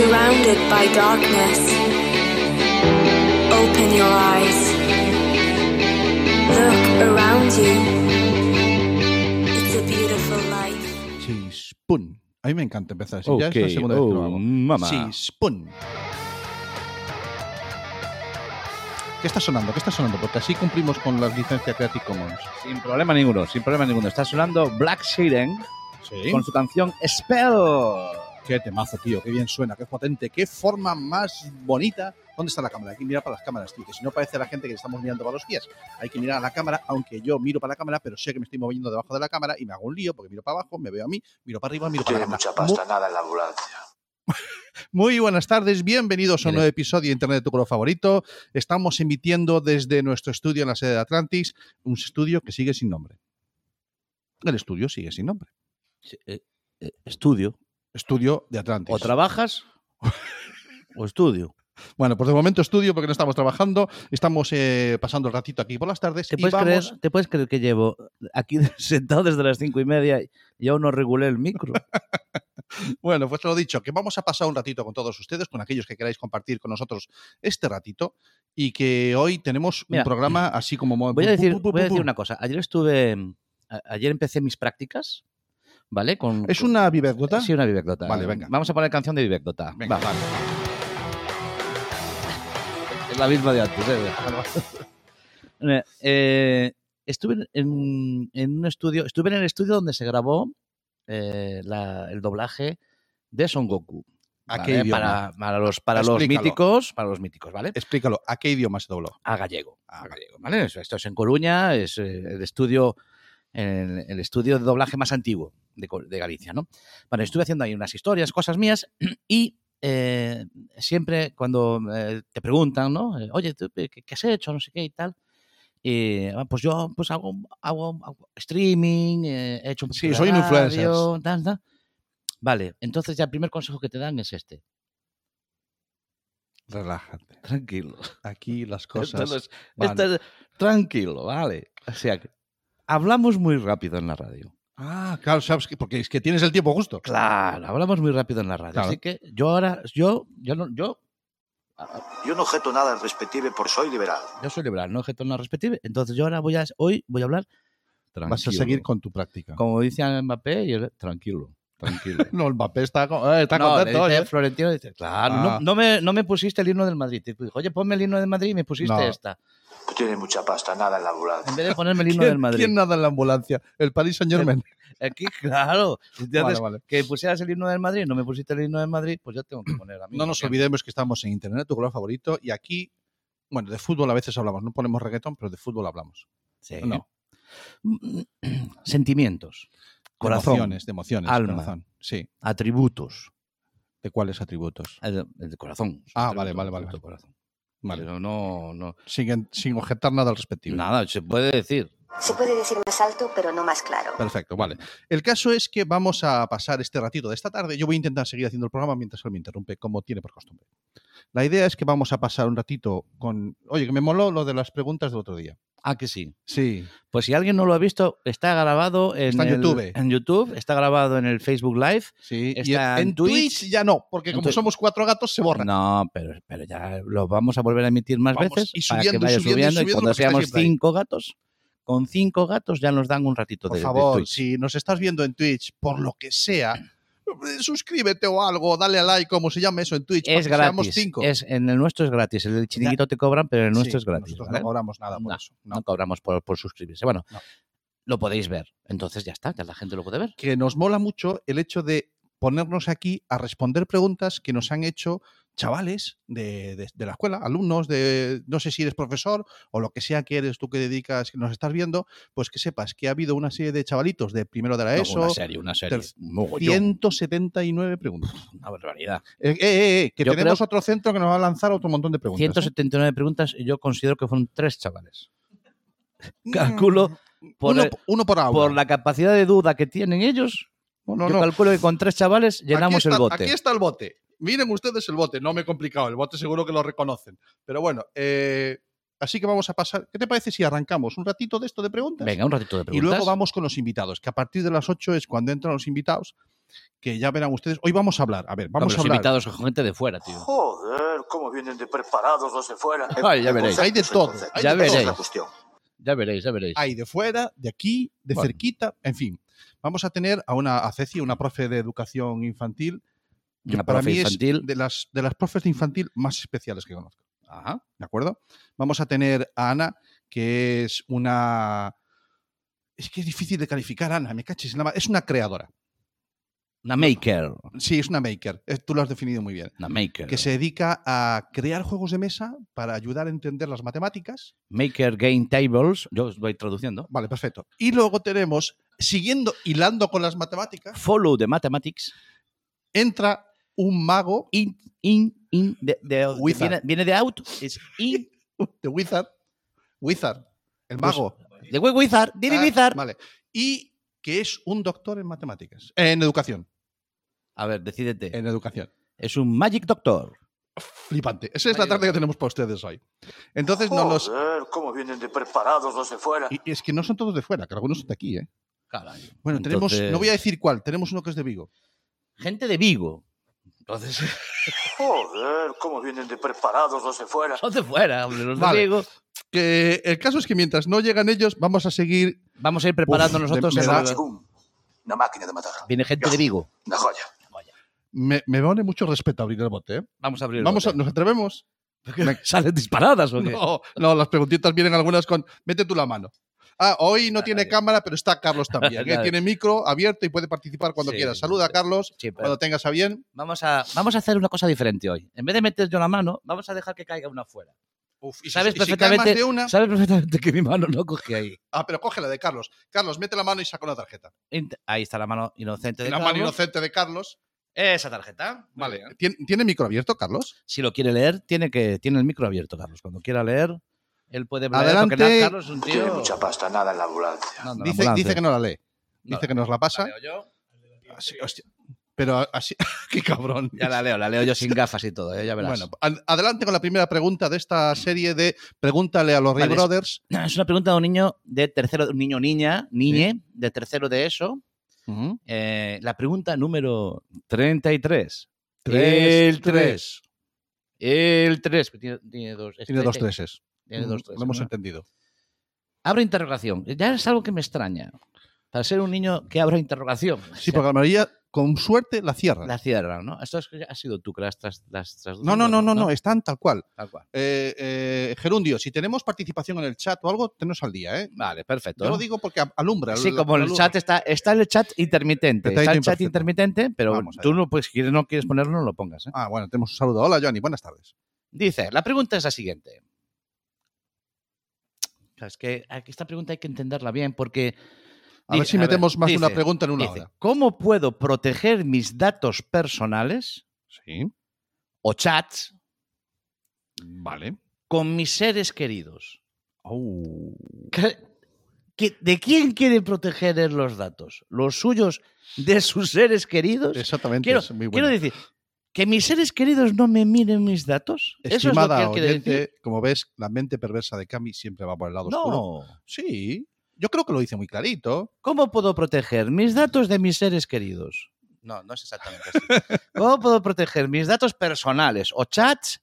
Surrounded by darkness. Open your eyes. Look around you. It's a beautiful life. Sí, spoon. A mí me encanta empezar así. Ya es la segunda vez que lo oh, hago. mamá. Sí, spoon. ¿Qué está sonando? ¿Qué está sonando? Porque así cumplimos con las licencias Creative Commons. Sin problema ninguno, sin problema ninguno. Está sonando Black Siren Sí. con su canción Spell. Qué temazo, tío. Qué bien suena, qué potente. Qué forma más bonita. ¿Dónde está la cámara? Hay que mirar para las cámaras, tío. Que si no parece a la gente que le estamos mirando para los pies. Hay que mirar a la cámara, aunque yo miro para la cámara, pero sé que me estoy moviendo debajo de la cámara y me hago un lío porque miro para abajo, me veo a mí, miro para arriba, miro para Tiene arriba. mucha pasta, nada en la ambulancia. Muy buenas tardes, bienvenidos a un nuevo episodio de Internet de tu color favorito. Estamos emitiendo desde nuestro estudio en la sede de Atlantis, un estudio que sigue sin nombre. El estudio sigue sin nombre. Eh, eh, estudio. Estudio de Atlantis. O trabajas o estudio. Bueno, pues de momento estudio porque no estamos trabajando, estamos eh, pasando el ratito aquí por las tardes ¿Te y puedes, vamos... creer, ¿Te puedes creer que llevo aquí sentado desde las cinco y media y aún no regulé el micro? Bueno, pues lo dicho, que vamos a pasar un ratito con todos ustedes, con aquellos que queráis compartir con nosotros este ratito y que hoy tenemos Mira, un programa así como... mo- Voy a decir, voy a decir una cosa. Ayer estuve. a- Ayer empecé mis prácticas, ¿vale? Con, ¿Es una viverdota? Sí, una vivecdota. Vale, venga. Vamos a poner canción de vivecdota. Venga, Va. vale. Es la misma de antes, ¿eh? Eh, estuve en, en un estudio, estuve en el estudio donde se grabó eh, la- el doblaje de Son Goku. ¿A qué ¿vale? idioma? Para, para los, para los míticos, para los míticos, ¿vale? Explícalo, ¿a qué idioma se dobló? A gallego. Ah, A gallego, ¿vale? Esto es en Coruña, es el estudio, el, el estudio de doblaje más antiguo de, Galicia, ¿no? Bueno, estuve haciendo ahí unas historias, cosas mías, y eh, siempre cuando eh, te preguntan, ¿no? Eh, Oye, ¿tú ¿qué, qué has hecho? No sé qué y tal. Y, ah, pues yo pues hago, hago, hago streaming, eh, he hecho un Sí, soy un influencer. tal, tal. Vale, entonces ya el primer consejo que te dan es este. Relájate. Tranquilo. Aquí las cosas... no es- van- esto es- tranquilo, vale. O sea, que hablamos muy rápido en la radio. Ah, claro, sabes que porque es que tienes el tiempo justo. Claro, hablamos muy rápido en la radio. Claro. Así que yo ahora, yo, yo no, yo, Yo no objeto nada al respective por soy liberal. yo soy liberal, no objeto no respective. Entonces yo ahora voy a, hoy voy a hablar tranquilo. Vas a seguir con tu práctica. Como dice Mbappé, tranquilo, tranquilo. No, el Mbappé está, eh, está no, contento. dice. Florentino, dice, claro, Ah. no, no me, no me pusiste el himno del Madrid. Te dijo, oye, ponme el himno del Madrid y me pusiste No. esta. Tiene mucha pasta, nada en la ambulancia. En vez de ponerme el himno ¿Quién, del Madrid. quién nada en la ambulancia? El Paris Saint Germain. Aquí, claro. Entonces, Vale, vale. que pusieras el himno del Madrid, no me pusiste el himno del Madrid, pues yo tengo que poner a mí. No nos olvidemos que estamos en Internet, tu color favorito, y aquí, bueno, de fútbol a veces hablamos, no ponemos reggaetón, pero de fútbol hablamos. Sí. No, Sentimientos, de emociones, de emociones, alma. corazón. Sí, atributos. ¿de cuáles atributos? El, el de corazón. Ah, Atributo, vale, vale, vale, vale. de corazón. Vale. Pero no, no. Sin, sin objetar nada al respectivo. Nada, se puede decir. Se puede decir más alto, pero no más claro. Perfecto, vale. El caso es que vamos a pasar este ratito de esta tarde. Yo voy a intentar seguir haciendo el programa mientras él me interrumpe, como tiene por costumbre. La idea es que vamos a pasar un ratito con. Oye, que me moló lo de las preguntas del otro día. Ah, que sí. Sí, Pues si alguien no lo ha visto, está grabado en, Está en el- YouTube. En YouTube, está grabado en el Facebook Live. sí. Y Está en, en Twitch, Twitch. ya no, porque como somos cuatro gatos se borra. No, pero, pero ya lo vamos a volver a emitir más Vamos, veces y para subiendo, y que vaya subiendo, y subiendo. Y, cuando seamos cinco gatos, con cinco gatos ya nos dan un ratito Por de, de favor, Twitch. si nos estás viendo en Twitch, por lo que sea, suscríbete o algo, dale a like, como se llame eso en Twitch. Es gratis. cinco. Es, en el nuestro es gratis. El chiringuito te cobran, pero el nuestro Sí, es gratis. Nosotros ¿vale? no cobramos nada por No, eso. No no. cobramos por, por suscribirse. Bueno, No. lo podéis ver. Entonces ya está, ya la gente lo puede ver. que nos mola mucho el hecho de ponernos aquí a responder preguntas que nos han hecho chavales de, de- de la escuela, alumnos de, no sé si eres profesor o lo que sea que eres tú que dedicas, que nos estás viendo, pues que sepas que ha habido una serie de chavalitos de primero de la No, ESO, una serie, una serie. ter- Mogollón. 179 preguntas. Una barbaridad. Eh, eh, eh, eh, que Yo tenemos creo- otro centro que nos va a lanzar otro montón de preguntas. ¿eh? 179 preguntas y yo considero que fueron tres chavales. Calculo por, uno, por aula. por la capacidad de duda que tienen ellos. No, no, yo no. calculo que con tres chavales llenamos está, el bote. Aquí está el bote. Miren ustedes el bote. No me he complicado. El bote seguro que lo reconocen. Pero bueno, eh, así que vamos a pasar. ¿Qué te parece si arrancamos un ratito de esto de preguntas? Venga, un ratito de y preguntas. luego vamos con los invitados, que a partir de las 8 es cuando entran los invitados. que ya verán ustedes. Hoy vamos a hablar, a ver, vamos a los hablar. invitados son gente de fuera, tío. Joder, cómo vienen de preparados los de fuera. Ay, ya veréis. Hay de todo, hay Ya de todo. veréis. la cuestión. Ya veréis, ya veréis. Hay de fuera, de aquí, de Bueno. cerquita, en fin. Vamos a tener a una a Ceci, una profe de educación infantil. Una para mí infantil. es de las, de las profes de infantil más especiales que conozco. Ajá. ¿De acuerdo? Vamos a tener a Ana, que es una. Es que es difícil de calificar, Ana, me cachis. Es una creadora. Una maker. Sí, es una maker. Eh, Tú lo has definido muy bien. Una maker. Que se dedica a crear juegos de mesa para ayudar a entender las matemáticas. Maker Game Tables. Yo os voy traduciendo. Vale, perfecto. Y luego tenemos, siguiendo, hilando con las matemáticas, Follow the Mathematics. entra un mago, In, in, in. De, de- Wizard. viene, viene de out. Es in. de Wizard. Wizard, el Pues, mago. De Web Wizard. Didi Ah, Wizard. Vale. Y que es un doctor en matemáticas. En educación. A ver, decídete. En educación. Es un Magic Doctor. Flipante. Esa es la tarde que tenemos para ustedes hoy. Entonces, no los. Cómo vienen de preparados los de fuera. Y y es que no son todos de fuera, que algunos son de aquí, ¿eh? Caray. Bueno, tenemos. Entonces- No voy a decir cuál, tenemos uno que es de Vigo. Gente de Vigo. Entonces, Joder, cómo vienen de preparados los de fuera. son de fuera, hombre, los Vale. de Vigo. Que el caso es que mientras no llegan ellos, vamos a seguir. Vamos a ir preparando Uf, nosotros. de- da- una máquina de matar. Viene gente de Vigo. Una joya. Me, me pone mucho respeto abrir el bote, ¿eh? Vamos a abrir. el Vamos a, bote. ¿Nos atrevemos? ¿Salen disparadas o qué? No, no, las preguntitas vienen algunas con. Mete tú la mano. Ah, hoy no tiene cámara, pero está Carlos también. ¿eh? Tiene micro abierto y puede participar cuando Sí, quiera. Saluda, sí. Carlos, Sí, cuando tengas a bien. vamos, a, vamos a hacer una cosa diferente hoy. En vez de meter yo la mano, vamos a dejar que caiga una fuera. Uf, y si- Sabes si perfectamente, de una. sabes perfectamente que mi mano no coge ahí. Ah, pero coge la de Carlos. Carlos, mete la mano y saca una tarjeta. Ahí está la mano inocente de la mano Carlos. inocente de Carlos. Esa tarjeta. Vale. ¿Tiene, ¿Tiene micro abierto, Carlos? Si lo quiere leer, tiene que tiene el micro abierto, Carlos. Cuando quiera leer, él puede leer. Adelante. Porque Carlos es un Tiene mucha pasta, nada en la ambulancia. No, no, la dice, ambulancia. dice que no la lee. No, Dice que nos la pasa. la leo yo. Así, hostia. Pero así. ¡Qué cabrón! Ya la leo, la leo yo sin gafas y todo, ¿eh? ya verás. Bueno, ad- adelante con la primera pregunta de esta serie de Pregúntale a los Ray Vale, Brothers. Es una pregunta de un niño de tercero, un niño niña, niñe, de tercero de eso. Eh, la pregunta número 33. Tres, el 3. El 3. Tiene, tiene dos, es Tiene dos treses. Tiene dos Ujú, treses, Lo hemos ¿no? entendido. Abre interrogación. Ya es algo que me extraña. Para ser un niño que abra interrogación. Sí, porque la mayoría, con suerte, la cierra. La cierra, ¿no? Esto es que has sido tú que las, tras, las No, no, no, no, no, están tal cual. Tal cual. Eh, eh, Gerundio, si tenemos participación en el chat o algo, tenos al día, ¿eh? Vale, perfecto. Yo lo digo porque alumbra. Sí, la- como la el chat está, está el chat intermitente. Está Está, el chat intermitente, pero Vamos tú allá. no, pues, si quieres- no quieres ponerlo, no lo pongas. ¿eh? Ah, bueno, tenemos un saludo. Hola, Johnny, buenas tardes. Dice, la pregunta es la siguiente. Es que esta pregunta hay que entenderla bien porque... A ver si ver, metemos más de una pregunta en una dice, hora. ¿Cómo puedo proteger mis datos personales Sí, o chats vale. con mis seres queridos? ¿Qué- qué- ¿De quién quiere proteger los datos? ¿Los suyos de sus seres queridos? Exactamente, Quiero, es muy quiero bueno. decir, que mis seres queridos no me miren mis datos. Eso es lo que Estimada él oyente, decir. como ves, la mente perversa de Cami siempre va por el lado oscuro. No. Sí, yo creo que lo dice muy clarito. ¿Cómo puedo proteger mis datos de mis seres queridos? No, no es exactamente así. ¿Cómo puedo proteger mis datos personales o chats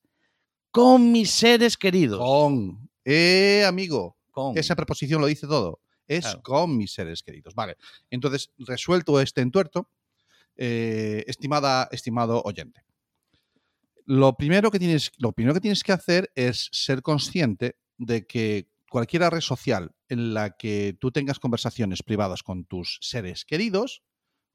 con mis seres queridos? Con. Eh, amigo, Con. esa preposición lo dice todo. Es Claro. con mis seres queridos. Vale. Entonces, resuelto este entuerto, eh, estimada, estimado oyente. Lo primero, que tienes, lo primero que tienes que hacer es ser consciente de que cualquier red social en la que tú tengas conversaciones privadas con tus seres queridos,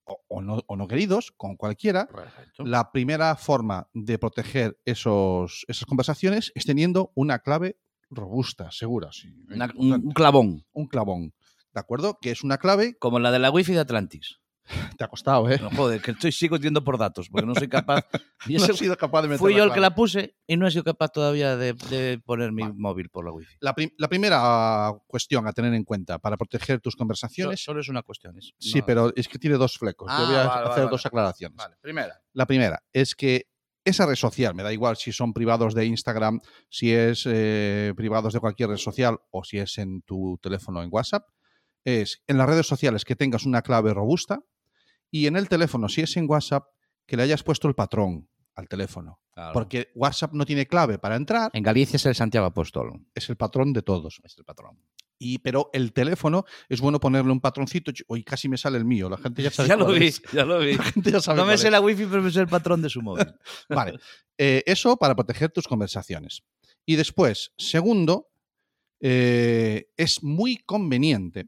o, o no, o no queridos, con cualquiera, Perfecto. la primera forma de proteger esos, esas conversaciones es teniendo una clave robusta, segura. sí, Una- un, importante. un clavón, un clavón. ¿De acuerdo? Que es una clave. como la de la wifi de Atlantis. Te ha costado, ¿eh? No, joder, que estoy sigo yendo por datos, porque no soy capaz. Y No he sido capaz de meter fui yo el que la puse y no he sido capaz todavía de, de poner mi Vale. móvil por la wifi. La, prim- la primera cuestión a tener en cuenta para proteger tus So- conversaciones. Solo es una cuestión. es- Sí, no- pero es que tiene dos flecos. Ah, Yo voy a vale, hacer vale, dos aclaraciones. Vale, primera. La primera es que esa red social, me da igual si son privados de Instagram, si es eh, privados de cualquier red social o si es en tu teléfono en WhatsApp, es en las redes sociales que tengas una clave robusta Y en el teléfono, si es en WhatsApp, que le hayas puesto el patrón al teléfono. Claro. Porque WhatsApp no tiene clave para entrar, en Galicia es el Santiago Apóstol. es el patrón de todos. Es el patrón. Y, pero el teléfono es bueno ponerle un patroncito. Hoy casi me sale el mío. La gente ya sabe Ya lo vi, es. ya lo vi. La gente ya sabe No me sé es. la wifi, pero me sé el patrón de su móvil. Vale. Eh, eso para proteger tus conversaciones. Y después, segundo, eh, es muy conveniente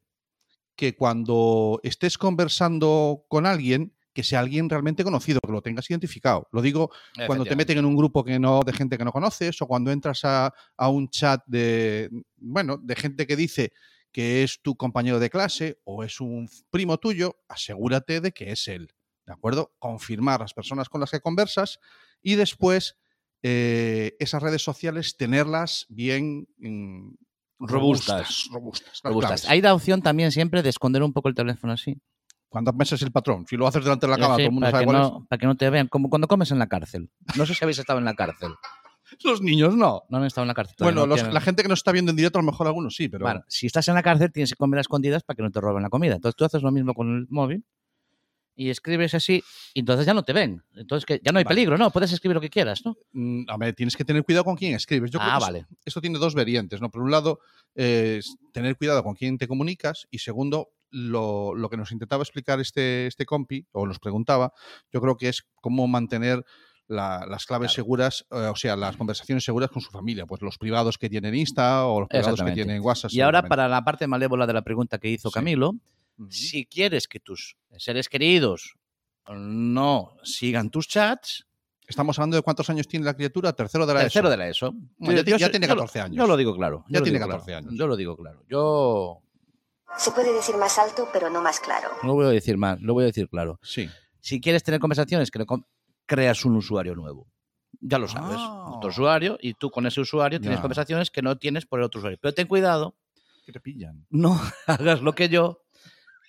que cuando estés conversando con alguien, que sea alguien realmente conocido, que lo tengas identificado. Lo digo cuando te meten en un grupo que no, de gente que no conoces o cuando entras a, a un chat de, bueno, de gente que dice que es tu compañero de clase o es un primo tuyo, asegúrate de que es él. ¿De acuerdo? Confirmar las personas con las que conversas y después eh, esas redes sociales tenerlas bien Robustas. robustas, Robustas. claves. Hay la opción también siempre de esconder un poco el teléfono así. Cuando meses el patrón, si lo haces delante de la Sí, cama, todo el mundo sabe cuál no, para que no te vean, como cuando comes en la cárcel. No sé si habéis estado en la cárcel. es. Los niños no. No han estado en la cárcel. Bueno, no los- tienen- la gente que nos está viendo en directo, a lo mejor algunos sí, pero Bueno, si estás en la cárcel tienes que comer a escondidas para que no te roben la comida. Entonces tú haces lo mismo con el móvil y escribes así y entonces ya no te ven. Entonces que ya no hay Vale. peligro, ¿no? Puedes escribir lo que quieras, ¿no? mm, a ver, tienes que tener cuidado con quién escribes. Yo creo ah, que vale. esto, esto tiene dos variantes, ¿no? Por un lado, eh, tener cuidado con quién te comunicas y segundo, lo, lo que nos intentaba explicar este, este compi, o nos preguntaba, yo creo que es cómo mantener la- las claves Claro. seguras, eh, o sea, las conversaciones seguras con su familia, pues los privados que tienen Insta o los privados que tienen WhatsApp. Y ahora para la parte malévola de la pregunta que hizo Sí. Camilo, Si quieres que tus seres queridos no sigan tus chats, Estamos hablando de cuántos años tiene la criatura, tercero de la tercero ESO. de la ESO. Bueno, ya Yo tiene yo lo- 14 años. Yo lo digo claro. Ya tiene digo 14 claro. años. Yo lo digo claro. Yo Se puede decir más alto, pero no más claro. no voy a decir más, lo voy a decir claro. Sí. Si quieres tener conversaciones, creas un usuario nuevo. Ya lo sabes. Otro usuario y tú con ese usuario tienes Ya. conversaciones que no tienes por el otro usuario. Pero ten cuidado, Que te pillan. no hagas lo que yo,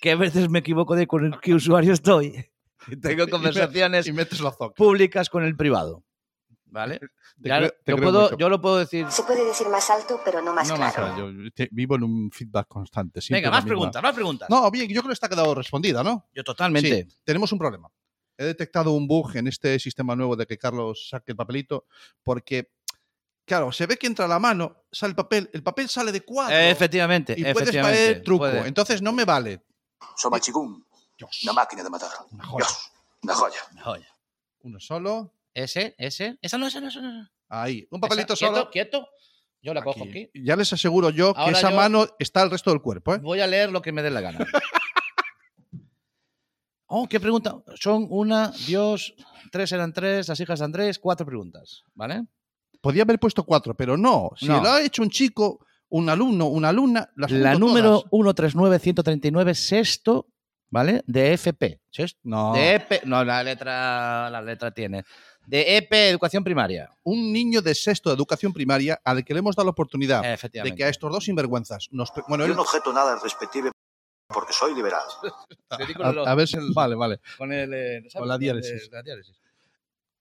que a veces me equivoco de con el qué usuario estoy. Y tengo conversaciones Y metes la zoca. públicas con el privado. ¿Vale? Te Ya creo- te yo, puedo, lo puedo decir. Se puede decir más alto, pero no más No más claro. Yo te- vivo en un feedback constante. Venga, más preguntas, más preguntas. No, bien, yo creo que está quedado respondida, ¿no? Yo totalmente. Sí, tenemos un problema. He detectado un bug en este sistema nuevo de que Carlos saque el papelito, porque, claro, se ve que entra la mano, sale el papel, el papel sale de cuadro. Efectivamente. y puedes efectivamente, caer truco. puede. Entonces no me vale. Somachigún, Dios, una máquina de matar. una joya. Dios, una joya. Joya. Uno solo. Ese, ese. Esa no, esa no, esa no. Ahí. Un papelito Esa, solo. Quieto, quieto. Yo la cojo Aquí. aquí. Ya les aseguro yo que esa yo- mano está al resto del cuerpo, ¿eh? Voy a leer lo que me dé la gana. Oh, qué pregunta. Son una, Dios, tres eran tres, las hijas de Andrés, cuatro preguntas, ¿vale? Podía haber puesto cuatro, pero no. Si No. lo ha hecho un chico, un alumno, una alumna, las La número todas. 139139, sexto, ¿vale? De FP. Sexto. No. De EP, no, la letra, la letra tiene. De EP, educación primaria. Un niño de sexto de educación primaria al que le hemos dado la oportunidad de que a estos dos sinvergüenzas nos. Bueno, Yo él- no objeto nada respectivo porque soy liberal. A, a ver si. Vale, vale. Con el, eh. Con la diálisis. la diálisis.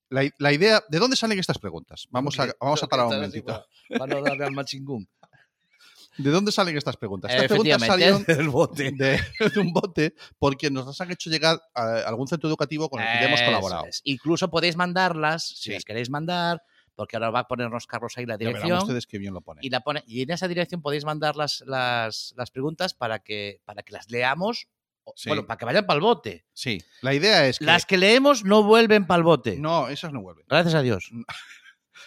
La, la idea. ¿De dónde salen estas preguntas? Vamos a, Porque vamos a parar un momentito. Para no darle al machingún. ¿De dónde salen estas preguntas? Estas preguntas salieron del bote. de, de un bote porque nos las han hecho llegar a algún centro educativo con el que ya hemos colaborado. es. Incluso podéis mandarlas, si Sí. las queréis mandar, porque ahora va a ponernos Carlos ahí la dirección. ustedes qué bien lo ponen. Y, la pone, y en esa dirección podéis mandar las, las, las preguntas para que, para que las leamos. Sí. Bueno, para que vayan para el bote. Sí, la idea es que. Las que leemos no vuelven para el bote. No, esas no vuelven. Gracias a Dios.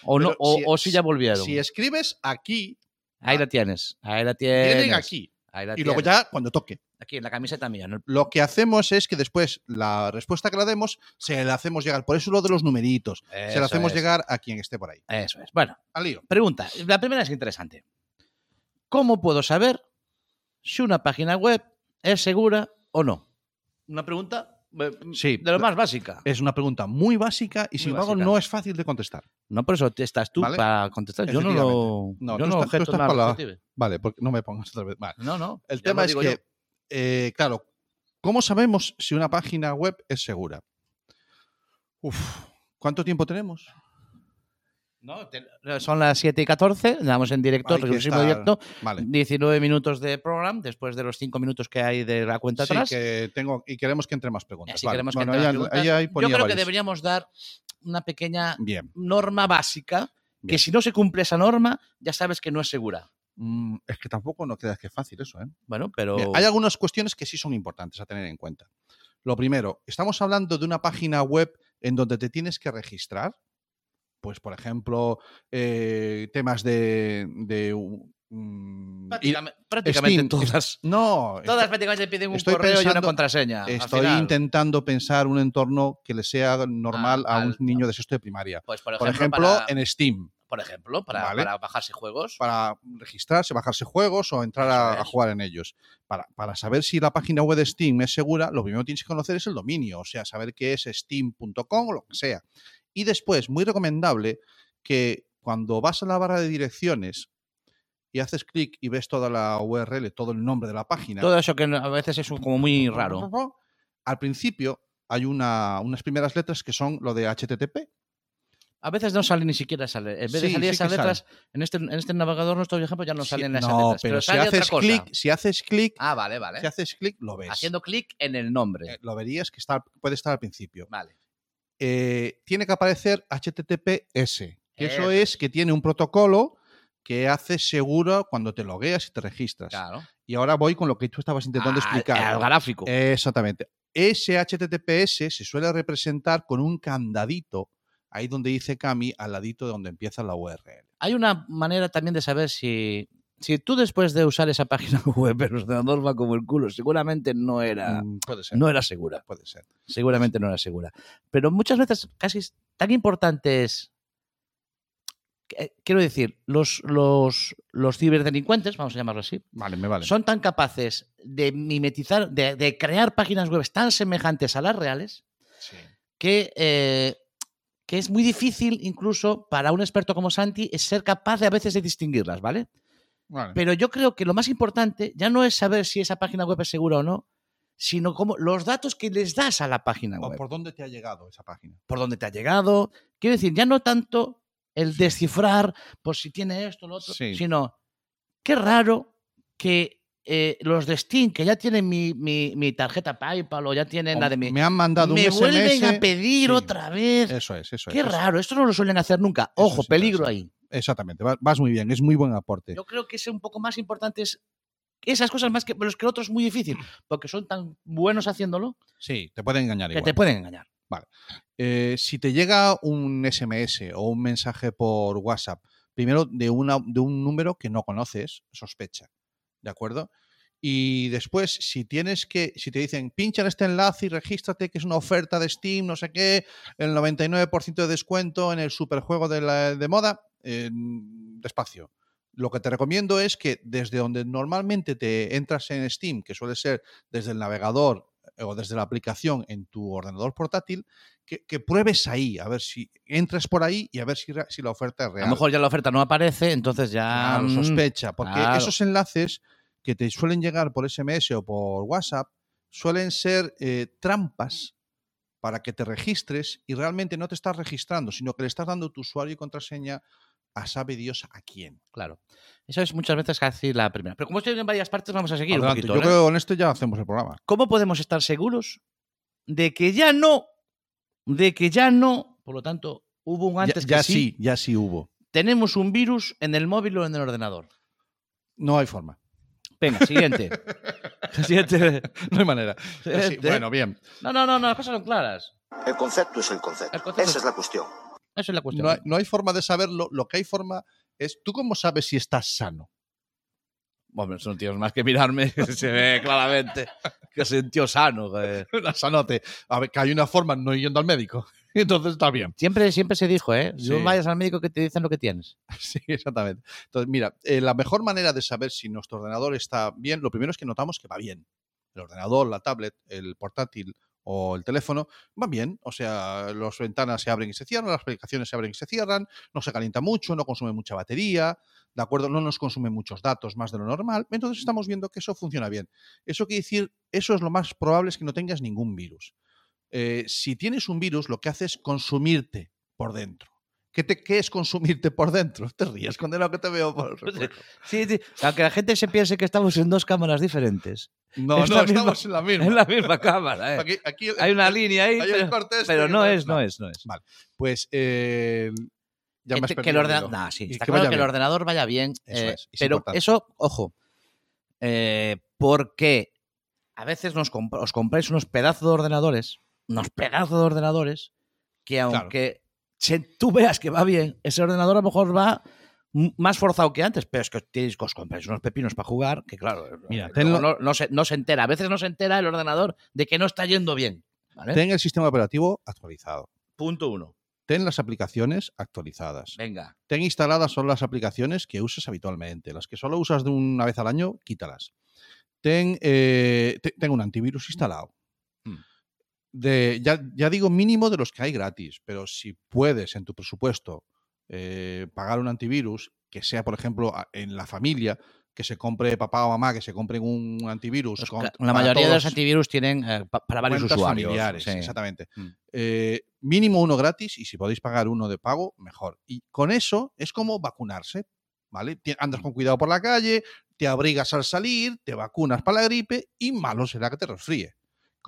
O, no, o, si- o si ya volvieron. Si escribes aquí, Ahí la tienes. Ahí la tienes. aquí. Ahí la Y luego ya cuando toque. Aquí en la camiseta mía. Lo que hacemos es que después la respuesta que la demos se la hacemos llegar. Por eso lo de los numeritos. se la hacemos es. llegar a quien esté por ahí. Eso es. Bueno, Al lío. Pregunta, la primera es interesante. ¿Cómo puedo saber si una página web es segura o no? Una pregunta Sí. de lo más básica. Es una pregunta muy básica y sin embargo no es fácil de contestar. No, por eso estás tú Vale. para contestar. Yo no lo. No, yo tú no estás- tú estás la-. Vale, porque no me pongas otra vez. Vale. No, no. El tema es que, eh, claro, ¿cómo sabemos si una página web es segura? Uf, ¿cuánto tiempo tenemos? No, te- son las 7 y 14, damos en directo, estar- directo, Vale. 19 minutos de programa, después de los 5 minutos que hay de la cuenta Sí, atrás. que tengo, y queremos que entre más preguntas. Vale. queremos que entre preguntas. Yo creo que deberíamos dar una pequeña Bien. norma básica, que si no se cumple esa norma, ya sabes que no es segura. Mm, es que tampoco no creas que es fácil eso, ¿eh? Bueno, pero... Bien, hay algunas cuestiones que sí son importantes a tener en cuenta. Lo primero, estamos hablando de una página web en donde te tienes que registrar. Pues, por ejemplo, eh, temas de. de mm, prácticamente, Steam, todas. no, Todas estoy- prácticamente piden un estoy correo y una pensando- contraseña. estoy intentando pensar un entorno que le sea normal Ah, a un niño de sexto de primaria. Pues por Por ejemplo, para, en Steam, por ejemplo, para, Vale. para bajarse juegos. para registrarse, bajarse juegos o entrar a, a jugar en ellos. Para, para saber si la página web de Steam es segura, lo primero que tienes que conocer es el dominio, o sea, saber qué es steam.com o lo que sea. Y después, muy recomendable que cuando vas a la barra de direcciones y haces clic y ves toda la URL, todo el nombre de la página, Todo eso que a veces es como muy raro. al principio hay una, unas primeras letras que son lo de HTTP. A veces no sale ni siquiera esa le- En vez de Sí, salir sí esas letras, en este, en este navegador, nuestro ejemplo, ya no Sí, salen esas no, letras. pero, Pero, si sale otra haces cosa. clic, si haces clic, Ah, vale, vale. si haces clic, lo ves. Haciendo clic en el nombre. Eh, lo verías que está, puede estar al principio. Vale. Eh, tiene que aparecer HTTPS. Que eso Eso. es que tiene un protocolo que hace seguro cuando te logueas y te registras. Claro. Y ahora voy con lo que tú estabas intentando Ah, explicar. Al gráfico. Exactamente. Ese HTTPS se suele representar con un candadito, ahí donde dice Cami, al ladito de donde empieza la URL. Hay una manera también de saber si, si tú después de usar esa página web, el ordenador va como el culo, seguramente no era, Mm, puede ser. no era segura. Puede ser. Seguramente no era segura. Pero muchas veces casi tan importante es. eh, Quiero decir, los, los, los ciberdelincuentes, vamos a llamarlo así, Vale, me vale. son tan capaces de mimetizar, de, de crear páginas web tan semejantes a las reales Sí. que, eh, que es muy difícil incluso para un experto como Santi es ser capaz de a veces de distinguirlas, ¿vale? Vale. Pero yo creo que lo más importante ya no es saber si esa página web es segura o no, sino como los datos que les das a la página O web. ¿Por dónde te ha llegado esa página? por dónde te ha llegado. Quiero decir, ya no tanto el descifrar por si tiene esto o lo otro, Sí. sino qué raro que eh, los de Steam, que ya tienen mi, mi- mi tarjeta PayPal o ya tienen O la de mi. me han mandado me un vuelven a pedir sí. otra vez. Eso es, eso Qué es. eso- raro, esto no lo suelen hacer nunca. Ojo, peligro ahí. Exactamente, va- vas muy bien, es muy buen aporte. Yo creo que es un poco más importante es esas cosas más que los que otros es muy difícil, porque son tan buenos haciéndolo Sí, te pueden engañar que igual. te pueden engañar. Eh, si te llega un SMS o un mensaje por WhatsApp, primero de, una, de un número que no conoces, sospecha, ¿de acuerdo? Y después, si tienes que, si te dicen, pincha en este enlace y regístrate, que es una oferta de Steam, no sé qué, el 99% de descuento en el superjuego de, la, de moda, eh, despacio. Lo que te recomiendo es que desde donde normalmente te entras en Steam, que suele ser desde el navegador eh, o desde la aplicación en tu ordenador portátil, que, que pruebes ahí, a ver si entres por ahí y a ver si, la oferta es A real. lo mejor ya la oferta no aparece, entonces ya. Claro, mm, sospecha, porque claro. esos enlaces que te suelen llegar por SMS o por WhatsApp suelen ser eh, trampas para que te registres y realmente no te estás registrando, sino que le estás dando tu usuario y contraseña a sabe Dios a quién. Claro. Eso es muchas veces casi la primera. Pero como estoy en varias partes, vamos a seguir un poquito. Yo ¿eh? creo que con esto ya hacemos el programa. ¿Cómo podemos estar seguros de que ya no, de que ya no, por lo tanto, hubo un Ya, antes ya que sí, ya sí hubo. tenemos un virus en el móvil o en el ordenador? No hay forma. Venga, siguiente. siguiente. No hay manera. Sí, bueno, bien. No, no, no, no, las cosas son claras. El concepto es el concepto. El concepto Esa es- es la cuestión. Esa es la cuestión. No hay, no hay forma de saberlo. Lo que hay forma es, ¿tú cómo sabes si estás sano? Hombre, son tíos más que mirarme, se ve claramente que es un tío sano. que- Sanote. A ver, que hay una forma no yendo al médico. Entonces está bien. Siempre, siempre se dijo, ¿eh? Sí. No vayas al médico que te dicen lo que tienes. Sí, exactamente. Entonces, mira, eh, la mejor manera de saber si nuestro ordenador está bien, lo primero es que notamos que va bien. El ordenador, la tablet, el portátil o el teléfono van bien. O sea, las ventanas se abren y se cierran, las aplicaciones se abren y se cierran, no se calienta mucho, no consume mucha batería, ¿de acuerdo? No nos consume muchos datos más de lo normal. Entonces estamos viendo que eso funciona bien. Eso quiere decir, eso es lo más probable es que no tengas ningún virus. Eh, si tienes un virus, lo que hace es consumirte por dentro. ¿Qué, te, ¿Qué es consumirte por dentro? Te ríes con lo que te veo por. Sí, sí. Aunque la gente se piense que estamos en dos cámaras diferentes. No, Es no, misma- estamos en la misma. En la misma cámara, ¿eh? Aquí, Hay una línea ahí, hay pero, corte este pero no es- no es, no es. Vale. Pues eh, ya me has que, que el ordenador, nah, sí, está que claro que el ordenador vaya bien, Eso eh, es, es pero importante. eso, ojo, eh, porque a veces nos comp- os compráis unos pedazos de ordenadores, unos pedazos de ordenadores, que aunque se- tú veas que va bien, ese ordenador a lo mejor va más forzado que antes, pero es que os tenéis que os compráis unos pepinos para jugar, que claro, Mira, eh, tenlo- no, no se, no se entera, a veces no se entera el ordenador de que no está yendo bien. ¿vale? Ten el sistema operativo actualizado. Punto uno. Ten las aplicaciones actualizadas. Venga. Ten instaladas solo las aplicaciones que uses habitualmente. Las que solo usas de una vez al año, quítalas. Ten, eh, te- ten un antivirus instalado. De, ya, ya digo mínimo de los que hay gratis, pero si puedes en tu presupuesto eh, pagar un antivirus, que sea, por ejemplo, en la familia, que se compre papá o mamá, que se compren un antivirus. Con- la mayoría de los antivirus tienen eh, pa- para varios usuarios. familiares, sí. exactamente. Mm. Eh, mínimo uno gratis y si podéis pagar uno de pago, mejor. Y con eso es como vacunarse, ¿vale? Andas con cuidado por la calle, te abrigas al salir, te vacunas para la gripe y malo será que te resfríe.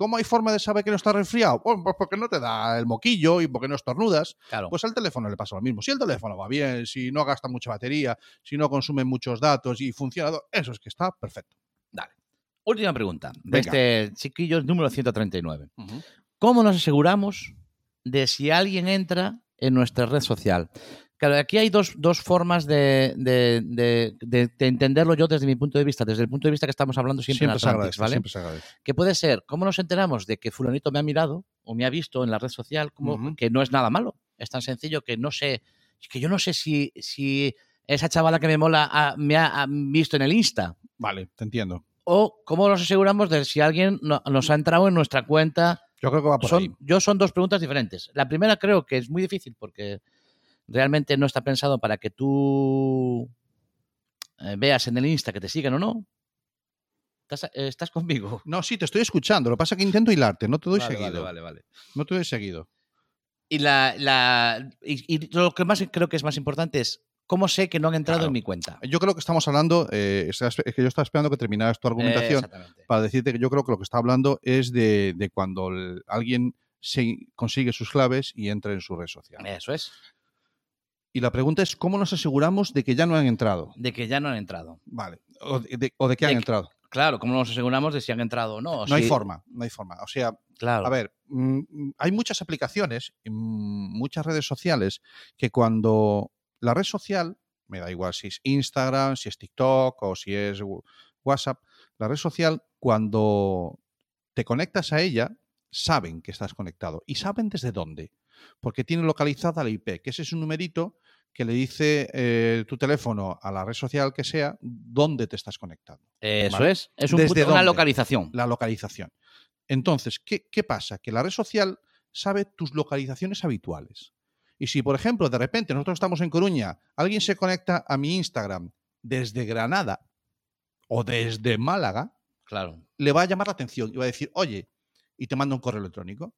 ¿Cómo hay forma de saber que no estás resfriado? Bueno, pues porque no te da el moquillo y porque no estornudas. Claro. Pues al teléfono le pasa lo mismo. Si el teléfono va bien, si no gasta mucha batería, si no consume muchos datos y funciona, eso es que está perfecto. Última pregunta de Venga. este chiquillo número 139. ¿Cómo nos aseguramos de si alguien entra en nuestra red social? Claro, aquí hay dos, dos formas de, de- de- de- de entenderlo yo desde mi punto de vista, desde el punto de vista que estamos hablando siempre, Siempre en se Atlantis, agradece, ¿vale? siempre se agradece. Que puede ser, ¿cómo nos enteramos de que fulanito me ha mirado o me ha visto en la red social? Como que no es nada malo. Es tan sencillo que no sé, que yo no sé si, si esa chavala que me mola ah, me ha visto en el Insta. Vale, te entiendo. O cómo nos aseguramos de si alguien no- nos ha entrado en nuestra cuenta. Yo creo que va por ahí. Son, yo son dos preguntas diferentes. La primera creo que es muy difícil porque realmente no está pensado para que tú eh, veas en el Insta que te siguen o no. ¿Estás, eh, estás conmigo? No, sí, te estoy escuchando. Lo que pasa es que intento hilarte, no te doy Vale, seguido. vale, vale, vale. No te doy seguido. Y, la, la, y, y lo que más creo que es más importante es cómo sé que no han entrado Claro. en mi cuenta. Yo creo que estamos hablando, eh, es que yo estaba esperando que terminaras tu argumentación para decirte que yo creo que lo que está hablando es de, de cuando el- alguien se consigue sus claves y entra en su red social. Eso es. Y la pregunta es, ¿cómo nos aseguramos de que ya no han entrado? De que ya no han entrado. Vale. O de, o de que De han que- entrado. Claro, ¿cómo nos aseguramos de si han entrado o no? No hay forma, no hay forma. O sea, Claro. A ver, mm, hay muchas aplicaciones, mm, muchas redes sociales, que cuando la red social, me da igual si es Instagram, si es TikTok o si es Wh- WhatsApp, la red social, cuando te conectas a ella, saben que estás conectado. ¿Y saben desde dónde? Porque tiene localizada la IP, que ese es un numerito que le dice eh, tu teléfono a la red social que sea dónde te estás conectando Eso ¿vale? es. Es un ¿Desde punto- una localización. la localización. Entonces, ¿qué, qué pasa? Que la red social sabe tus localizaciones habituales. Y si, por ejemplo, de repente nosotros estamos en Coruña, alguien se conecta a mi Instagram desde Granada o desde Málaga, Claro. le va a llamar la atención y va a decir, oye, y te manda un correo electrónico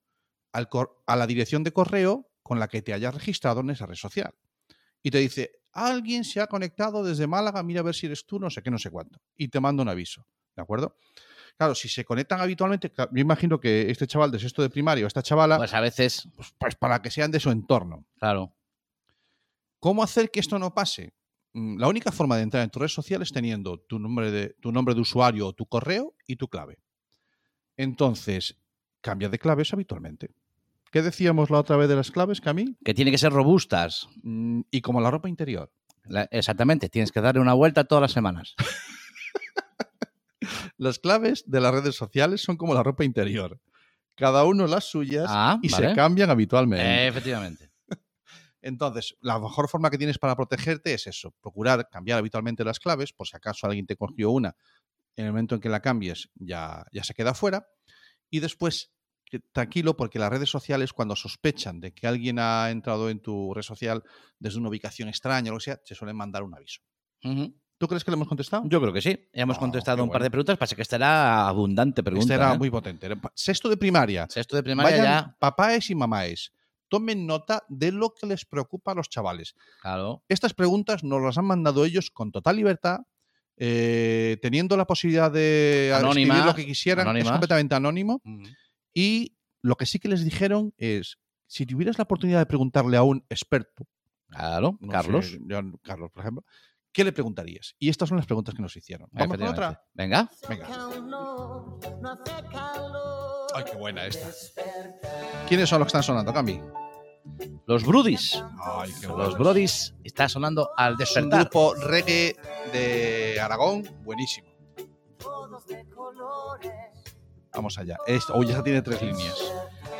al cor- a la dirección de correo con la que te hayas registrado en esa red social. Y te dice, alguien se ha conectado desde Málaga, mira a ver si eres tú, no sé qué, no sé cuánto. Y te manda un aviso, ¿de acuerdo? Claro, si se conectan habitualmente, yo imagino que este chaval de sexto de primaria o esta chavala, pues, Pues a veces, para que sean de su entorno. claro. ¿Cómo hacer que esto no pase? Mm, La única forma de entrar en tu red social es teniendo tu nombre de, tu nombre de usuario o tu correo y tu clave. Entonces, cambia de claves habitualmente. ¿Qué decíamos la otra vez de las claves, Cami? Que tiene que ser robustas. Mm, Y como la ropa interior. La- exactamente. Tienes que darle una vuelta todas las semanas. Las claves de las redes sociales son como la ropa interior. Cada uno las suyas Ah, y vale. se cambian habitualmente. Eh, efectivamente. Entonces, la mejor forma que tienes para protegerte es eso, procurar cambiar habitualmente las claves, por si acaso alguien te cogió una, en el momento en que la cambies ya, ya se queda fuera, y después, tranquilo, porque las redes sociales cuando sospechan de que alguien ha entrado en tu red social desde una ubicación extraña o lo que sea, te suelen mandar un aviso. ¿Tú crees que le hemos contestado? Yo creo que sí. Hemos Oh, contestado un par de preguntas. Pasa que esta era abundante pregunta. este era ¿eh? muy potente. Sexto de primaria. Sexto de primaria Vayan ya. papáes y mamáes. tomen nota de lo que les preocupa a los chavales. Claro. Estas preguntas nos las han mandado ellos con total libertad, eh, teniendo la posibilidad de escribir Anónimas, lo que quisieran, es completamente anónimo. Y lo que sí que les dijeron es, si tuvieras la oportunidad de preguntarle a un experto, Claro, no Carlos. sé, yo- Carlos, por ejemplo, ¿qué le preguntarías? Y estas son las preguntas que nos hicieron. ¿Vamos con otra? Venga. Venga. Ay, qué buena esta. ¿Quiénes son los que están sonando, Cami? Los Brudis. Ay, qué Los buenos. Brodis está sonando al Es un despertar. grupo reggae de Aragón, buenísimo. Vamos allá. Esto, oye, esa tiene tres líneas.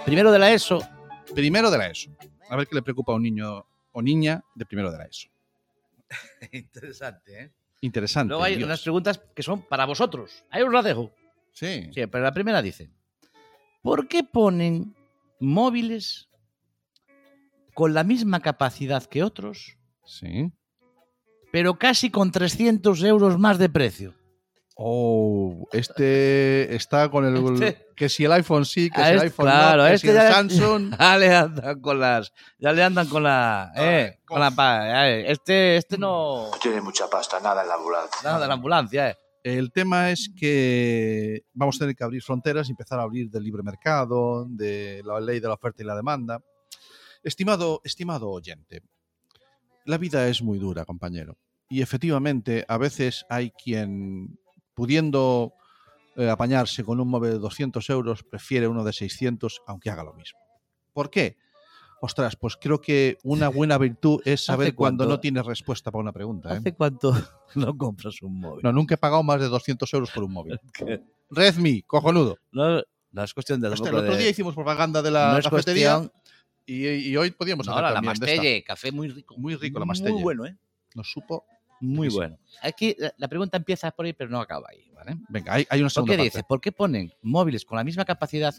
Primero de la ESO. Primero de la ESO. A ver qué le preocupa a un niño o niña de primero de la ESO. Interesante, ¿eh? Interesante. Luego hay Dios. unas preguntas que son para vosotros. Ahí os las dejo. Sí. Sí, pero la primera dice: ¿Por qué ponen móviles con la misma capacidad que otros, Sí. pero casi con 300 euros más de precio? Oh, este está con el. Este- Que si el iPhone sí, que Ah, si el iPhone claro, no, que este si el ya- Samsung. Ya le andan con las. Ya le andan con la. Eh, con la eh, Este, este no. No tiene mucha pasta, nada en la ambulancia. Nada de la ambulancia, eh. El tema es que vamos a tener que abrir fronteras y empezar a abrir del libre mercado, de la ley de la oferta y la demanda. Estimado, estimado oyente, la vida es muy dura, compañero. Y efectivamente, a veces hay quien, pudiendo eh, apañarse con un móvil de 200 euros, prefiere uno de 600, aunque haga lo mismo. ¿Por qué? Ostras, pues creo que una buena virtud es saber ¿Hace cuando cuánto? no tienes respuesta para una pregunta. ¿eh? ¿Hace cuánto no compras un móvil? No, nunca he pagado más de 200 euros por un móvil. Redmi, cojonudo. No, no es cuestión de Hostia, el otro de- día hicimos propaganda de la no es cafetería cuestión. y, y hoy podíamos No, hacer la, la de. Mastelle, café muy rico. Muy rico la Mastelle. Muy bueno, ¿eh? Nos supo. Muy bueno. Aquí la, pregunta empieza por ahí, pero no acaba ahí, ¿vale? Venga, hay, hay una ¿Por segunda qué parte. dice? ¿Por qué ponen móviles con la misma capacidad?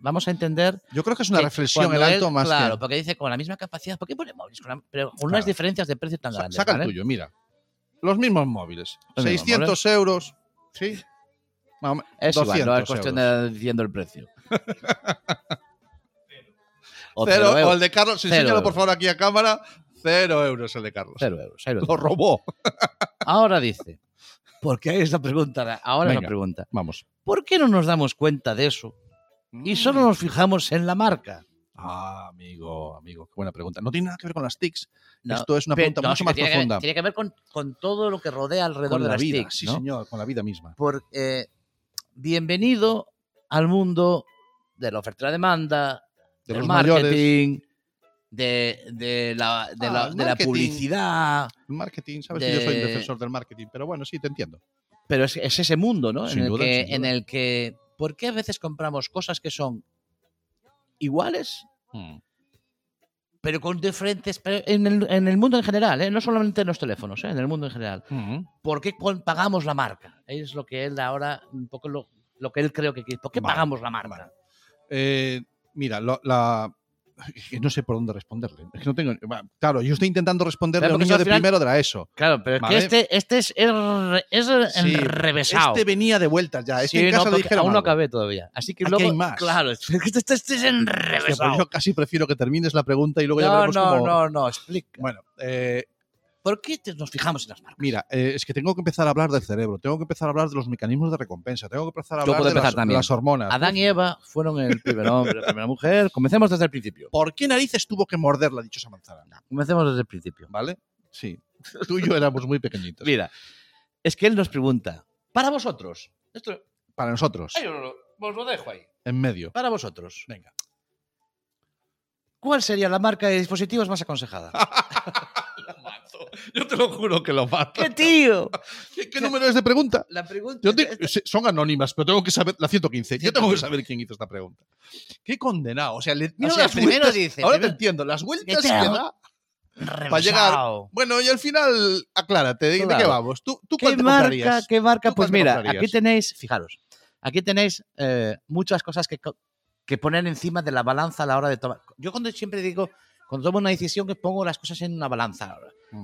Vamos a entender. Yo creo que es una que reflexión el alto él- más Claro, que. porque dice con la misma capacidad. ¿Por qué ponen móviles con la- pero con Claro. unas diferencias de precio tan Sa- grandes? Saca ¿vale? el tuyo, mira. Los mismos móviles. Los mismos 600 euros. Sí. Es igual, no 200 es cuestión euros. de diciendo el precio. o Cero, cero o el de Carlos, enséñalo por favor aquí a cámara. Cero euros el de Carlos. Cero euros, cero Lo euros. robó. Ahora dice, porque hay esta pregunta, ahora es Venga. la pregunta. Vamos. ¿Por qué no nos damos cuenta de eso y solo nos fijamos en la marca? Ah, amigo, amigo, qué buena pregunta. No tiene nada que ver con las TICs. No, Esto es una pregunta no, mucho más tiene que ver- profunda. tiene que ver con, con todo lo que rodea alrededor Con de la las vida, TICs, sí, ¿no? señor, con la vida misma. Porque eh, bienvenido al mundo de la oferta y la demanda, De del los mayores. De, de la, de, Ah, la, de la publicidad. El marketing, sabes que yo soy un de- defensor del marketing, pero bueno, sí, te entiendo. Pero es, es ese mundo, ¿no? Sin en, el que, sin en duda. el que. ¿Por qué a veces compramos cosas que son iguales, Hmm. pero con diferentes. pero en, el, en el mundo en general, ¿eh? no solamente en los teléfonos, ¿eh? en el mundo en general. Hmm. ¿Por qué pagamos la marca? Es lo que él ahora, un poco lo, lo que él creo que quiere. ¿Por qué Vale, pagamos la marca? vale. Eh, mira, lo- la. Es que no sé por dónde responderle. Es que no tengo. Claro, yo estoy intentando responderle a Claro, un porque niño de final- primero de la ESO. Claro, pero es Vale. que este, este es, er- es Sí, enrevesado. Este venía de vueltas ya. Este Sí, en no, casa porque dijeron aún no acabé todavía. Así que Aquí luego. hay más. Claro, es que este, este es Hostia, pues enrevesado. yo casi prefiero que termines la pregunta y luego ya No, veremos no, cómo- no, no, explica. Bueno, eh, ¿Por qué te- nos fijamos en las marcas? mira, eh, es que tengo que empezar a hablar del cerebro, tengo que empezar a hablar de los mecanismos de recompensa, tengo que empezar a hablar de empezar las, de las hormonas. Adán y Eva fueron el primer hombre, la primera mujer. Comencemos desde el principio. ¿Por qué narices tuvo que morder la dichosa manzana? Comencemos desde el principio. ¿Vale? Sí. Tú y yo éramos muy pequeñitos. Mira, es que él nos pregunta, para vosotros, esto, Para nosotros, lo- os lo dejo ahí, en medio. para vosotros, venga. ¿Cuál sería la marca de dispositivos más aconsejada? Yo te lo juro que lo mato. ¡Qué tío! ¿Qué, qué número es de pregunta? La pregunta Yo te- son anónimas, pero tengo que saber la 115. Yo tengo que 115. saber quién hizo esta pregunta. Qué condenado. O sea, le, mira O sea, las primero vueltas- dice, Ahora te primero- entiendo. Las vueltas Este- que da. para llegar. Bueno, y al final, aclárate, ¿de, de qué Claro. vamos? ¿Tú, tú ¿Qué cuál te marca? comprarías? ¿Qué marca? ¿Tú Pues te mira, comprarías? aquí tenéis, fijaros, aquí tenéis eh, muchas cosas que, que poner encima de la balanza a la hora de tomar. Yo cuando siempre digo, cuando tomo una decisión, que pongo las cosas en una balanza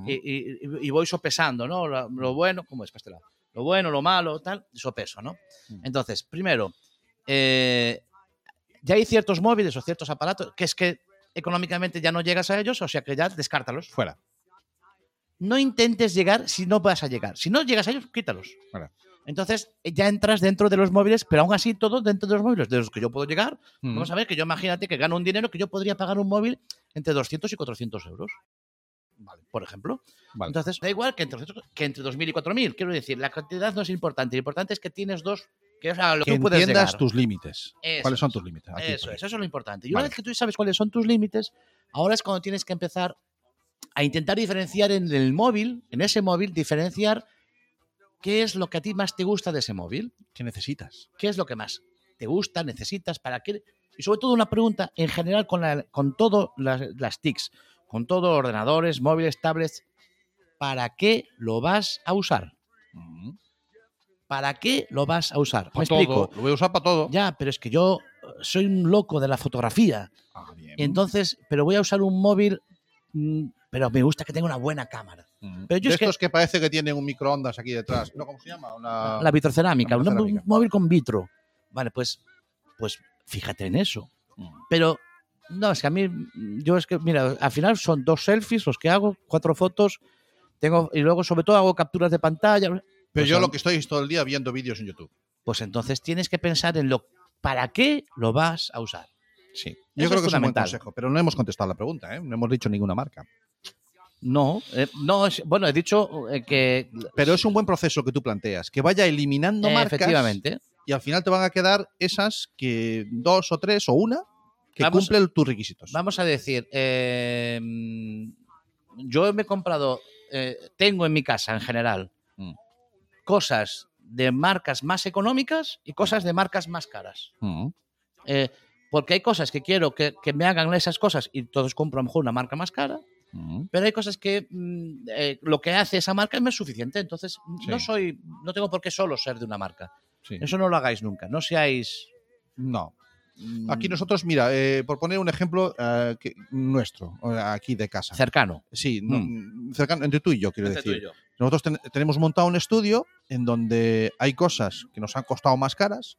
y, y- y voy sopesando, ¿no? Lo, lo bueno, ¿cómo es para este lado? Lo bueno, lo malo, tal, sopeso, ¿no? Mm. Entonces, primero, eh, ya hay ciertos móviles o ciertos aparatos que es que económicamente ya no llegas a ellos, o sea que ya descártalos. Fuera. No intentes llegar si no vas a llegar. Si no llegas a ellos, quítalos. Fuera. Entonces eh, ya entras dentro de los móviles, pero aún así todo dentro de los móviles de los que yo puedo llegar. Mm. Vamos a ver que yo imagínate que gano un dinero que yo podría pagar un móvil entre 200 y 400 euros. Vale, por ejemplo. Vale. Entonces, da igual que entre, 200 que entre 2.000 y 4.000. Quiero decir, la cantidad no es importante. Lo importante es que tienes dos, que es a lo que que tú entiendas tus límites. ¿Cuáles son tus límites? Aquí, Eso es, eso es lo importante. Y una Vale. vez que tú sabes cuáles son tus límites, ahora es cuando tienes que empezar a intentar diferenciar en el móvil, en ese móvil, diferenciar qué es lo que a ti más te gusta de ese móvil, ¿Qué necesitas? qué es lo que más te gusta, necesitas, para qué. Y sobre todo una pregunta en general con, la- con todo las, las TICs, con todo ordenadores, móviles, tablets, ¿para qué lo vas a usar? Mm. ¿Para qué lo vas a usar? Me Para explico. todo. Lo voy a usar para todo. Ya, pero es que yo soy un loco de la fotografía. Ah, bien. Entonces, pero voy a usar un móvil, mm, pero me gusta que tenga una buena cámara. Mm. pero yo de es estos que... parece que tienen un microondas aquí detrás. ¿No? ¿Cómo se llama? Una... La vitrocerámica, la un- móvil con vitro. Vale, pues, pues fíjate en eso. Mm. Pero, no, es que a mí, yo es que, mira, al final son dos selfies los que hago, cuatro fotos, tengo, y luego sobre todo hago capturas de pantalla. Pero Pues yo son- lo que estoy es todo el día viendo vídeos en YouTube. Pues entonces tienes que pensar en lo, ¿para qué lo vas a usar? Sí. Eso Yo es creo que es un buen consejo, pero no hemos contestado la pregunta, ¿eh? No hemos dicho ninguna marca. No, eh, no, es- bueno, he dicho eh, que... Pero es un buen proceso que tú planteas, que vaya eliminando eh, marcas efectivamente. y al final te van a quedar esas que dos o tres o una que Vamos- cumplen tus requisitos. Vamos a decir, eh, yo me he comprado, eh, tengo en mi casa en general Mm. cosas de marcas más económicas y cosas de marcas más caras. Mm. Porque hay cosas que quiero que, que me hagan esas cosas y entonces compro a lo mejor una marca más cara, Mm. pero hay cosas que mm, eh, lo que hace esa marca me es suficiente. Entonces no soy, no tengo por qué solo ser de una marca. Sí. Eso no lo hagáis nunca. No seáis. No. mm, Aquí nosotros, mira, eh, por poner un ejemplo eh, que- nuestro, aquí de casa. cercano. Sí, no, cercano, entre tú y yo, quiero Entre tú y decir. yo. Nosotros ten- tenemos montado un estudio en donde hay cosas que nos han costado más caras,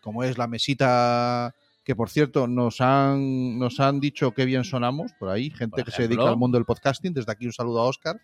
como es la mesita que, por cierto, nos han, nos han dicho que bien sonamos por ahí, gente Por que se dedica al mundo del podcasting. Desde aquí un saludo a Oscar.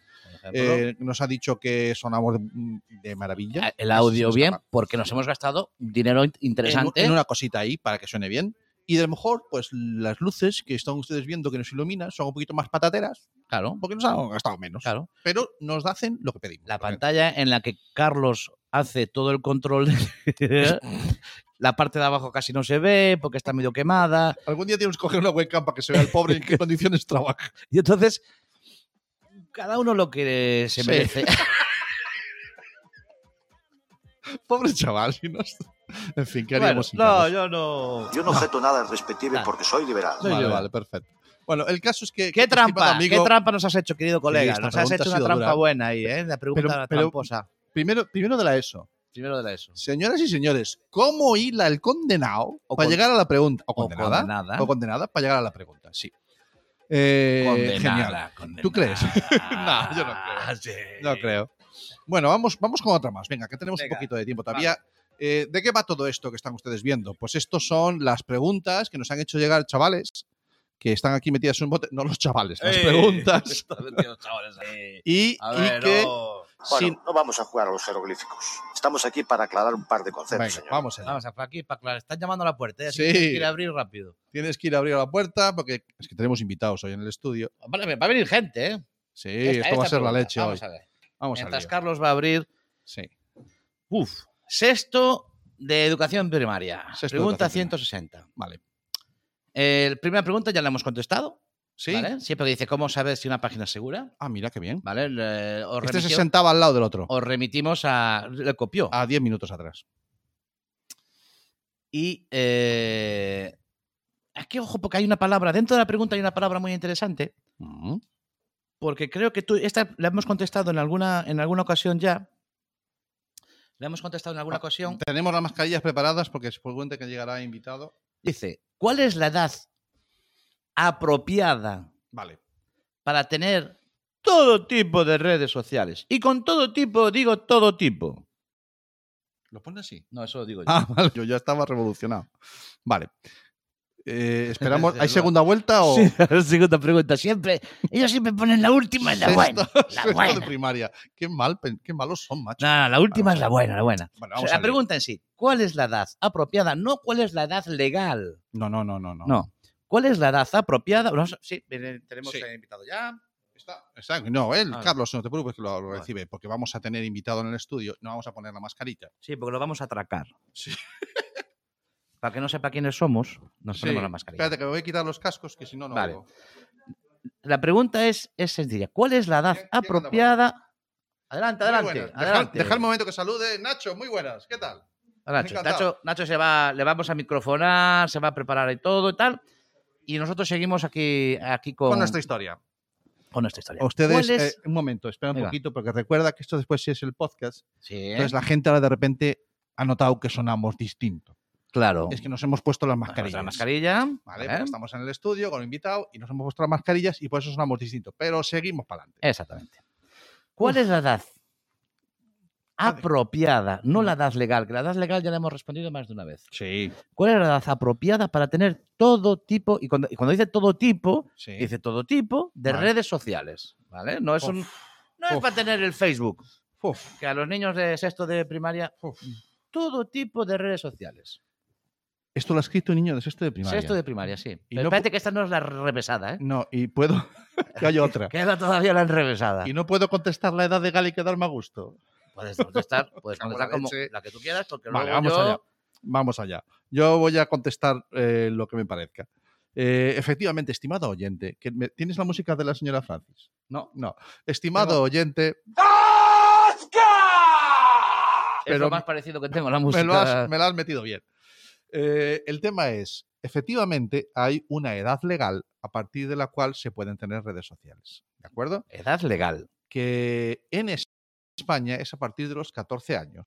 Eh, nos ha dicho que sonamos de, de maravilla. el audio bien, porque nos hemos gastado dinero in- En, interesante. en una cosita ahí para que suene bien. Y de lo mejor, pues las luces que están ustedes viendo que nos iluminan son un poquito más patateras, Claro, porque nos han gastado menos. claro. Pero nos hacen lo que pedimos. La pantalla en la que Carlos hace todo el control. la parte de abajo casi no se ve porque está medio quemada. Algún día tenemos que coger una webcam para que se vea el pobre en qué condiciones trabaja. Y entonces, cada uno lo que se Sí. merece. Pobre chaval. si no- En fin, ¿qué haríamos no, yo no. Yo no objeto nada al respective Nada. porque soy liberal. Soy Vale, yo. vale, perfecto. Bueno, el caso es que... ¿Qué trampa? amigo, ¿Qué trampa nos has hecho, querido colega? nos has hecho ha una trampa dura. buena ahí, ¿eh? La pregunta Pero- pero- tramposa. Primero, primero de la ESO. Primero de la ESO. Señoras y señores, ¿cómo hila el condenado O para con- llegar a la pregunta? ¿O o condenada? condenada. O condenada para llegar a la pregunta, sí. Eh, genial. ¿Tú crees? No, yo no creo. Sí. No creo. Bueno, vamos, vamos con otra más. Venga, que tenemos Venga, un poquito de tiempo todavía. Eh, ¿De qué va todo esto que están ustedes viendo? Pues estos son las preguntas que nos han hecho llegar chavales que están aquí metidas en un bote. No los chavales, las Ey, preguntas. estás metido, chavales, ahí. Y, ver, que. no. Bueno, sin- no vamos a jugar a los jeroglíficos. Estamos aquí para aclarar un par de conceptos, Venga, señor. vamos allá. Vamos a aquí para aclarar. Están llamando a la puerta. ¿eh? Así Sí. que tienes que ir a abrir rápido. Tienes que ir a abrir la puerta porque es que tenemos invitados hoy en el estudio. Vale, va a venir gente, ¿eh? Sí, Esta- esto va a ser la leche Vamos hoy. a ver. Vamos Mientras. Carlos va a abrir. Sí. Uf. Sexto de educación primaria. Sexto pregunta educación 160. Vale. Eh, primera pregunta ya la hemos contestado. Sí. ¿vale? Siempre dice cómo saber si una página es segura. Ah, mira qué bien. ¿Vale? Le- os, Este se sentaba al lado del otro. os remitimos a. Le copió. A 10 minutos atrás. Y. Eh, aquí, ojo, porque hay una palabra. Dentro de la pregunta hay una palabra muy interesante. Mm. Porque creo que tú. Esta la hemos contestado en alguna, en alguna ocasión ya. La hemos contestado en alguna Ah, ocasión. Tenemos las mascarillas preparadas porque es cuenta que llegará invitado. Dice: ¿Cuál es la edad apropiada Vale. para tener todo tipo de redes sociales? Y con todo tipo, digo todo tipo. ¿Lo pone así? No, eso lo digo yo. Ah, vale. Yo ya estaba revolucionado. Vale. Eh, esperamos, ¿hay segunda vuelta o Sí, segunda pregunta. Siempre, ellos siempre ponen la última y la buena. La buena. de primaria? Qué mal, qué malos son, macho. No, no, la última Vamos es la buena, la buena. Bueno, O vamos sea, a la pregunta en sí, ¿cuál es la edad apropiada? No cuál es la edad legal. No, no, no, no, no. No. ¿Cuál es la edad apropiada? Sí, tenemos Sí. invitado ya. Está, está- no, él, Ah, Carlos, no te preocupes que lo, lo Vale. recibe, porque vamos a tener invitado en el estudio, no vamos a poner la mascarita. Sí, porque lo vamos a atracar. Sí. Para que no sepa quiénes somos, nos Sí, ponemos la mascarilla. Espérate, que me voy a quitar los cascos, que si no, no Vale. oigo. La pregunta es, es sencilla. ¿Cuál es la edad apropiada? Adelante, adelante. adelante. dejad un momento que salude. Nacho, muy buenas, ¿qué tal? Nacho. Nacho, Nacho se va, le vamos a microfonar, se va a preparar y todo y tal. Y nosotros seguimos aquí, aquí con, Con nuestra historia. con nuestra historia. Ustedes, eh, un momento, espera un Venga. poquito, porque recuerda que esto después sí es el podcast. Sí. Entonces la gente ahora de repente ha notado que sonamos distinto. claro. Es que nos hemos puesto las mascarillas. La mascarilla. ¿vale? ¿eh? Porque estamos en el estudio con el invitado y nos hemos puesto las mascarillas y por eso sonamos distinto. Pero seguimos para adelante. Exactamente. ¿Cuál Uf. es la edad. Apropiada? No Mm. la edad legal, que la edad legal ya la hemos respondido más de una vez. Sí, ¿Cuál es la edad apropiada para tener todo tipo, y cuando, y cuando dice todo tipo, sí. dice todo tipo de Vale. redes sociales? ¿Vale? No es, un, Uf, no es para tener el Facebook, uf, que a los niños de sexto de primaria, uf. todo tipo de redes sociales. Esto lo ha escrito un niño de sexto de primaria. Sexto de primaria, sí. Y Pero no espérate que esta no es la revesada, ¿eh? No, y puedo. que hay otra. Queda todavía la enrevesada. Y no puedo contestar la edad legal y quedarme a gusto. Puedes contestar, puedes contestar como la que tú quieras, porque Vale, luego vamos yo- allá. Vamos allá. Yo voy a contestar eh, lo que me parezca. Eh, efectivamente, estimado oyente, que me- ¿tienes la música de la señora Francis? No, No. Estimado oyente, es Pero lo más parecido que tengo la música. me, lo has, me la has metido bien. Eh, el tema es, efectivamente, hay una edad legal a partir de la cual se pueden tener redes sociales. ¿De acuerdo? Edad legal. que en Es- España es a partir de los 14 años.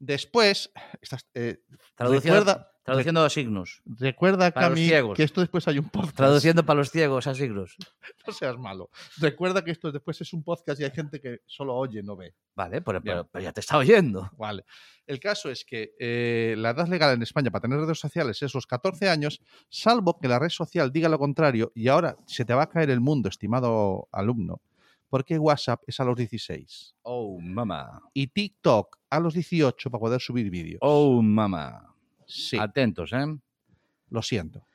Después, estás- eh, Traduciendo, recuerda, traduciendo a signos. recuerda para los Cami, ciegos. que esto después hay un podcast. Traduciendo para los ciegos a signos. No seas malo. Recuerda que esto después es un podcast y hay gente que solo oye, no ve. Vale, pero, Bien. pero- pero ya te está oyendo. Vale. El caso es que eh, la edad legal en España para tener redes sociales es los 14 años, salvo que la red social diga lo contrario y ahora se te va a caer el mundo, estimado alumno, porque WhatsApp es a los 16 Oh, mamá. y TikTok a los 18 para poder subir vídeos. Oh, mamá. Sí, Atentos, ¿eh? lo siento.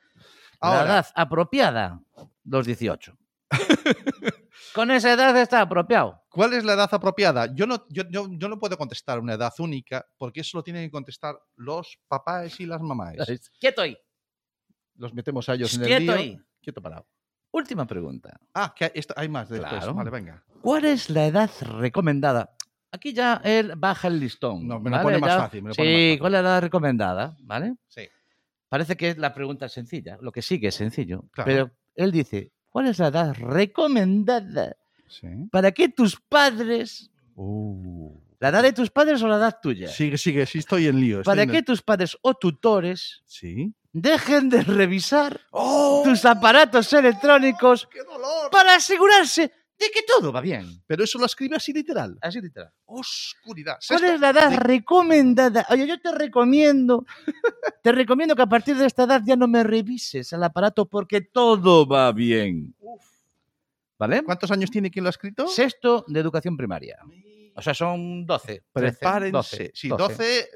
la edad apropiada, los 18. Con esa edad está apropiado. ¿cuál es la edad apropiada? Yo no, yo, yo- yo no puedo contestar una edad única porque eso lo tienen que contestar los papás y las mamás. Quieto ahí. Los metemos a ellos en el Quieto lío. ahí. Quieto parado. Última pregunta. Ah, que hay, hay más después. Claro. Vale, venga. ¿Cuál es la edad recomendada? Aquí ya él baja el listón. No, me lo ¿vale? pone más Ya- fácil, me lo pone sí, más fácil. ¿cuál es la edad recomendada? ¿Vale? Sí. Parece que la pregunta es sencilla. Lo que sigue es sencillo. Claro. Pero él dice, ¿cuál es la edad recomendada Sí. para que tus padres... Uh. ¿La edad de tus padres o la edad tuya? Sigue, sigue, sí estoy en lío. estoy para en que tus padres o tutores Sí. Dejen de revisar ¡Oh! tus aparatos electrónicos ¡Qué dolor! para asegurarse de que todo va bien. Pero eso lo escribe así literal. Así literal. Oscuridad. ¿Cuál es la edad recomendada? Oye, yo te recomiendo, te recomiendo que a partir de esta edad ya no me revises el aparato porque todo va bien. ¿Vale? ¿Cuántos años tiene quien lo ha escrito? Sexto de educación primaria. O sea, son 12. 13, Prepárense. 12, sí, 12. 12,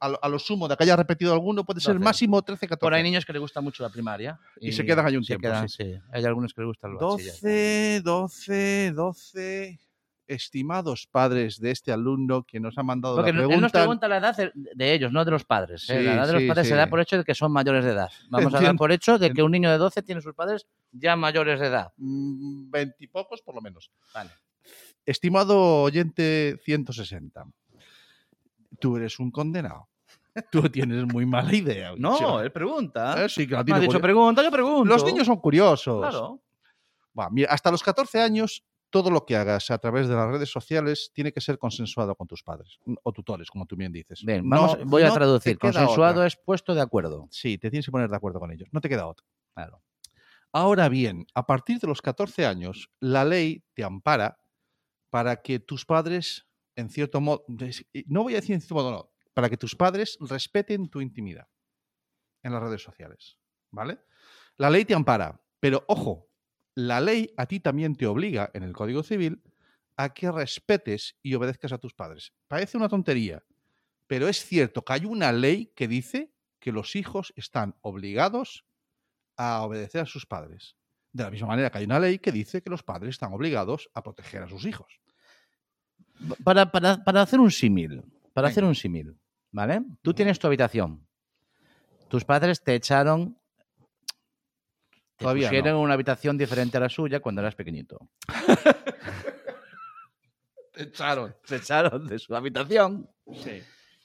a, lo- a lo sumo de que haya repetido alguno, puede ser 12. máximo 13, 14. Por ahí niños que les gusta mucho la primaria. Y se quedan ahí un se tiempo, quedan, sí. sí. Hay algunos que les gusta el bachiller. 12, 12, 12. Estimados padres de este alumno que nos ha mandado Porque la él pregunta. nos pregunta la edad de- de ellos, no de los padres. ¿eh? Sí, la edad de los sí, padres se sí. da por hecho de que son mayores de edad. Vamos a dar Entiendo. por hecho de que un niño de 12 tiene sus padres ya mayores de edad. mm, Veintipocos por lo menos. Vale. Estimado oyente 160, tú eres un condenado. Tú tienes muy mala idea. No, él pregunta. Eh, sí, que la Me ha dicho pregunta, yo pregunto. Los niños son curiosos. Claro. Mira, hasta los 14 años, todo lo que hagas a través de las redes sociales tiene que ser consensuado con tus padres o tutores, como tú bien dices. Bien, No- vamos, voy a no traducir. Consensuado otra. es puesto de acuerdo. Sí, te tienes que poner de acuerdo con ellos. No te queda otra. Claro. Ahora bien, a partir de los 14 años, la ley te ampara para que tus padres, en cierto modo, no voy a decir en cierto modo, no, para que tus padres respeten tu intimidad en las redes sociales. ¿vale? La ley te ampara, pero ojo, la ley a ti también te obliga en el Código Civil a que respetes y obedezcas a tus padres. Parece una tontería, pero es cierto que hay una ley que dice que los hijos están obligados a obedecer a sus padres. De la misma manera que hay una ley que dice que los padres están obligados a proteger a sus hijos. Para, para- para hacer un símil, para Venga. hacer un símil, ¿vale? Tú tienes tu habitación. Tus padres te echaron. Te Todavía pusieron no. en una habitación diferente a la suya cuando eras pequeñito. Te echaron. Te echaron de su habitación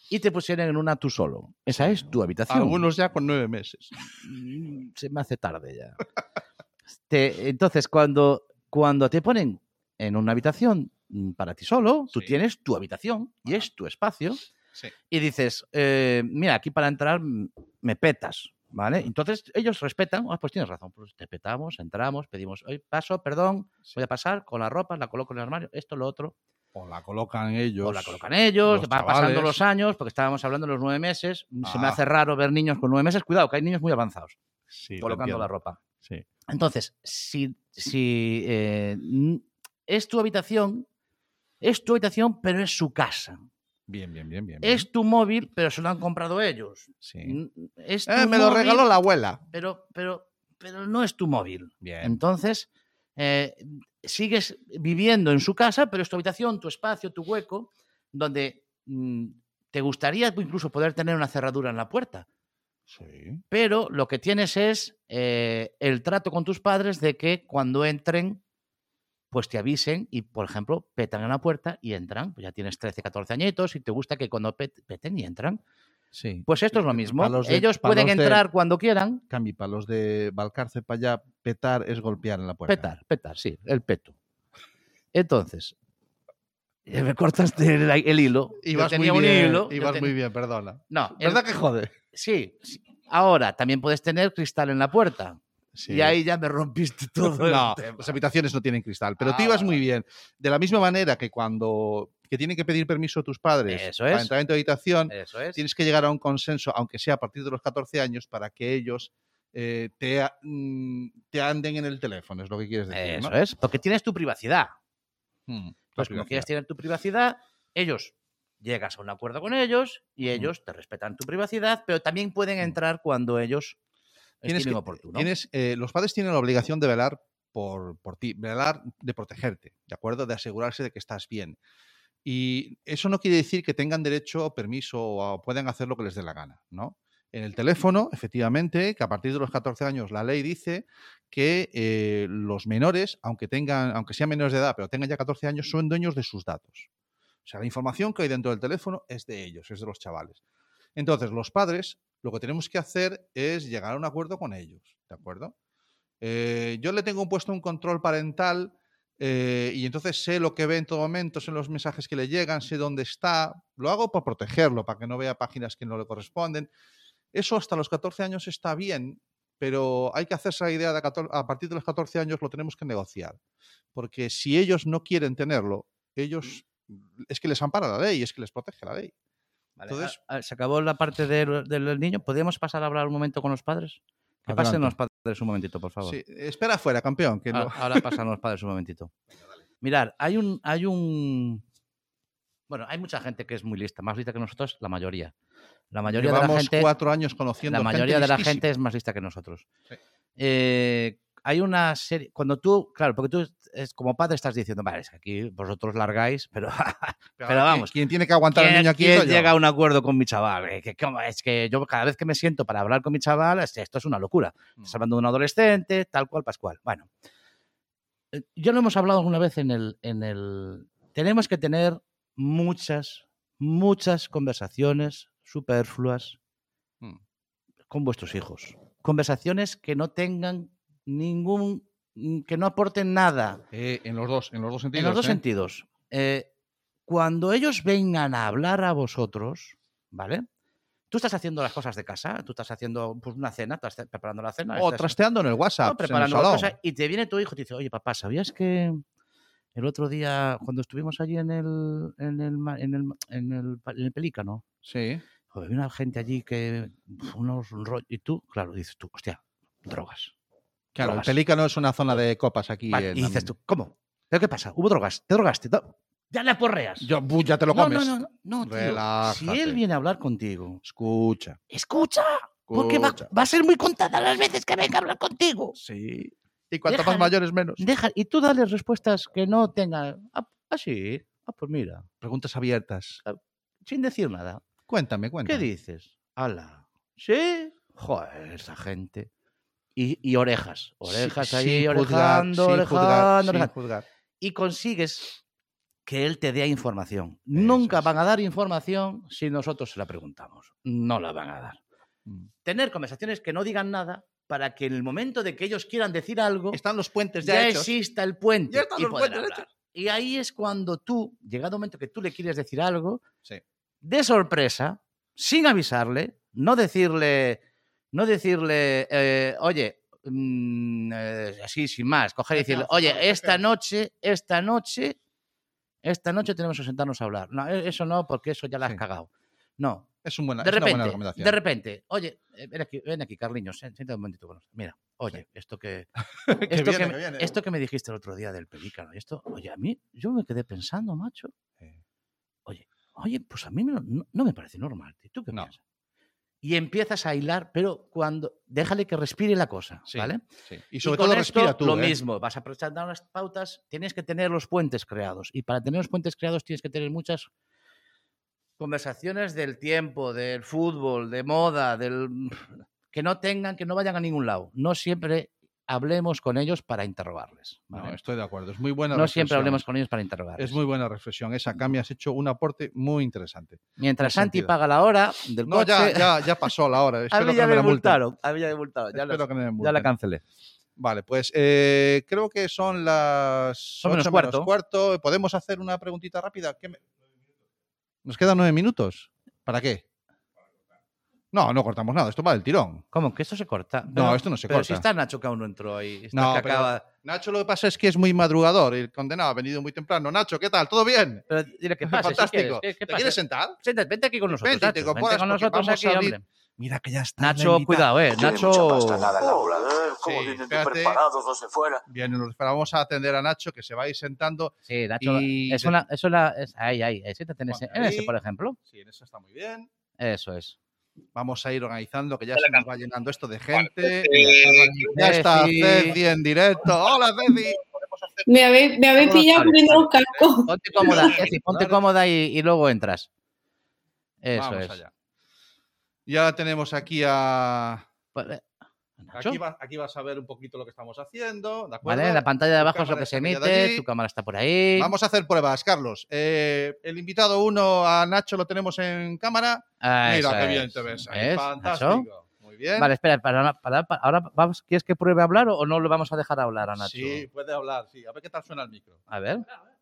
y te pusieron en una tú solo. Esa es tu habitación. Algunos ya con nueve meses. Mm, se me hace tarde ya. Te- entonces, cuando, cuando te ponen en una habitación mm, para ti solo, tú tienes tu habitación y Ajá. es tu espacio Sí. y dices, eh, mira, aquí para entrar mm, me petas, ¿vale? Entonces ellos respetan, ah, pues tienes razón, pues te petamos, entramos, pedimos, hoy paso, perdón, voy a pasar con la ropa, la coloco en el armario, esto, lo otro, O la colocan ellos. o la colocan ellos, los va pasando los años, porque estábamos hablando de los nueve meses, se me Ah. hace raro ver niños con nueve meses, cuidado, que hay niños muy avanzados colocando la ropa. Entonces, si, si eh, es tu habitación, es tu habitación, pero es su casa. Bien, bien, bien, bien. bien. Es tu móvil, pero se lo han comprado ellos. Sí. Es Eh, me lo regaló la abuela. Pero, pero, pero no es tu móvil. Bien. Entonces, eh, sigues viviendo en su casa, pero es tu habitación, tu espacio, tu hueco, donde mm, te gustaría incluso poder tener una cerradura en la puerta. Sí. Pero lo que tienes es eh, el trato con tus padres de que cuando entren, pues te avisen y, por ejemplo, petan en la puerta y entran. Pues ya tienes 13, 14 añitos y te gusta que cuando pet- peten y entran. Sí. Pues esto es lo mismo. de- Ellos pueden de- entrar cuando quieran. Cambi, para los de Valcarce para allá, petar es golpear en la puerta. Petar, petar, sí, el peto. Entonces, eh, me cortaste el, el hilo. Tenía muy un bien. hilo. y yo vas ten- muy bien, perdona. No, el- ¿Verdad que jode? sí, sí. Ahora también puedes tener cristal en la puerta. Sí. Y ahí ya me rompiste todo. No, las habitaciones no tienen cristal, pero Ah, tú ibas muy bien. De la misma manera que cuando que tienen que pedir permiso a tus padres Eso para es. entrar en tu habitación, Eso es. tienes que llegar a un consenso, aunque sea a partir de los 14 años, para que ellos eh, te, a- mm, te anden en el teléfono, es lo que quieres decir. Eso ¿no? es, porque tienes tu privacidad. Mm, Pues como quieres tener tu privacidad, ellos llegas a un acuerdo con ellos y ellos te respetan tu privacidad, pero también pueden entrar cuando ellos tienes estimen que- oportuno. tienes, eh, los padres tienen la obligación de velar por, por ti, velar de protegerte, ¿de acuerdo? De asegurarse de que estás bien. Y eso no quiere decir que tengan derecho o permiso o puedan hacer lo que les dé la gana, ¿no? En el teléfono, efectivamente, que a partir de los 14 años la ley dice que eh, los menores, aunque tengan, aunque sean menores de edad, pero tengan ya 14 años, son dueños de sus datos. O sea, la información que hay dentro del teléfono es de ellos, es de los chavales. Entonces, los padres, lo que tenemos que hacer es llegar a un acuerdo con ellos, ¿de acuerdo? Eh, yo le tengo puesto un control parental eh, y entonces sé lo que ve en todo momento, sé los mensajes que le llegan, sé dónde está. Lo hago para protegerlo, para que no vea páginas que no le corresponden. Eso hasta los 14 años está bien, pero hay que hacerse la idea de a partir de los 14 años lo tenemos que negociar. Porque si ellos no quieren tenerlo, ellos es que les ampara la ley, es que les protege la ley. Vale, entonces- ah, ah, se acabó la parte del, del niño. ¿Podemos pasar a hablar un momento con los padres? Que pasen los padres un momentito, por favor. Sí, espera afuera, campeón, que Ah, no. Ahora pasan los padres un momentito. Mirar, hay un, hay un. Bueno, hay mucha gente que es muy lista, más lista que nosotros, la mayoría. La mayoría de la Llevamos gente. cuatro años conociendo La gente mayoría de la gente es más lista que nosotros. Sí. Eh, hay una serie. Cuando tú, claro, porque tú es, como padre estás diciendo, vale, es que aquí vosotros largáis, pero Pero, vamos, ¿Quién tiene que aguantar al ¿quién, niño aquí? quién llega a un acuerdo con mi chaval? Eh, que, es que yo cada vez que me siento para hablar con mi chaval, es- esto es una locura. Mm. Estás hablando de un adolescente, tal cual, pascual. Bueno, eh, ya lo hemos hablado alguna vez en el, en el... Tenemos que tener muchas, muchas conversaciones superfluas Mm. con vuestros hijos. Conversaciones que no tengan ningún... que no aporten nada. Eh, en los dos, en los dos sentidos. En los dos ¿eh? sentidos. Eh, cuando ellos vengan a hablar a vosotros, ¿vale? Tú estás haciendo las cosas de casa, tú estás haciendo pues, una cena, estás preparando la cena. O estás- trasteando en el WhatsApp. no, preparando salón. cosas, y te viene tu hijo y te dice, oye, papá, ¿sabías que el otro día, cuando estuvimos allí en el, en el, en el, en el, en el Pelícano, Sí. había una gente allí que, unos rollos, y tú, claro, dices tú, hostia, drogas. Claro, el pelícano es una zona de copas aquí. Vale, en- y dices tú, ¿cómo? ¿Pero qué pasa? ¿Hubo drogas? ¿Te drogaste? No, Ya le aporreas. Yo, ya te lo no, comes. no, no, no, tío. Si él viene a hablar contigo, Escucha. escucha, porque va, a ser muy contada las veces que venga a hablar contigo. Sí. Y cuanto más mayores, menos. Deja, y tú dale respuestas que no tengan. Ah, ah, sí. Ah, pues mira, Preguntas abiertas. sin decir nada. Cuéntame, ¿Qué cuéntame. dices? Ala. ¿Sí? Joder, esa gente. Y, y orejas. Orejas Sí, ahí, juzgar, orejando, juzgar, orejando. Y consigues que él te dé información. Eso Nunca es. van a dar información si nosotros se la preguntamos. No la van a dar. Mm. Tener conversaciones que no digan nada para que en el momento de que ellos quieran decir algo, Están los puentes ya, ya, hechos. exista el puente. Ya están y los puentes. Y ahí es cuando tú, llegado el momento que tú le quieres decir algo, Sí. de sorpresa, sin avisarle, no decirle, no decirle, eh, oye, mm, eh, así sin más, coger y decirle, oye, esta noche, esta noche, esta noche tenemos que sentarnos a hablar. No, e- eso no, porque eso ya la has Sí. cagado. No, Es, un buena, de es una buena repente, recomendación. de repente, oye, eh, ven aquí, ven aquí, Carliños, siéntate un momentito con nosotros. Mira, oye, esto que, Que esto, viene, que, que viene. esto que me dijiste el otro día del pelícano, y esto, oye, a mí, yo me quedé pensando, macho. Sí. Oye, oye, pues a mí no, no me parece normal. ¿Tú qué No. piensas? Y empiezas a hilar, pero cuando déjale que respire la cosa, Sí, ¿vale? sí. Y Y sobre con todo esto, respira tú. Lo ¿eh? mismo, vas a presentar unas pautas, tienes que tener los puentes creados. Y para tener los puentes creados tienes que tener muchas conversaciones del tiempo, del fútbol, de moda, del que no tengan, que no vayan a ningún lado. No siempre hablemos con ellos para interrogarles. No, estoy de acuerdo. Es muy buena No siempre hablemos con ellos para interrogarles. Es muy buena reflexión. Esa Cami has hecho un aporte muy interesante. Mientras Santi sentido. paga la hora del No, coche, ya, ya, ya pasó la hora. a Espero mí que ya no me me multaron. A mí ya me multaron. Ya, Espero la, que no me ya la cancelé. Vale, pues eh, creo que son las Son menos ocho cuarto. ¿Podemos hacer una preguntita rápida? ¿Qué me- Nos quedan nueve minutos. ¿Para qué? No, no cortamos nada. Esto va del tirón. ¿Cómo? ¿Que esto se corta? No, esto no se pero corta. si está Nacho que aún no entró ahí. Está No, que pero- acaba- Nacho lo que pasa es que es muy madrugador. El condenado ha venido muy temprano. Nacho, ¿qué tal? ¿Todo bien? Pero dile que pase. si Fantástico. quieres. ¿Qué, qué ¿Te quieres sentar? Siéntate, vente aquí con nosotros. Vente y te Nacho, vente con nosotros vamos aquí, a abrir- hombre. Mira que ya está. Nacho, cuidado, eh. Nacho. pasta nada la cómo Sí, vienen preparados los de fuera. Bien, nos vamos a atender a Nacho, que se va a ir sentando. Sí, Nacho. Y Es una. Eso la, es, ahí, ahí. eh, Siéntate en ese, en ese, por ejemplo. Sí, en eso está muy bien. Eso es. Vamos a ir organizando, que ya se nos va llenando esto de gente. Eh, Ya está Ceci. Ceci en directo. Hola, Ceci. Me habéis, me habéis pillado poniendo los cascos. Ponte cómoda, Ceci, ponte cómoda y, y luego entras. Eso Vamos es. allá. Ya tenemos aquí a. Nacho, Aquí, va- aquí vas a ver un poquito lo que estamos haciendo. ¿de acuerdo? Vale, la pantalla de Tu abajo es lo que se emite, tu cámara está por ahí. Vamos a hacer pruebas, Carlos. Eh, el invitado uno a Nacho lo tenemos en cámara. Ah, Mira qué bien es. te ves. ahí. ¿Ves, Fantástico. Nacho? Muy bien. Vale, espera, para, para- para- ahora vamos, ¿quieres que pruebe a hablar o, o no lo vamos a dejar hablar a Nacho? Sí, puede hablar. Sí. A ver qué tal suena el micro. A ver.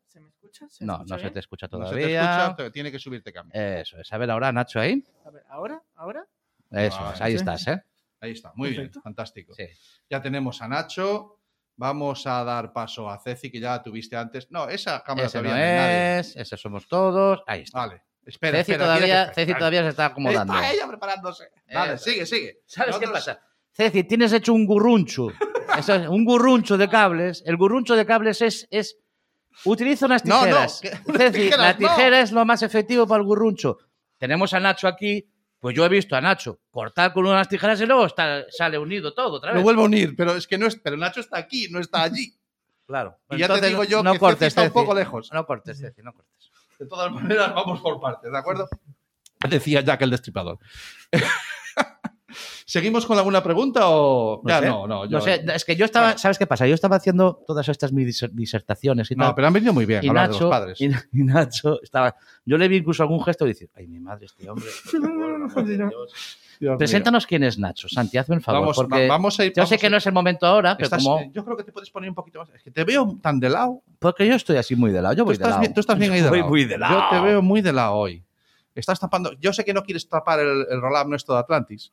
¿Se me escucha? ¿Se me No, escucha no se te escucha No se todavía. te escucha, te- tiene que subirte cambio. Eso es. A ver ahora, Nacho, ahí. A ver, ¿ahora? ¿Ahora? Eso Vale. es, ahí Sí. estás, ¿eh? Ahí está, muy Perfecto. bien, fantástico. Sí. Ya tenemos a Nacho. Vamos a dar paso a Ceci, que ya tuviste antes. No, esa cámara Ese no todavía no nadie. es, ese somos todos. Ahí está. Vale, espera. Ceci, espera, todavía, Ceci todavía se está acomodando. Está ella preparándose. Vale, Eso. sigue, sigue. ¿Sabes qué pasa? Ceci, tienes hecho un gurruncho. Eso es, un gurruncho de cables. El gurruncho de cables es. es utiliza unas No, no, tijeras. que- Ceci, tijeras, la no. tijera es lo más efectivo para el gurruncho. Tenemos a Nacho aquí. Pues yo he visto a Nacho cortar con unas tijeras y luego está- sale unido todo otra Lo vez. vuelvo a unir, pero es que no es. Pero Nacho está aquí, no está allí. Claro. Y ya te digo yo no que Ceci está un poco lejos. No cortes, Ceci, no cortes. De todas maneras, vamos por partes, ¿de acuerdo? Decía Jack el Destripador. ¿Seguimos con alguna pregunta o.? No ya sé. no, no. yo- No sé, es que yo estaba, Bueno. ¿sabes qué pasa? Yo estaba haciendo todas estas mis diser- disertaciones y No, tal. pero han venido muy bien y hablar de Nacho, los padres. y, y Nacho estaba. Yo le vi incluso algún gesto de decir, ay, mi madre, este hombre. de Dios". Dios mío. Preséntanos quién es Nacho. Santi, hazme el favor. Vamos, porque va- vamos a ir. yo sé que a- no es el momento ahora, pero estás- como. Yo creo que te puedes poner un poquito más. Es que te veo tan de lado. Porque yo estoy así muy de lado. Yo Tú voy de lado. bien, tú estás bien ahí de Voy muy de lado. Yo te veo muy de lado hoy. Estás tapando. Yo sé que no quieres tapar el, el roll-up nuestro de Atlantis.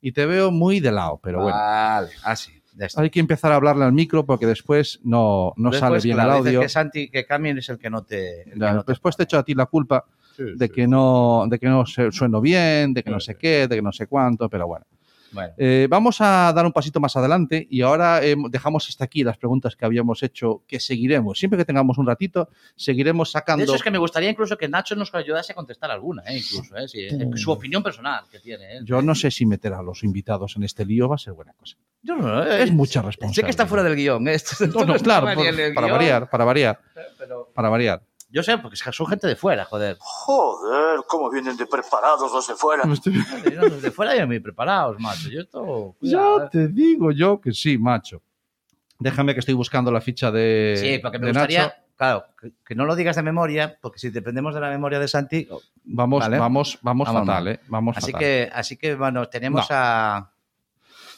Y te veo muy de lado, pero bueno. Vale, así. ya está. Hay que empezar a hablarle al micro porque después no, no sale Después, bien claro, el dices audio. que Santi, que Camille es el que no te. que no te- después te echo a ti la culpa de que no, de que no sueno bien, de que no sé qué, de que no sé cuánto, pero bueno. Bueno. Eh, vamos a dar un pasito más adelante y ahora eh, dejamos hasta aquí las preguntas que habíamos hecho, que seguiremos. Siempre que tengamos un ratito, seguiremos De sacando. hecho, es que me gustaría incluso que Nacho nos ayudase a contestar alguna, ¿eh? incluso, su opinión personal que tiene. Yo no sé si meter a los invitados en este lío va a ser buena cosa. Yo no, Es mucha Sé responsabilidad. que está fuera del guion. ¿eh? Esto No, no, claro, para variar, para variar, pero- para variar. Yo sé, porque son gente de fuera, joder. Joder, cómo vienen de preparados los de fuera. Los de fuera ya muy preparados, macho. Yo esto. Ya ¿eh? te digo yo que sí, macho. Déjame que estoy buscando la ficha de. Sí, porque me gustaría, Nacho. claro, que, que no lo digas de memoria, porque si dependemos de la memoria de Santi. Vamos, Vale. vamos, vamos Vamos fatal, mal. ¿eh? Vamos Así fatal. que, así que, bueno, tenemos No. a.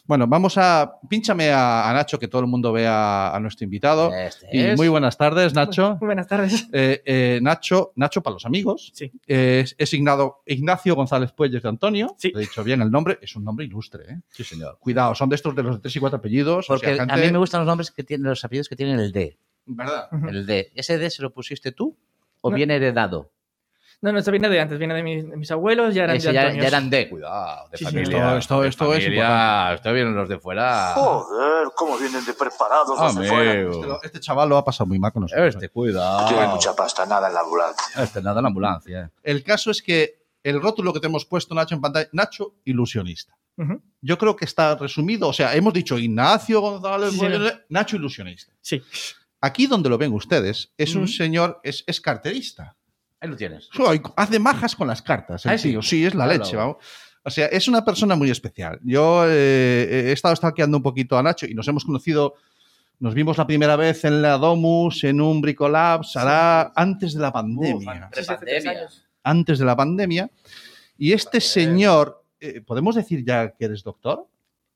Bueno, vamos a. Pínchame a, a Nacho, que todo el mundo vea a nuestro invitado. Este Y es- muy buenas tardes, Nacho. Muy buenas tardes. Eh, eh, Nacho, Nacho para los amigos. Sí. Eh, es, es Ignado- Ignacio González Puelles de Antonio. Sí. He dicho bien el nombre. Es un nombre ilustre, ¿eh? Sí, señor. Cuidado, son de estos de los de tres y cuatro apellidos. o Porque sea, gente- a mí me gustan los nombres que tienen, los apellidos que tienen el D. ¿Verdad? El D. ¿Ese D se lo pusiste tú o No. viene heredado? No, no, esto viene de antes, viene de mis, de mis abuelos, ya eran Ese de ya, eran D. Cuidado, de Sí, sí, familia. esto- de esto es familia. Esto vienen los de fuera. Joder, cómo vienen de preparados los de fuera. Este, este chaval lo ha pasado muy mal con nosotros. Este, ¿eh? cuidado. Lleve mucha pasta, nada en la ambulancia. Este, nada en la ambulancia. El caso es que el rótulo que te hemos puesto, Nacho, en pantalla, Nacho, ilusionista. Yo creo que está resumido, o sea, hemos dicho Ignacio González, Sí. Nacho ilusionista. Sí. Aquí donde lo ven ustedes, es un señor, es, es carterista. Ahí lo tienes. Joder, Hace majas con las cartas, el Ah, sí. tío. Sí, es la Claro. leche, vamos. O sea, es una persona muy especial. Yo eh, he estado stalkeando un poquito a Nacho y nos hemos conocido, nos vimos la primera vez en la Domus, en un Bricolab, hará antes de la pandemia. Antes de la pandemia. Y este señor, eh, ¿podemos decir ya que eres doctor?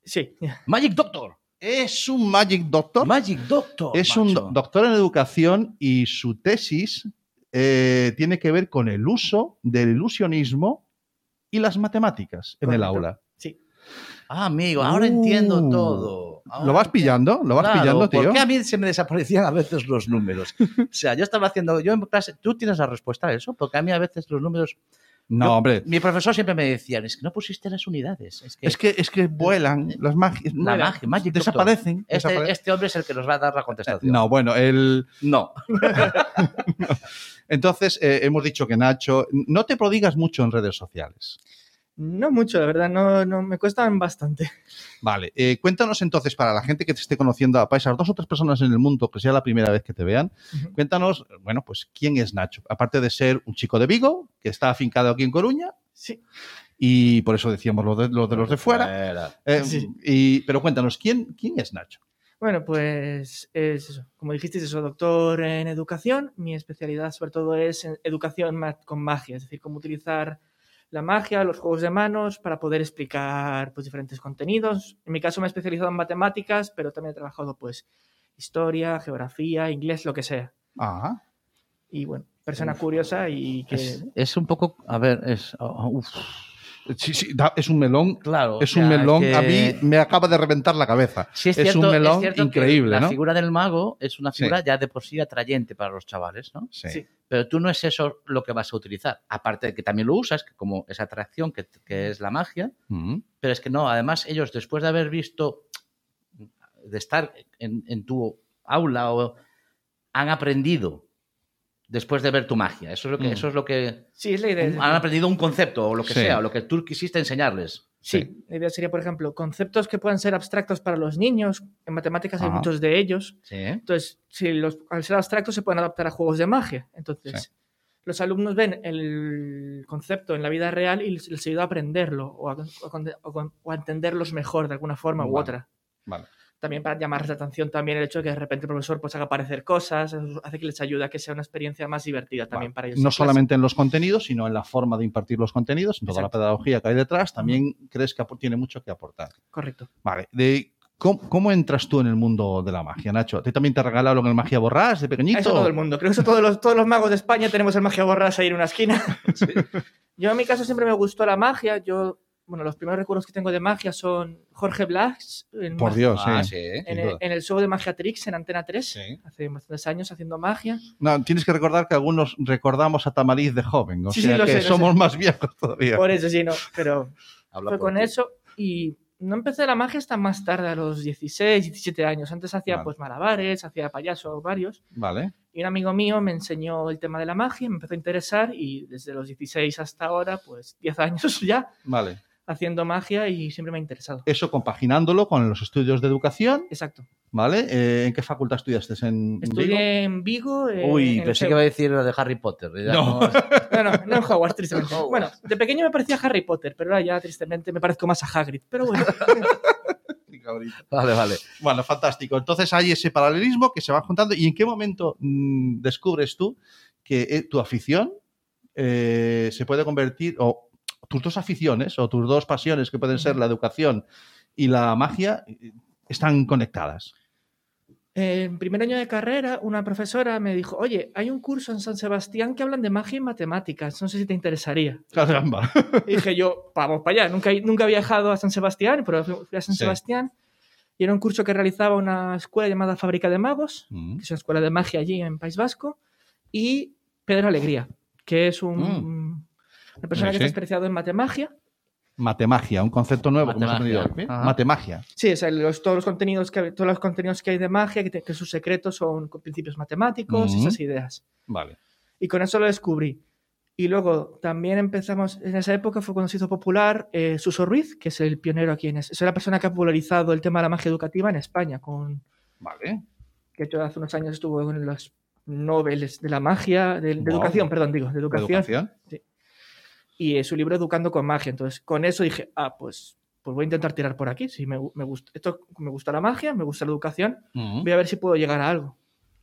Sí. Magic Doctor. Es un Magic Doctor. Magic Doctor. es un do- doctor en educación y su tesis eh, tiene que ver con el uso del ilusionismo y las matemáticas en el aula. Sí. Ah, amigo, ahora Uh. entiendo todo. Ahora ¿Lo vas entiendo. pillando? ¿Lo vas Claro, pillando, tío? ¿Por qué a mí se me desaparecían a veces los números? O sea, yo estaba haciendo, yo en clase, tú tienes la respuesta a eso, porque a mí a veces los números, No, Yo- hombre. mi profesor siempre me decía, es que no pusiste las unidades, es que, Es que, es que vuelan las magias. la magia, Magic. Desaparecen. Este, desaparecen. este hombre es el que nos va a dar la contestación. No, bueno, el, No. entonces eh, hemos dicho que Nacho, no te prodigas mucho en redes sociales. No mucho, la verdad, no, no me cuestan bastante. Vale, eh, cuéntanos entonces, para la gente que te esté conociendo, para esas dos o tres personas en el mundo que sea la primera vez que te vean, cuéntanos, bueno, pues quién es Nacho. Aparte de ser un chico de Vigo, que está afincado aquí en Coruña, Sí. y por eso decíamos lo de, lo de los de fuera. eh, Sí. y- pero cuéntanos, ¿quién, ¿quién es Nacho? Bueno, pues es eso. Como dijiste, soy doctor en educación. Mi especialidad sobre todo es en educación con magia, es decir, cómo utilizar la magia, los juegos de manos para poder explicar pues, diferentes contenidos. En mi caso me he especializado en matemáticas, pero también he trabajado pues historia, geografía, inglés, lo que sea. Ah, Y bueno, persona curiosa y que... Es, es un poco, a ver, es, oh, uf, sí, sí, da- es un melón. claro. Es o un sea, melón, que- a mí me acaba de reventar la cabeza. Sí, es, un melón es cierto que increíble, La figura del mago es una Sí. figura ya de por sí atrayente para los chavales, ¿no? Sí. Sí. Pero tú no es eso lo que vas a utilizar. Aparte de que también lo usas, que como esa atracción que, que es la magia, pero es que no, además ellos después de haber visto, de estar en, en tu aula o han aprendido después de ver tu magia. Eso es lo que, Mm. eso es lo que Sí, es la idea. han aprendido un concepto o lo que Sí. sea, o lo que tú quisiste enseñarles. Sí, la idea sería, por ejemplo, conceptos que puedan ser abstractos para los niños. En matemáticas hay Ajá. muchos de ellos. Sí. Entonces, si los, al ser abstractos se pueden adaptar a juegos de magia. Entonces, Sí. los alumnos ven el concepto en la vida real y les, les ayuda a aprenderlo o a, o o entenderlos mejor de alguna forma u otra. Vale. También para llamarles la atención también el hecho de que de repente el profesor pues haga aparecer cosas, hace que les ayude a que sea una experiencia más divertida también para ellos. No solamente en los contenidos, sino en la forma de impartir los contenidos, en toda la pedagogía que hay detrás, también crees que tiene mucho que aportar. Correcto. Vale, de, ¿cómo, cómo entras tú en el mundo de la magia, Nacho? ¿A ti también te regalaron el Magia Borrás de pequeñito? Eso todo el mundo. Creo que eso todos los, todos los magos de España tenemos el magia borras ahí en una esquina. Yo en mi caso siempre me gustó la magia. Yo, bueno, los primeros recuerdos que tengo de magia son Jorge Blas en, Por Dios, Ah, sí. sí. en, el, en el show de Magiatrix en Antena 3, Sí. hace bastantes años haciendo magia. No, tienes que recordar que algunos recordamos a Tamariz de joven, o Sí, sí, sea lo que sé, somos sé. más viejos todavía. Por eso sí, no, pero Habla fue con ti. eso y no empecé la magia hasta más tarde, a los 16, 17 años. Antes hacía Vale. pues malabares, hacía payaso varios. Vale. Y un amigo mío me enseñó el tema de la magia, me empezó a interesar y desde los 16 hasta ahora, pues 10 años ya Vale. Haciendo magia y siempre me ha interesado. Eso compaginándolo con los estudios de educación, Exacto. ¿vale? Eh, ¿En qué facultad estudiaste? ¿En Vigo? Estudié en Vigo. eh, Uy, en pensé que iba a decir lo de Harry Potter. No. no- No, no, no en Hogwarts, tristemente. Hogwarts. Bueno, de pequeño me parecía Harry Potter, pero ahora ya tristemente me parezco más a Hagrid. Pero bueno, Qué cabrito. Vale, vale. Bueno, fantástico. Entonces hay ese paralelismo que se va juntando. ¿Y en qué momento mm, descubres tú que eh, tu afición eh, se puede convertir, o tus dos aficiones, o tus dos pasiones, que pueden ser la educación y la magia, están conectadas? en primer año de carrera, una profesora me dijo, oye, hay un curso en San Sebastián que hablan de magia y matemáticas, no sé si te interesaría. Caramba. Y dije yo, vamos para allá, nunca, nunca había viajado a San Sebastián, pero fui a San Sí. Sebastián y era un curso que realizaba una escuela llamada Fábrica de Magos, Mm, que es una escuela de magia allí en País Vasco, y Pedro Alegría, que es un, una persona Sí, que está sí. especializado en matemagia. Matemagia, un concepto nuevo que hemos Matemagia. aprendido. Matemagia. Sí, o sea, los- todos, los contenidos que, todos los contenidos que hay de magia, que, te- que sus secretos son con principios matemáticos, Ujú. esas ideas. Vale. Y con eso lo descubrí. Y luego también empezamos, en esa época fue cuando se hizo popular eh, Suso Ruiz, que es el pionero aquí en es, es la persona que ha popularizado el tema de la magia educativa en España, con, Vale. que de hecho hace unos años estuvo con los Nobeles de la magia, de, de Wow. educación, perdón, digo, de educación, Educación. Y eh, su libro Educando con magia. Entonces, con eso dije, ah, pues, pues voy a intentar tirar por aquí. Si me, me gusta, esto me gusta la magia, me gusta la educación, voy a ver si puedo llegar a algo.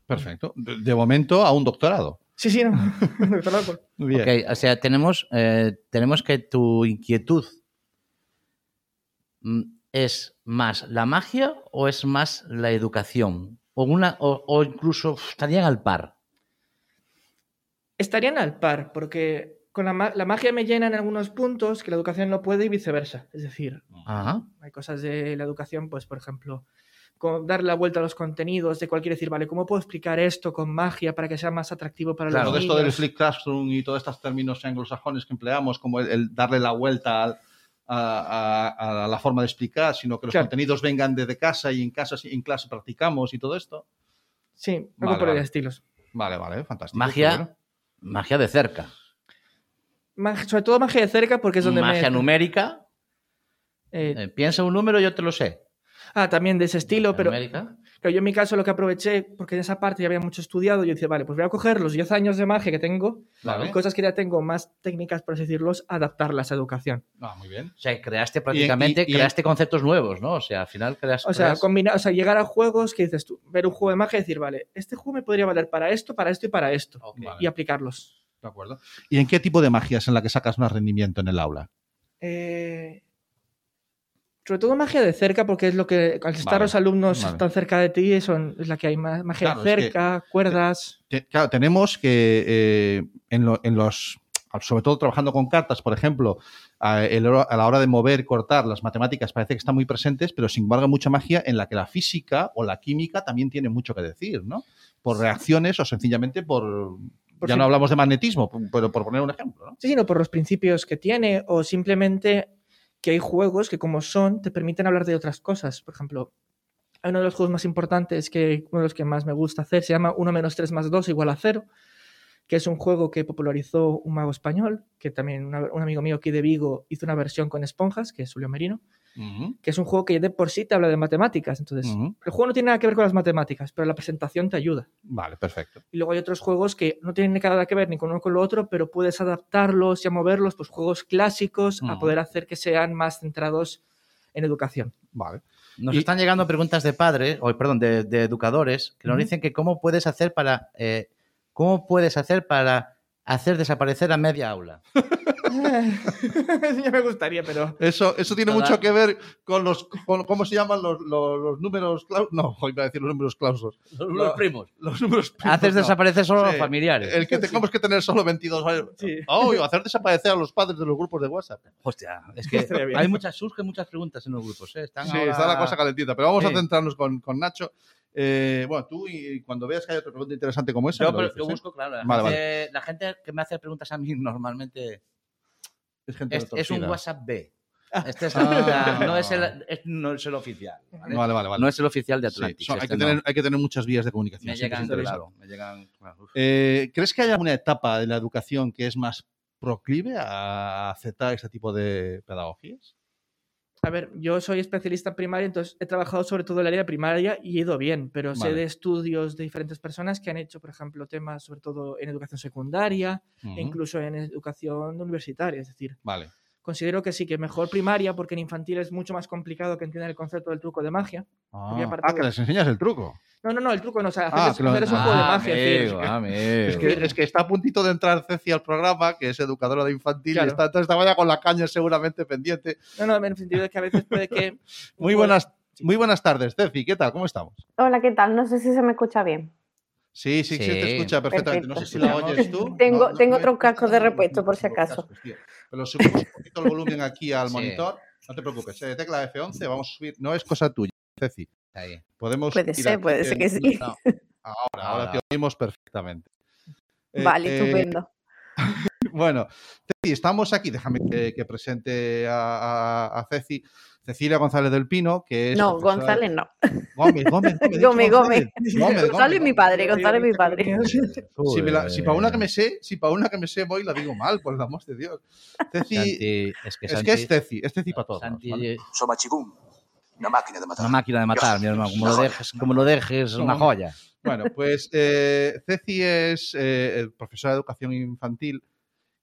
Perfecto. De, de momento a un doctorado. Sí, sí, no. Loco. Muy bien. Ok, o sea, tenemos, eh, tenemos que tu inquietud mm, es más la magia o es más la educación. O, una, o, o incluso estarían al par. Estarían al par, porque con la, ma- la magia me llena en algunos puntos que la educación no puede y viceversa. Es decir, Ajá. hay cosas de la educación, pues, por ejemplo, darle la vuelta a los contenidos, de cualquier decir, vale, ¿cómo puedo explicar esto con magia para que sea más atractivo para Claro, los de niños? esto del flip classroom y todos estos términos anglosajones que empleamos, como el, el darle la vuelta al- a, a- a la forma de explicar, sino que los Claro. contenidos vengan desde casa y en casa en clase practicamos y todo esto. Sí, algo Vale, por vale. el estilos. Vale, vale, fantástico. Magia, magia de cerca. Sobre todo magia de cerca, porque es donde magia me... numérica. eh, eh, piensa un número, yo te lo sé. ah, también de ese estilo, pero Numérica. Claro, yo en mi caso lo que aproveché, porque en esa parte ya había mucho estudiado, yo decía, vale, pues voy a coger los 10 años de magia que tengo, Vale. y cosas que ya tengo más técnicas, por así decirlo, adaptarlas a educación. Ah, muy bien. O sea, creaste prácticamente, y- y- creaste conceptos nuevos, ¿no? O sea, al final creas... O sea, creas- combinar, o sea, llegar a juegos que dices tú, ver un juego de magia y decir, vale, este juego me podría valer para esto, para esto y para esto, Ok. Vale. y aplicarlos. De acuerdo. ¿Y en qué tipo de magia es en la que sacas más rendimiento en el aula? Eh, sobre todo magia de cerca, porque es lo que, al estar Vale, los alumnos vale. tan cerca de ti, son, es la que hay más magia Claro, de es que- cerca, cuerdas. Te- Claro, tenemos que eh, en, lo- en los, sobre todo trabajando con cartas, por ejemplo, a, el a la hora de mover, cortar, las matemáticas parece que están muy presentes, pero sin embargo mucha magia en la que la física o la química también tiene mucho que decir, ¿no? Por reacciones o sencillamente por... Ya no hablamos de magnetismo, pero por poner un ejemplo, ¿no? Sí, sino por los principios que tiene o simplemente que hay juegos que como son te permiten hablar de otras cosas. Por ejemplo, hay uno de los juegos más importantes que uno de los que más me gusta hacer se llama 1 menos 3 más 2 igual a 0, que es un juego que popularizó un mago español, que también un amigo mío aquí de Vigo hizo una versión con esponjas, que es Julio Merino, Que es un juego que de por sí te habla de matemáticas. Entonces, ujú. el juego no tiene nada que ver con las matemáticas, pero la presentación te ayuda. Vale, perfecto. Y luego hay otros juegos que no tienen nada que ver ni con uno con lo otro, pero puedes adaptarlos y a moverlos, pues juegos clásicos, a Ujú. poder hacer que sean más centrados en educación. Vale. Nos Y- están llegando preguntas de padres, o perdón, de, de educadores, que nos dicen que cómo puedes hacer para eh, cómo puedes hacer para hacer desaparecer a media aula. Eso ya me gustaría, pero... Eso, eso tiene Toda- mucho que ver con los, con, ¿cómo se llaman los, los, los números clausos? No, iba a decir los números clausos. Los, No. primos. Los números primos, Haces no. desaparecer solo a Sí. los familiares. El que tengamos que tener solo 22 años. Sí. Oh, y hacer desaparecer a los padres de los grupos de WhatsApp. Hostia, es que hay muchas, surgen muchas preguntas en los grupos. ¿eh? Están Sí, ahora- está la cosa calentita. Pero vamos Sí. a centrarnos con, con Nacho. Eh, bueno, tú y cuando veas que hay otra pregunta interesante como esa, Yo, me lo pero dices, yo ¿eh? busco, claro. La, Vale, gente, la gente que me hace preguntas a mí normalmente Es gente es, es un. WhatsApp B. Este es Ah. no, es el, es- no es el oficial. ¿vale? Vale, vale, vale. No es el oficial de Sí, Atlantic. son- hay, este que no. tener, hay que tener muchas vías de comunicación. Me sí llegan, claro, me llegan, claro, uf. Eh, ¿Crees que hay alguna etapa de la educación que es más proclive a aceptar este tipo de pedagogías? A ver, yo soy especialista en primaria, entonces he trabajado sobre todo en el área primaria y he ido bien, pero sé de estudios de diferentes personas que han hecho, por ejemplo, temas sobre todo en educación secundaria e incluso en educación universitaria. Es decir, Vale. Considero que sí, que mejor primaria, porque en infantil es mucho más complicado que entiendan el concepto del truco de magia. Ah, ah, que de- les enseñas el truco. No, no, no, el truco no, o sea, Ah, que lo- hacerles un juego de Ah, magia. es decir, amigo, amigo. Es que, es que está a puntito de entrar Ceci al programa, que es educadora de infantil, Claro. y está, entonces estaba ya con la caña seguramente pendiente. No, no, en el sentido de que a veces puede que... Muy buenas, muy buenas tardes, Ceci, ¿qué tal? ¿Cómo estamos? Hola, ¿qué tal? No sé si se me escucha bien. Sí, sí, sí, Sí. te escucha perfectamente. No sé si la oyes tú. Tengo- No, no, tengo no, otros no, cascos de repuesto, por si acaso. Pero subimos un poquito el volumen aquí al Sí. monitor. No te preocupes, eh, tecla F11, vamos a subir. No es cosa tuya, Ceci. Ahí. Podemos Puede ir ser, puede ser que sí. No, Ahora, ahora Ahora. te oímos perfectamente. Eh, Vale, eh, estupendo. Bueno, Ceci, estamos aquí. Déjame que, que presente a, a- a Ceci. Cecilia González del Pino, que es. No, González no. Gómez, Gómez, Gómez. Gómez, Gómez. Gómez, González es mi Gómez. padre, González es mi padre. Si, me la- si para una que me sé, si para una que me sé voy, la digo mal, por el amor de Dios. Ceci, Santi, es que es Santi, que es Ceci, es Ceci para todos. Santi, ¿vale? Una máquina de matar. una máquina de matar, mi hermano. Como lo dejes, como lo dejes, No. una joya. Bueno, pues eh, Ceci es eh, profesora de educación infantil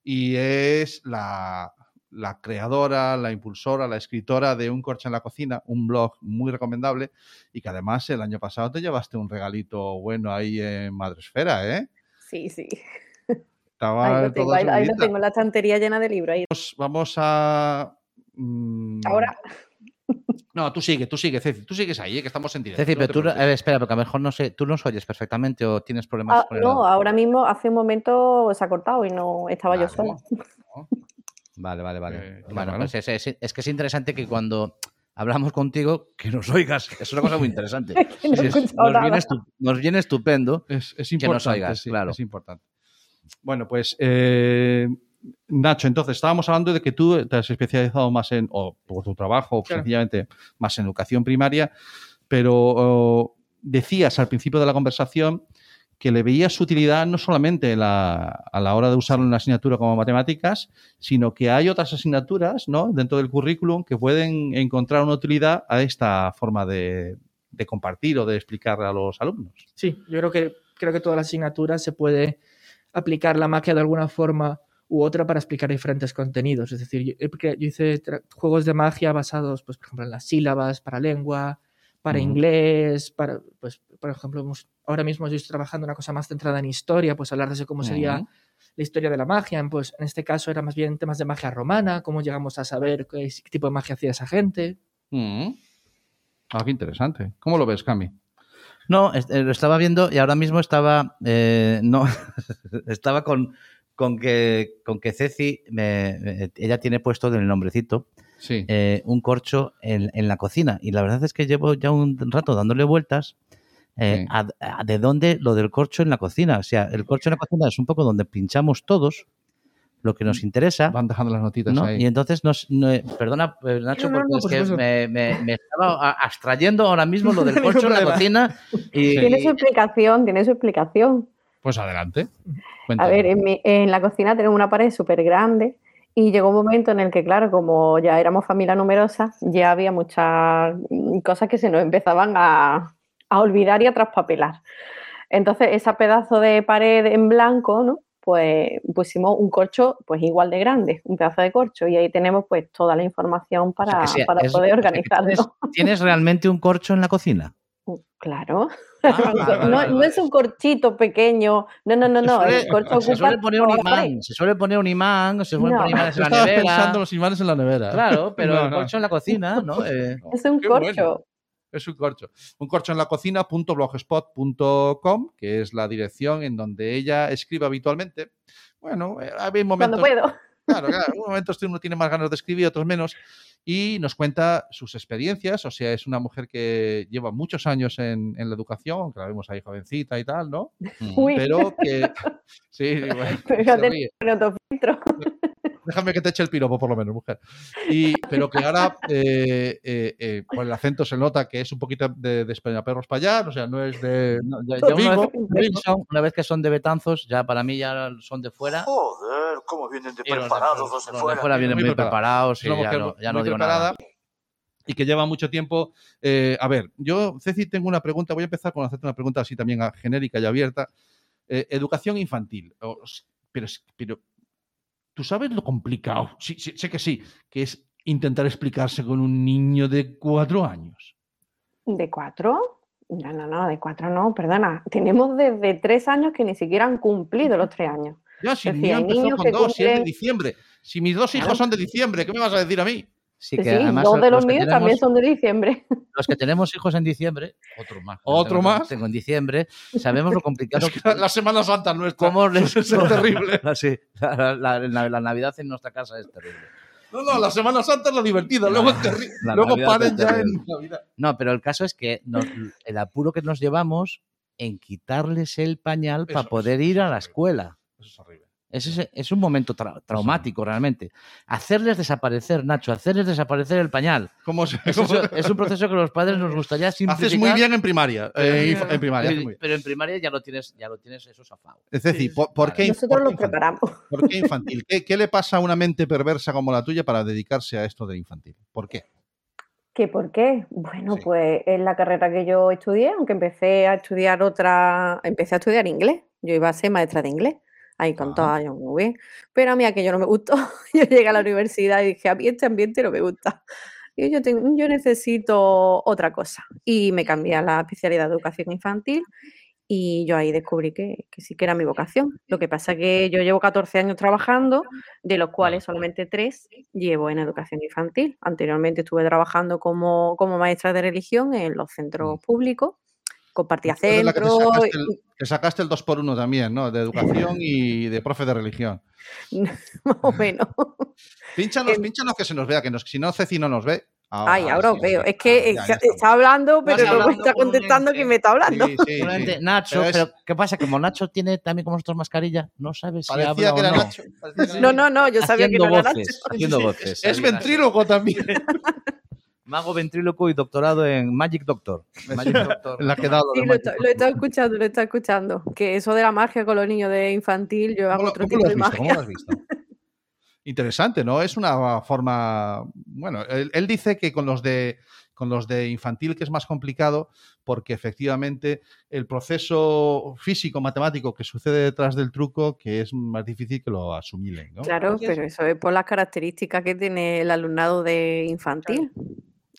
y es la, la creadora, la impulsora, la escritora de Un Corcho en la Cocina, un blog muy recomendable y que además el año pasado te llevaste un regalito bueno ahí en Madresfera, ¿eh? Sí, sí. Estaba Ahí lo tengo, ahí, ahí lo tengo, la estantería llena de libros. Ahí. Vamos- Vamos a... mm, Ahora, No, tú sigue, tú sigue, Ceci, tú sigues ahí, ¿eh? que estamos en directo. Ceci, no pero te tú, preocupes. a ver, espera, porque a lo mejor no sé, tú nos oyes perfectamente o tienes problemas ah, con el no, audio? ahora mismo, hace un momento se ha cortado y no estaba yo Vale. sola. Vale, vale, vale. Eh, bueno, claro. pues es, es- es que es interesante que cuando hablamos contigo, que nos oigas. Es una cosa muy interesante. No Sí, es- nos, viene nada. estu- nos viene estupendo. Es, es Que nos importante, oigas, sí, claro. es importante. Bueno, pues eh, Nacho, entonces estábamos hablando de que tú te has especializado más en, o por tu trabajo, o Claro. sencillamente más en educación primaria, pero decías al principio de la conversación que le veías utilidad no solamente la- a la hora de usarlo en la asignatura como matemáticas, sino que hay otras asignaturas ¿no? dentro del currículum que pueden encontrar una utilidad a esta forma de, de compartir o de explicar a los alumnos. Sí, yo creo que, creo que todas las asignaturas se puede aplicar la magia de alguna forma u otra para explicar diferentes contenidos. Es decir, yo, yo hice juegos de magia basados, pues, por ejemplo, en las sílabas, para lengua, para inglés, para, pues, por ejemplo, hemos- ahora mismo yo estoy trabajando una cosa más centrada en historia, pues hablar de cómo sería la historia de la magia. Pues en este caso era más bien temas de magia romana, cómo llegamos a saber qué, qué tipo de magia hacía esa gente. Mm. Ah, qué interesante. ¿Cómo lo ves, Cami? No, eh, lo estaba viendo y ahora mismo estaba. eh, no, estaba con, con, que, con que Ceci, me- me- ella tiene puesto del nombrecito Sí. eh, un corcho en, en la cocina. Y la verdad es que llevo ya un rato dándole vueltas eh, Sí. a, a de dónde lo del corcho en la cocina. O sea, el corcho en la cocina es un poco donde pinchamos todos lo que nos interesa. Van dejando las notitas ¿no? ahí. Y entonces, nos, no- perdona, eh, Nacho, No, no, porque no, es que me, me- me estaba a- abstrayendo ahora mismo lo del corcho en la cocina. Y, Tiene su explicación, tiene su explicación. Pues adelante. A ver, en, mi- en la cocina tenemos una pared súper grande y llegó un momento en el que, claro, como ya éramos familia numerosa, ya había muchas cosas que se nos empezaban a, a olvidar y a traspapelar. Entonces, ese pedazo de pared en blanco, ¿no? Pues pusimos un corcho pues igual de grande, un pedazo de corcho, y ahí tenemos pues toda la información o sea, para, sea- para es- poder o sea, que organizarlo. ¿Tienes, tienes realmente un corcho en la cocina? Claro. Ah, vale, vale, no, vale, no es un corchito pequeño, no, no, no, Se no, suele- el corcho se suele poner un imán, se suele poner un imán, se suelen No. poner imanes en la estaba nevera. pensando en los imanes en la nevera. Claro, pero No, el no. corcho en la cocina, ¿no? Eh, Es un corcho. bueno. Es un corcho. Un corcho en la cocina.blogspot.com, que es la dirección en donde ella escribe habitualmente. Bueno, eh, hay Cuando momentos. puedo. Claro, claro. En momentos uno tiene más ganas de escribir, otros menos. Y nos cuenta sus experiencias. O sea, es una mujer que lleva muchos años en, en la educación, que la vemos ahí jovencita y tal, ¿no? Uy, Pero que. Sí, bueno, Fíjate se ríe. filtro. Déjame que te eche el piropo, por lo menos, mujer. Y, pero que ahora, eh, eh, eh, por el acento se nota que es un poquito de, de Perros para allá, o sea, no es de. No, ya- ya una, vez, que son, una vez que son de Betanzos, ya para mí ya son de fuera. Joder, cómo vienen de Y los de- preparados los de los de fuera. fuera vienen Muy muy, preparados. preparados y ya no, ya no digo preparada nada. y que lleva mucho tiempo. Eh, a ver, yo, Ceci, tengo una pregunta. Voy a empezar con hacerte una pregunta así también genérica y abierta. Eh, educación infantil. Pero, pero, ¿tú sabes lo complicado? Sí, sí, sé que sí, que es intentar explicarse con un niño de cuatro años. ¿De cuatro? No, no, no, de cuatro no, perdona. Tenemos desde tres años que ni siquiera han cumplido los tres años. Ya, si Es decir, niños con si de diciembre. Si mis dos hijos Claro. son de diciembre, ¿qué me vas a decir a mí? Sí, Sí, que sí, además dos de los que míos tenemos- también son de diciembre. los que tenemos hijos en diciembre, otro más. ¿Otro tengo, más? Tengo en diciembre, sabemos lo complicado Es que la, la Semana Santa nuestra cómo les es terrible. La, sí, la, la- la- la Navidad en nuestra casa es terrible. No, no, la Semana Santa es la divertida, luego, es la luego paren es ya en. Navidad. No, pero el caso es que nos- el apuro que nos llevamos en quitarles el pañal Eso para es, poder ir a la es escuela. Eso es horrible. Es, ese- es un momento tra- traumático realmente. Hacerles desaparecer, Nacho, hacerles desaparecer el pañal. ¿Cómo se- Es, cómo- eso- es un proceso que los padres nos gustaría simplificar. Haces muy bien en primaria. eh, Pero- en primaria, pero, muy bien. pero en primaria ya lo tienes, ya lo tienes eso zafado. Es decir, ¿por, por vale. qué, Nosotros por infantil? preparamos. ¿Por qué infantil? ¿Qué, qué le pasa a una mente perversa como la tuya para dedicarse a esto de infantil? ¿Por qué? ¿Qué por qué? Bueno, Sí. pues es la carrera que yo estudié, aunque empecé a estudiar otra, empecé a estudiar inglés. Yo iba a ser maestra de inglés, ahí con todos años muy bien. Pero a mí aquello no me gustó. Yo llegué a la universidad y dije, a mí este ambiente no me gusta. Y yo, tengo- yo necesito otra cosa. Y me cambié a la especialidad de educación infantil y yo ahí descubrí que, que sí que era mi vocación. Lo que pasa que yo llevo 14 años trabajando, de los cuales solamente tres llevo en educación infantil. Anteriormente estuve trabajando como, como maestra de religión en los centros públicos, compartía eres la que sacaste el, que sacaste el 2 por 1 también, ¿no? De educación y de profe de religión. más o menos. Pínchanos, Em, pínchanos que se nos vea, que nos, si no Ceci no nos ve. Ay, ahora os sí, veo. Es que ya, ya está hablando, pero no me está contestando quién me está hablando. Sí, sí, Seguramente, sí. Nacho, Pero es- pero ¿qué pasa? Como Nacho tiene también como nosotros mascarilla, no sabes si habla que o era no. Nacho. que era No, no, no, yo sabía que haciendo no era voces, Nacho. haciendo voces. Es Ahí, ventríloco también. Mago ventríloco y doctorado en Magic Doctor. Magic Doctor. La que da lo Sí, lo, Magic está- lo he estado escuchando, lo he estado escuchando. Que eso de la magia con los niños de infantil, yo hago ¿Cómo, lo- otro cómo tipo lo de has visto? ¿Cómo magia. lo has visto? Interesante, ¿no? Es una forma. Bueno, él, él dice que con los de con los de infantil que es más complicado porque efectivamente el proceso físico matemático que sucede detrás del truco que es más difícil que lo asumilen, ¿no? Claro, pero eso es por las características que tiene el alumnado de infantil. Claro,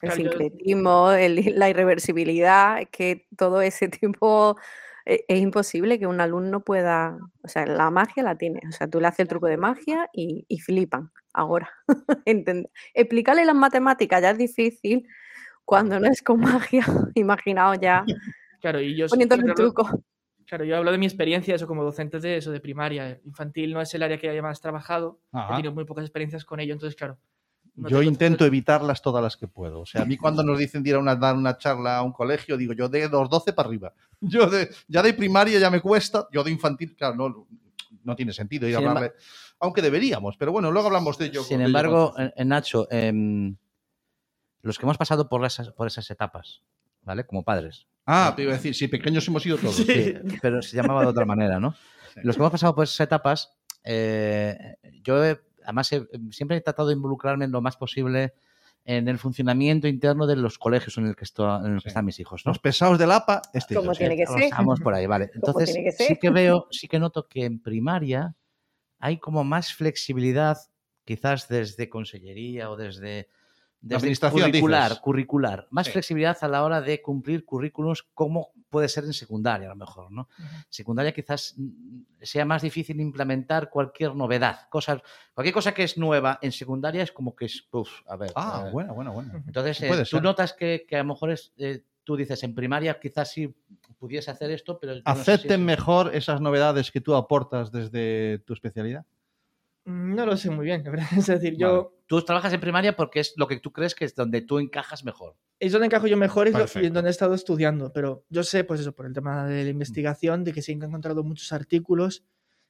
yo- sincretismo, el- la irreversibilidad, es que todo ese tipo e- es, imposible que un alumno pueda, o sea, la magia la tiene, o sea, tú le haces el truco de magia y, y flipan ahora. Explicarle las matemáticas ya es difícil cuando no es con magia, imaginaos ya Claro, y yo poniéndole hablo- truco. Claro, yo hablo de mi experiencia, eso como docente de eso, de primaria. Infantil no es el área que haya más trabajado. Ajá. He tenido muy pocas experiencias con ello, entonces, claro. No Yo intento evitarlas todas las que puedo. O sea, a mí cuando nos dicen de ir a una, dar una charla a un colegio, digo yo de los 12 para arriba. Yo de, ya de primaria ya me cuesta, yo de infantil, claro, no, no tiene sentido ir a Sin hablarle. Aunque deberíamos, pero bueno, luego hablamos de ello. Sin ello embargo, con- eh, eh, Nacho, em, los que hemos pasado por esas, por esas etapas, ¿vale? Como padres. Ah, te iba a decir, sí, pequeños hemos sido todos. Sí. Sí, pero se llamaba de otra manera, ¿no? Sí. Los que hemos pasado por esas etapas, eh, yo he- además he- siempre he tratado de involucrarme en lo más posible en el funcionamiento interno de los colegios en el que, esto- en el que Sí. están mis hijos, ¿no? Los pesados del APA, este Como yo, sí. tiene que ser. Vamos por ahí, vale. Entonces, tiene que sí que veo, sí que noto que en primaria hay como más flexibilidad, quizás desde consellería o desde, desde administración, curricular, dices. curricular. Más Sí. flexibilidad a la hora de cumplir currículums como puede ser en secundaria, a lo mejor, ¿no? Secundaria quizás mm, sea más difícil implementar cualquier novedad. Cosas, cualquier cosa que es nueva en secundaria es como que es, uf, a ver. Ah, eh, bueno, bueno, bueno. entonces, eh, Puede tú ser. notas que, que a lo mejor es, eh, tú dices, en primaria quizás sí pudiese hacer esto, pero... yo no sé si ¿Acepten es- mejor esas novedades que tú aportas desde tu especialidad? Mm, No lo sé muy bien, la verdad. Es decir, yo Tú trabajas en primaria porque es lo que tú crees que es donde tú encajas mejor. es donde encajo yo mejor es lo- y Perfecto. en donde he estado estudiando, pero yo sé, pues eso, por el tema de la investigación, de que se han encontrado muchos artículos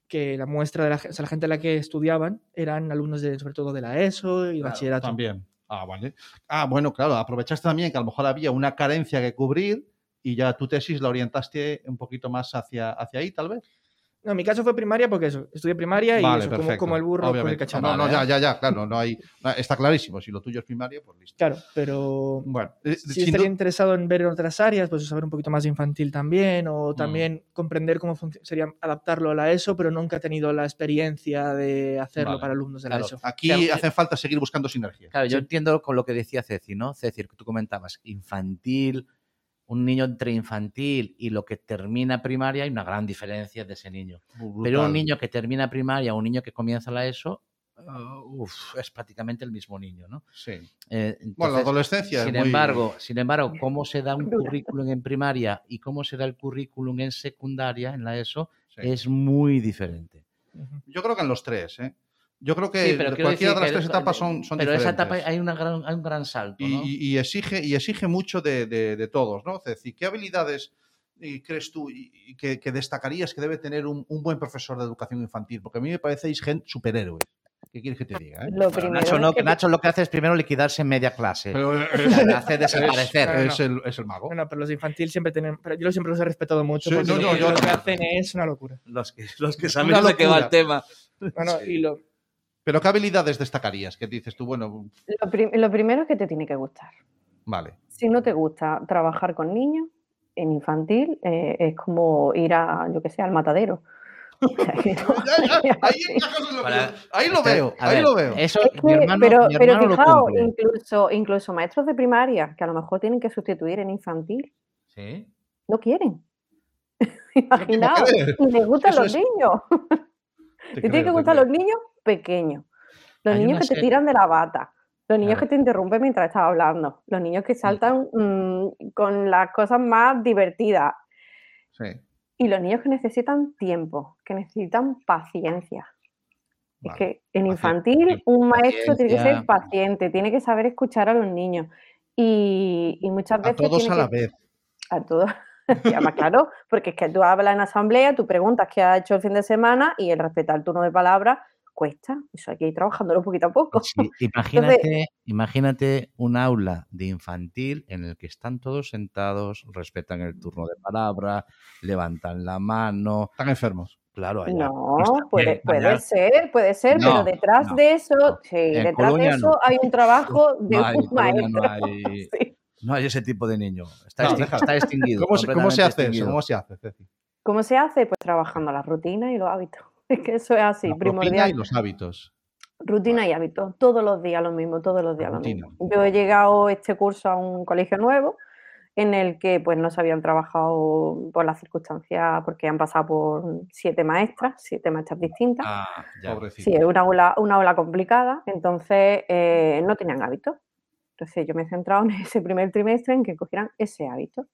que la muestra de la, gen- o sea, la gente a la que estudiaban eran alumnos de, sobre todo de la ESO y Claro, bachillerato. También. Ah, vale. Ah, bueno, claro, aprovechaste también que a lo mejor había una carencia que cubrir y ya tu tesis la orientaste un poquito más hacia, hacia ahí, tal vez. No, en mi caso fue primaria porque eso, estudié primaria y vale, eso, como, el burro con el cacharro. No, no, ya, ya, ya, claro, no hay. Está clarísimo. Si lo tuyo es primaria, pues listo. Claro, pero Bueno, eh, si sin estaría interesado en ver en otras áreas, pues saber un poquito más de infantil también, Mm. o también comprender cómo sería adaptarlo a la ESO, pero nunca he tenido la experiencia de hacerlo Vale. para alumnos de la Claro. ESO. aquí O sea, hace falta seguir buscando sinergias. Claro, yo entiendo con lo que decía Ceci, ¿no? Ceci, que tú comentabas, infantil, un niño entre infantil y lo que termina primaria, hay una gran diferencia de ese niño. Pero un niño que termina primaria o un niño que comienza la ESO, uh, uf, es prácticamente el mismo niño, ¿no? Sí. Eh, Bueno, la adolescencia es sin muy- embargo, sin embargo, cómo se da un currículum en primaria y cómo se da el currículum en secundaria, en la ESO, Sí. es muy diferente. Yo creo que en los tres, ¿eh? Yo creo que Sí, pero cualquiera de las tres etapas son, son Pero esa diferentes. etapa hay, una gran, hay un gran salto, y, ¿no? y- y exige, y exige mucho de, de- de todos, ¿no? Es decir, ¿qué habilidades y crees tú y- que, que destacarías que debe tener un, un buen profesor de educación infantil? Porque a mí me parecéis gente superhéroes. ¿Qué quieres que te diga? eh? Lo Bueno, Nacho, no, que que Nacho lo que hace es primero liquidarse en media clase. Pero, eh, hace desaparecer. Es, el, es el mago. No, no, pero los de infantil siempre tienen. Pero yo siempre los he respetado mucho. Sí, porque no, lo, no, que, yo lo que hacen es una locura. Los que, los que saben de qué va el tema. No, no, y lo, Pero ¿qué habilidades destacarías? Que dices tú, bueno, Lo, prim- lo primero es que te tiene que gustar. vale. Si no te gusta trabajar con niños, en infantil eh, es como ir a, yo que sé, al matadero. Ahí, lo, veo, ahí ver, lo veo. Eso, Es mi que- hermano, pero, mi pero hermano lo fijaos, incluso, incluso maestros de primaria que a lo mejor tienen que sustituir en infantil, Sí. no quieren. Imaginaos, y les gustan los niños. Te Te tienen que gustar los niños pequeños, los Hay niños que te tiran de la bata, los niños que te interrumpen mientras estás hablando, los niños que saltan mm, con las cosas más divertidas Sí. y los niños que necesitan tiempo, que necesitan paciencia. Es que en infantil un maestro tiene que ser paciente, tiene que saber escuchar a los niños y, y muchas A veces todos tiene a la vez. a todos. Y además, claro, porque es que tú hablas en asamblea, tú preguntas qué has hecho el fin de semana y el respetar el turno de palabra cuesta. Eso hay que ir trabajándolo poquito a poco. Sí, imagínate, imagínate un aula de infantil en el que están todos sentados, respetan el turno de palabra, levantan la mano. Están enfermos. Claro, allá. No, puede, bien, puede allá. ser, puede ser, No, pero detrás no, de eso, no. sí, En detrás de eso no. hay un trabajo de No hay, un maestro. no hay, Sí. no hay ese tipo de niño. Está, No, extin- déjalo. está extinguido. ¿Cómo se, cómo se hace eso? extinguido. ¿Cómo se hace, Ceci? ¿Cómo se hace? Pues trabajando las rutinas y los hábitos. Que eso es así, La primordial. y los hábitos. Rutina y hábitos, todos los días lo mismo, todos los días lo rutina. mismo. Yo he llegado este curso a un colegio nuevo en el que pues no se habían trabajado por las circunstancias, porque han pasado por siete maestras, siete maestras distintas. Ah, ya. Sí, es una aula, una aula complicada, entonces eh, no tenían hábitos. Entonces yo me he centrado en ese primer trimestre en que cogieran ese hábito.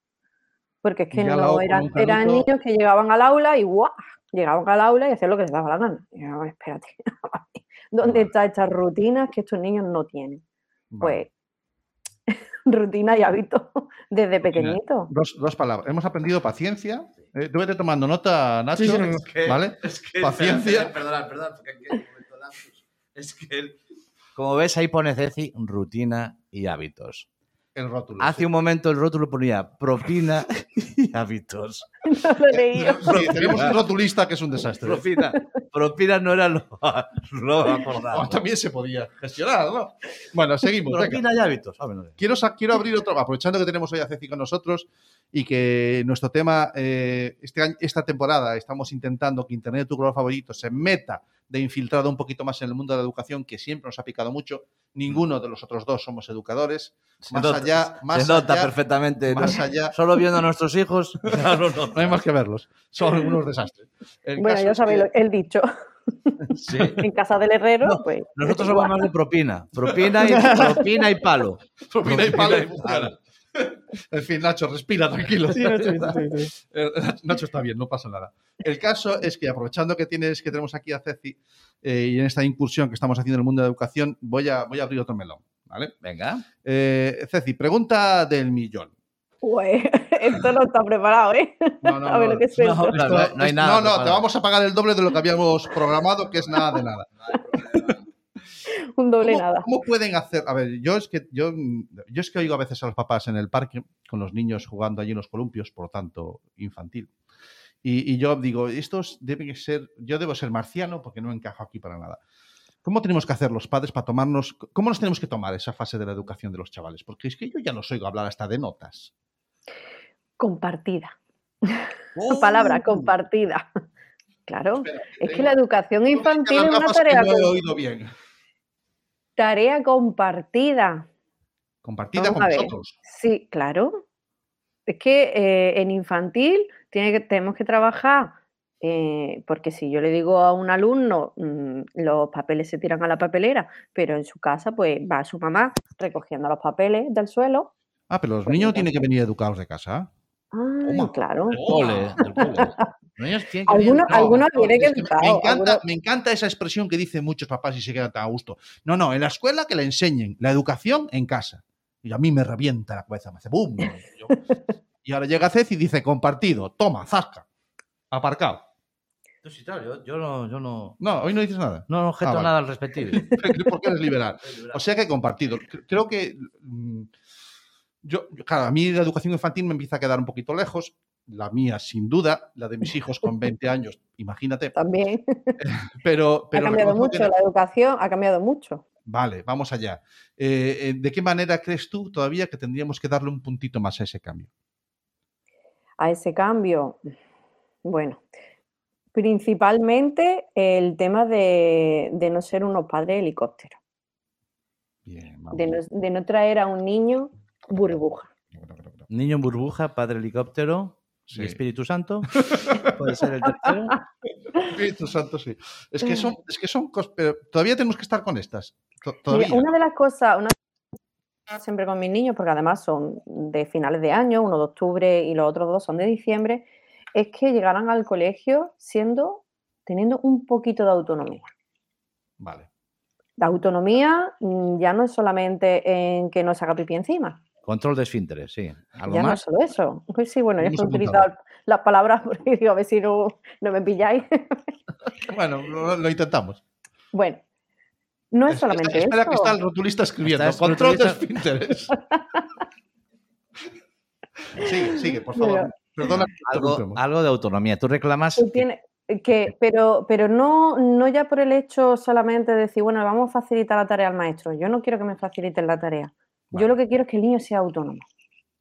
Porque es que no eran, eran niños que llegaban al aula y ¡guau! Llegaban al aula y hacían lo que les daba la gana. Y yo, espérate, ¿dónde están estas rutinas que estos niños no tienen? Vale. Pues rutina y hábitos desde pequeñito. Dos, dos palabras. Hemos aprendido paciencia. Eh, tú vete tomando nota, Nacho. Sí, sí. ¿Vale? Es que, Paciencia. Perdón, perdón, porque aquí hay un momento. Es que, como ves, ahí pone Ceci, rutina y hábitos. El rótulo. Hace sí. un momento el rótulo ponía propina y hábitos. No lo leí. Sí, tenemos un rotulista que es un desastre. Propina, propina no era lo, lo acordado. Oh, también se podía gestionar, ¿no? Bueno, seguimos. venga. Propina y hábitos. Ah, Quiero, quiero abrir otro, aprovechando que tenemos hoy a Ceci con nosotros y que nuestro tema, eh, este año- esta temporada, estamos intentando que Internet de tu color favorito se meta de infiltrado un poquito más en el mundo de la educación, que siempre nos ha picado mucho. Ninguno de los otros dos somos educadores. Se Más nota- allá, más se nota allá- perfectamente. ¿no? Más allá, Solo viendo a nuestros hijos. no hay más que verlos. Son unos desastres. El Bueno, caso ya sabéis que- el dicho. Sí. En casa del herrero, No, pues. Nosotros somos más de propina. Propina y, propina y palo. Propina y palo y. En fin, Nacho, respira, tranquilo. Sí, sí, sí. Eh, Nacho está bien, no pasa nada. El caso es que aprovechando que tienes que tenemos aquí a Ceci eh, y en esta incursión que estamos haciendo en el mundo de la educación, voy a, voy a abrir otro melón. ¿vale? Venga. Eh, Ceci, pregunta del millón. Pues esto no está preparado, ¿eh? No, no, A ver no. lo que suelta. No, no, no, no hay nada No, no, te vamos a pagar el doble de lo que habíamos programado, que es nada de nada. Un doble ¿Cómo, nada. cómo pueden hacer? A ver, yo es que yo, yo es que oigo a veces a los papás en el parque con los niños jugando allí en los columpios, por lo tanto, infantil. Y, y yo digo, estos deben ser, yo debo ser marciano porque no encajo aquí para nada. ¿Cómo tenemos que hacer los padres para tomarnos, cómo nos tenemos que tomar esa fase de la educación de los chavales? Porque es que yo ya no oigo hablar hasta de notas. Compartida. ¡Oh! Palabra, compartida. Claro. Espera, Es que la educación infantil es una gafas que tarea, No he oído bien. Tarea compartida. Compartida Vamos con vosotros. Sí, claro. Es que eh, en infantil tiene que, tenemos que trabajar, eh, porque si yo le digo a un alumno, mm, los papeles se tiran a la papelera, pero en su casa pues va su mamá recogiendo los papeles del suelo. Ah, pero los Pues niños tienen que venir educados de casa. Ay, claro. Del cole, del cole. Los niños tienen que No, que me, encanta, algunos- me encanta esa expresión que dicen muchos papás y se quedan tan a gusto. No, no, en la escuela que le enseñen, la educación en casa. Y a mí me revienta la cabeza, me hace boom. Yo- y ahora llega Ceci y dice compartido, toma, zasca, aparcado. Tú sí, claro, yo, yo no, yo no, No, hoy no dices nada. no objeto Ah, vale. nada al respectivo. Porque eres liberal. O sea que compartido. Creo que. mm, Yo, claro, a mí la educación infantil me empieza a quedar un poquito lejos. La mía, sin duda, la de mis hijos con 20 años, imagínate. también. Pero, ha cambiado que- mucho, la educación ha cambiado mucho. Vale, vamos allá. Eh, eh, ¿De qué manera crees tú todavía que tendríamos que darle un puntito más a ese cambio? a ese cambio? Bueno, principalmente el tema de, de no ser unos padres helicópteros, Bien, vamos. de no, de no traer a un niño burbuja. Niño en burbuja, padre helicóptero Sí. y Espíritu Santo. Puede ser el tercero. Espíritu Santo, sí. Es que son, es que son pero todavía tenemos que estar con estas. Todavía. una de las cosas, una siempre con mis niños, porque además son de finales de año, uno de octubre y los otros dos son de diciembre, es que llegaran al colegio siendo, teniendo un poquito de autonomía. Vale. La autonomía mm, ya no es solamente en que no se haga pipí encima, Control de esfínteres, sí. ¿Algo ya no es más? solo eso. Pues sí, bueno, yo Hemos he utilizado las palabras porque digo, a ver si no, no me pilláis. Bueno, lo, lo intentamos. bueno, no es solamente espera, espera eso. que está el rotulista escribiendo. Está Control de esfínteres. sigue, sigue, por favor. Pero- Perdona. Algo, algo de autonomía. Tú reclamas. Tú tienes- que, pero, pero no, no ya por el hecho solamente de decir, bueno, vamos a facilitar la tarea al maestro. Yo no quiero que me faciliten la tarea. Vale. Yo lo que quiero es que el niño sea autónomo.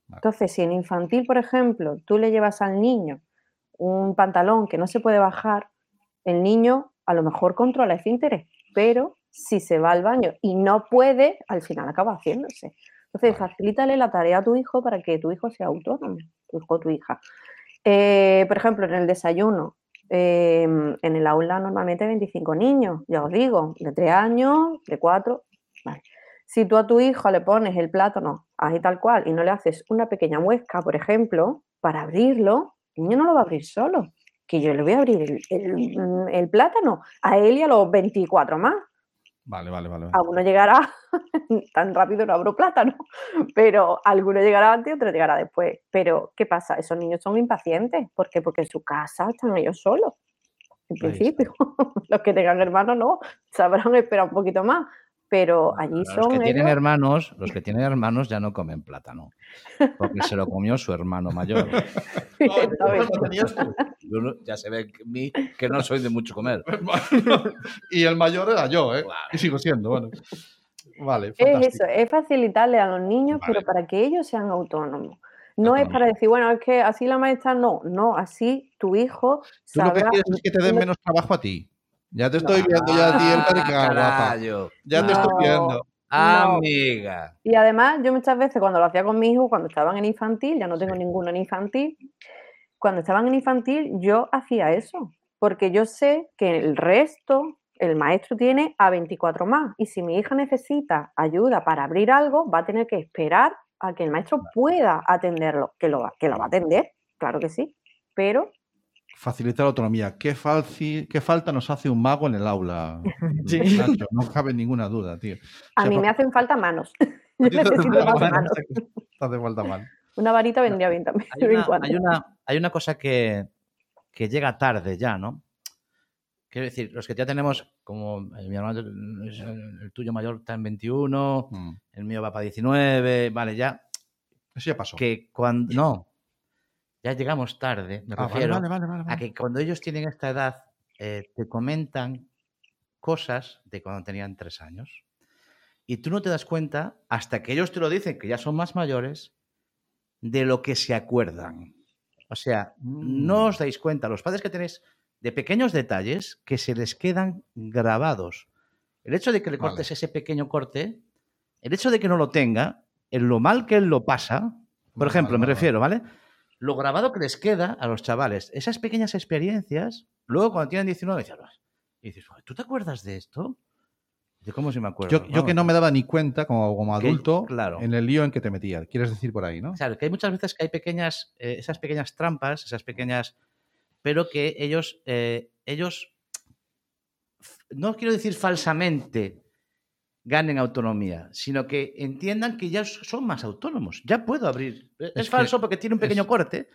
Vale. Entonces, si en infantil, por ejemplo, tú le llevas al niño un pantalón que no se puede bajar, el niño a lo mejor controla ese interés, pero si se va al baño y no puede, al final acaba haciéndose. Entonces, Vale. facilítale la tarea a tu hijo para que tu hijo sea autónomo, tu hijo o tu hija. Eh, por ejemplo, en el desayuno, eh, en el aula normalmente hay 25 niños, ya os digo, de 3 años, de 4. Vale. Si tú a tu hijo le pones el plátano así tal cual y no le haces una pequeña muesca, por ejemplo, para abrirlo, el niño no lo va a abrir solo. Que yo le voy a abrir el, el- el plátano a él y a los 24 más. Vale, vale, vale. Alguno llegará, tan rápido no abro plátano, pero alguno llegará antes y otro llegará después. Pero, ¿qué pasa? Esos niños son impacientes. ¿Por qué? Porque en su casa están ellos solos. En principio, los que tengan hermanos no, sabrán esperar un poquito más. Pero allí Los son que tienen hermanos, los que tienen hermanos ya no comen plátano. Porque se lo comió su hermano mayor. directamente. Yo no- ya se ve mí que no soy de mucho comer. y el mayor era yo, ¿eh? Claro. Y sigo siendo, bueno. Vale, Es eso, es facilitarle a los niños, Vale. pero para que ellos sean autónomos. No es para decir, bueno, es que así la maestra no, no, así tu hijo Tú lo que sabrá. quieres es que te den no- menos trabajo a ti. Ya te estoy viendo ya a ti, guapa. Carayo. Ya te estoy No. viendo. Amiga. Y además, yo muchas veces cuando lo hacía con mi hijo, cuando estaban en infantil, ya no tengo ninguno en infantil, cuando estaban en infantil yo hacía eso, porque yo sé que el resto, el maestro tiene a 24 más, y si mi hija necesita ayuda para abrir algo, va a tener que esperar a que el maestro pueda atenderlo, que lo, va- que lo va a atender, claro que sí, pero Facilitar la autonomía. ¿Qué, falci- qué falta nos hace un mago en el aula? Sí. Nacho? no cabe ninguna duda, tío. a sea, mí por- me hacen falta manos. Yo necesito falta más manos. manos. Te hace falta mal. Una varita vendría bien también. Hay una, hay una- hay una cosa que, que llega tarde ya, ¿no? Quiero decir, los que ya tenemos, como mi hermano, el, el tuyo mayor está en 21, Mm. el mío va para 19, vale, ya, Eso ya pasó. que cuando... No, ya llegamos tarde, me Ah, refiero vale, vale, vale, a que cuando ellos tienen esta edad, eh, te comentan cosas de cuando tenían tres años. Y tú no te das cuenta, hasta que ellos te lo dicen, que ya son más mayores, de lo que se acuerdan. O sea, no Mm. os dais cuenta, los padres que tenéis, de pequeños detalles que se les quedan grabados. El hecho de que le cortes ese pequeño corte, el hecho de que no lo tenga, en lo mal que él lo pasa, por ejemplo, me refiero, ¿vale? Lo grabado que les queda a los chavales, esas pequeñas experiencias, luego cuando tienen 19, dices, "Ostras", y dices, "Joder, ¿tú te acuerdas de esto? De cómo se me acuerdo. Yo, yo que no me daba ni cuenta como, como Que- adulto claro. en el lío en que te metía. Quieres decir por ahí, ¿no? Claro, que hay muchas veces que hay pequeñas, eh, esas pequeñas trampas, esas pequeñas, pero que ellos, eh, ellos, no quiero decir falsamente ganen autonomía, sino que entiendan que ya son más autónomos. Ya puedo abrir. Es, Es que falso porque tiene un pequeño es- corte,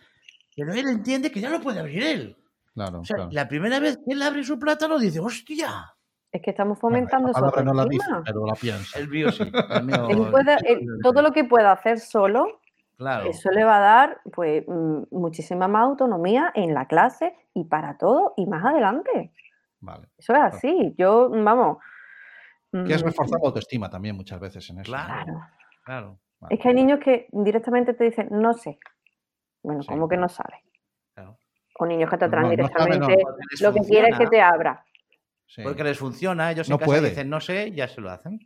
pero él entiende que ya lo puede abrir él. Claro, O sea, claro. la primera vez que él abre su plátano dice, hostia, Es que estamos Bueno, fomentando esa su no la dice, pero la piensa. el mío sí. el mío- Él puede- él- todo lo que pueda hacer solo, Claro. eso le va a dar pues mm, muchísima más autonomía en la clase y para todo y más adelante. Vale. Eso es así. Yo, vamos. Que es reforzar la autoestima también muchas veces en eso. Claro. Claro. Claro. Vale. Es que hay niños que directamente te dicen, no sé. Bueno, Sí. ¿cómo que no sabes? claro. O niños que te No, traen no sabe, no. directamente lo que quieres que funciona. te abra. Sí. Porque les funciona, ellos No en casa dicen no sé, ya se lo hacen.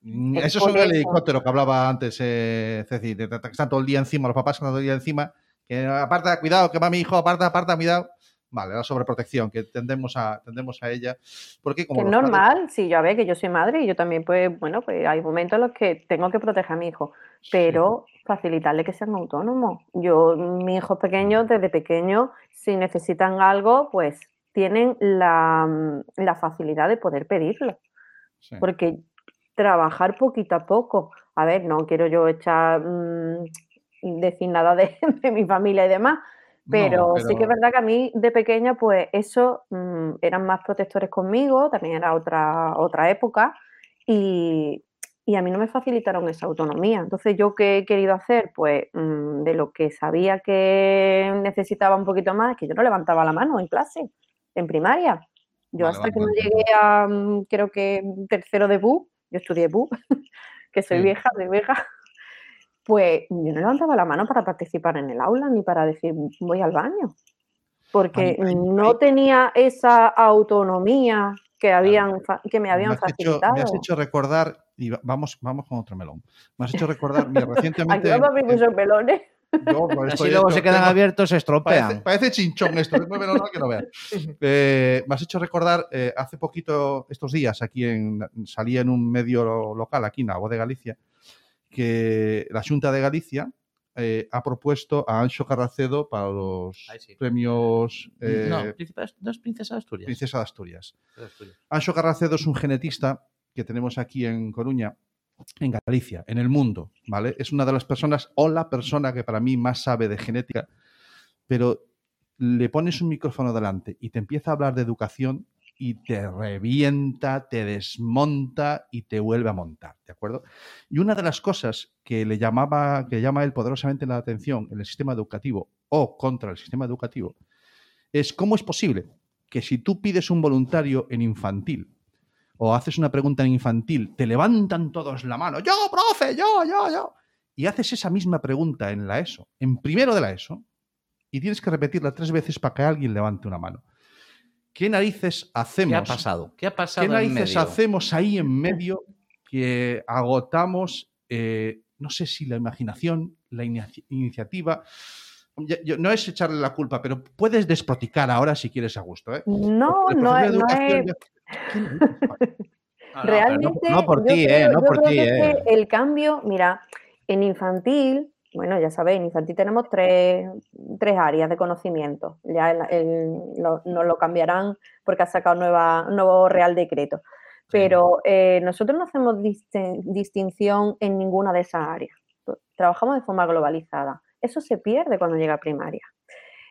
Mm, Es Eso es el eso. helicóptero que hablaba antes, eh, Ceci, que están todo el día encima, los papás están todo el día encima, que aparta, cuidado, que va mi hijo, aparta, aparta, cuidado. Vale, la sobreprotección, que tendemos a, tendemos a ella. Porque como es padres- normal, sí, ya ve que yo soy madre y yo también, pues, bueno, pues hay momentos en los que tengo que proteger a mi hijo, pero facilitarle que sean autónomos. Yo, mis hijos pequeños, desde pequeños, si necesitan algo, pues tienen la, mm, la facilidad de poder pedirlo. Sí. Porque trabajar poquito a poco, a ver, no quiero yo echar, mm, decir nada de, de mi familia y demás, No, pero, sí que es verdad que a mí de pequeña, pues eso mm, eran más protectores conmigo, también era otra, otra época, y, y a mí no me facilitaron esa autonomía. Entonces, ¿yo qué he querido hacer? Pues mm, de lo que sabía que necesitaba un poquito más, que yo no levantaba la mano en clase, en primaria. Yo Vale, hasta vale, que no vale. llegué a, mm, creo que tercero de BU, yo estudié BU, que soy Sí. vieja, soy vieja, pues yo no levantaba la mano para participar en el aula ni para decir voy al baño, porque no tenía esa autonomía que, habían, que me habían me has, hecho, facilitado. me has hecho recordar, y va- vamos, vamos con otro melón. Me has hecho recordar, mira, Aquí recientemente. vamos a muchos melones. yo, esto Así luego se quedan tengo- abiertos, se Parece, estropean. parece chinchón esto, tengo melón que no veas. Eh, me has hecho recordar, eh, hace poquito, estos días, aquí en, salía en un medio lo- local, aquí en la Voz de Galicia, que la Junta de Galicia eh, ha propuesto a Anxo Carracedo para los sí. premios eh, no, príncipe- no es princesa de Asturias. Princesa de Asturias. Es de Asturias. Anxo Carracedo es un genetista que tenemos aquí en Coruña, en Galicia, en el mundo, ¿vale? Es una de las personas o la persona que para mí más sabe de genética, pero le pones un micrófono delante y te empieza a hablar de educación y te revienta, te desmonta y te vuelve a montar, ¿de acuerdo? Y una de las cosas que le llamaba, que llama él poderosamente la atención en el sistema educativo o contra el sistema educativo es cómo es posible que si tú pides un voluntario en infantil o haces una pregunta en infantil, te levantan todos la mano, yo, profe, yo, yo, yo, y haces esa misma pregunta en la ESO, en primero de la ESO, y tienes que repetirla tres veces para que alguien levante una mano. ¿Qué narices hacemos? ¿Qué ha pasado? ¿Qué ha pasado ¿Qué en narices medio? hacemos ahí en medio que agotamos, eh, no sé si la imaginación, la inici- iniciativa? Yo- no es echarle la culpa, pero puedes desproticar ahora si quieres a gusto. ¿eh? No, no es, no- Realmente, no, por ti, ¿eh? No yo por ti, ¿eh? que el cambio, mira, en infantil, bueno, ya sabéis, en infantil tenemos tres, tres áreas de conocimiento. Ya el- el- lo- nos lo cambiarán porque ha sacado nueva, nuevo Real Decreto. Pero eh, nosotros no hacemos distin- distinción en ninguna de esas áreas. Trabajamos de forma globalizada. Eso se pierde cuando llega a primaria.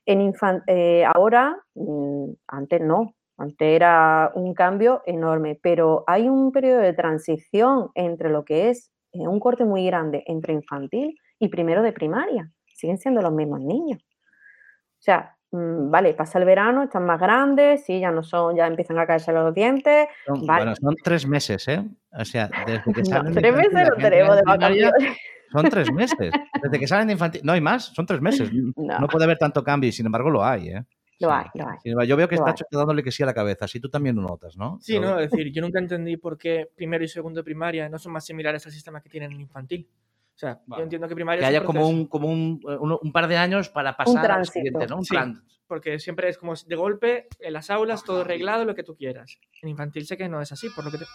En infan- eh, ahora, mm, antes no, antes era un cambio enorme, pero hay un periodo de transición entre lo que es eh, un corte muy grande entre infantil y primero de primaria. Siguen siendo los mismos niños. O sea, mm, vale, pasa el verano, están más grandes, sí, ya no son, ya empiezan a caerse los dientes. Son, Vale. Bueno, son tres meses, ¿eh? O sea, desde que No, salen de tres meses no que tenemos de vacaciones. Son tres meses. Desde que salen de infantil. No hay más, son tres meses. No. No puede haber tanto cambio y sin embargo lo hay, ¿eh? Lo hay, lo hay. Yo veo que Lo está dándole que sí a la cabeza. Así tú también lo notas, ¿no? Sí, Lo- no, es decir, yo nunca entendí por qué primero y segundo de primaria no son más similares al sistema que tienen en infantil. O sea, Vale. yo entiendo que primaria Que es haya un como un, como un, un, un par de años para pasar al tránsito. siguiente, ¿no? Un Sí. plan. porque siempre es como de golpe en las aulas todo arreglado lo que tú quieras. En infantil sé que no es así, por lo que te-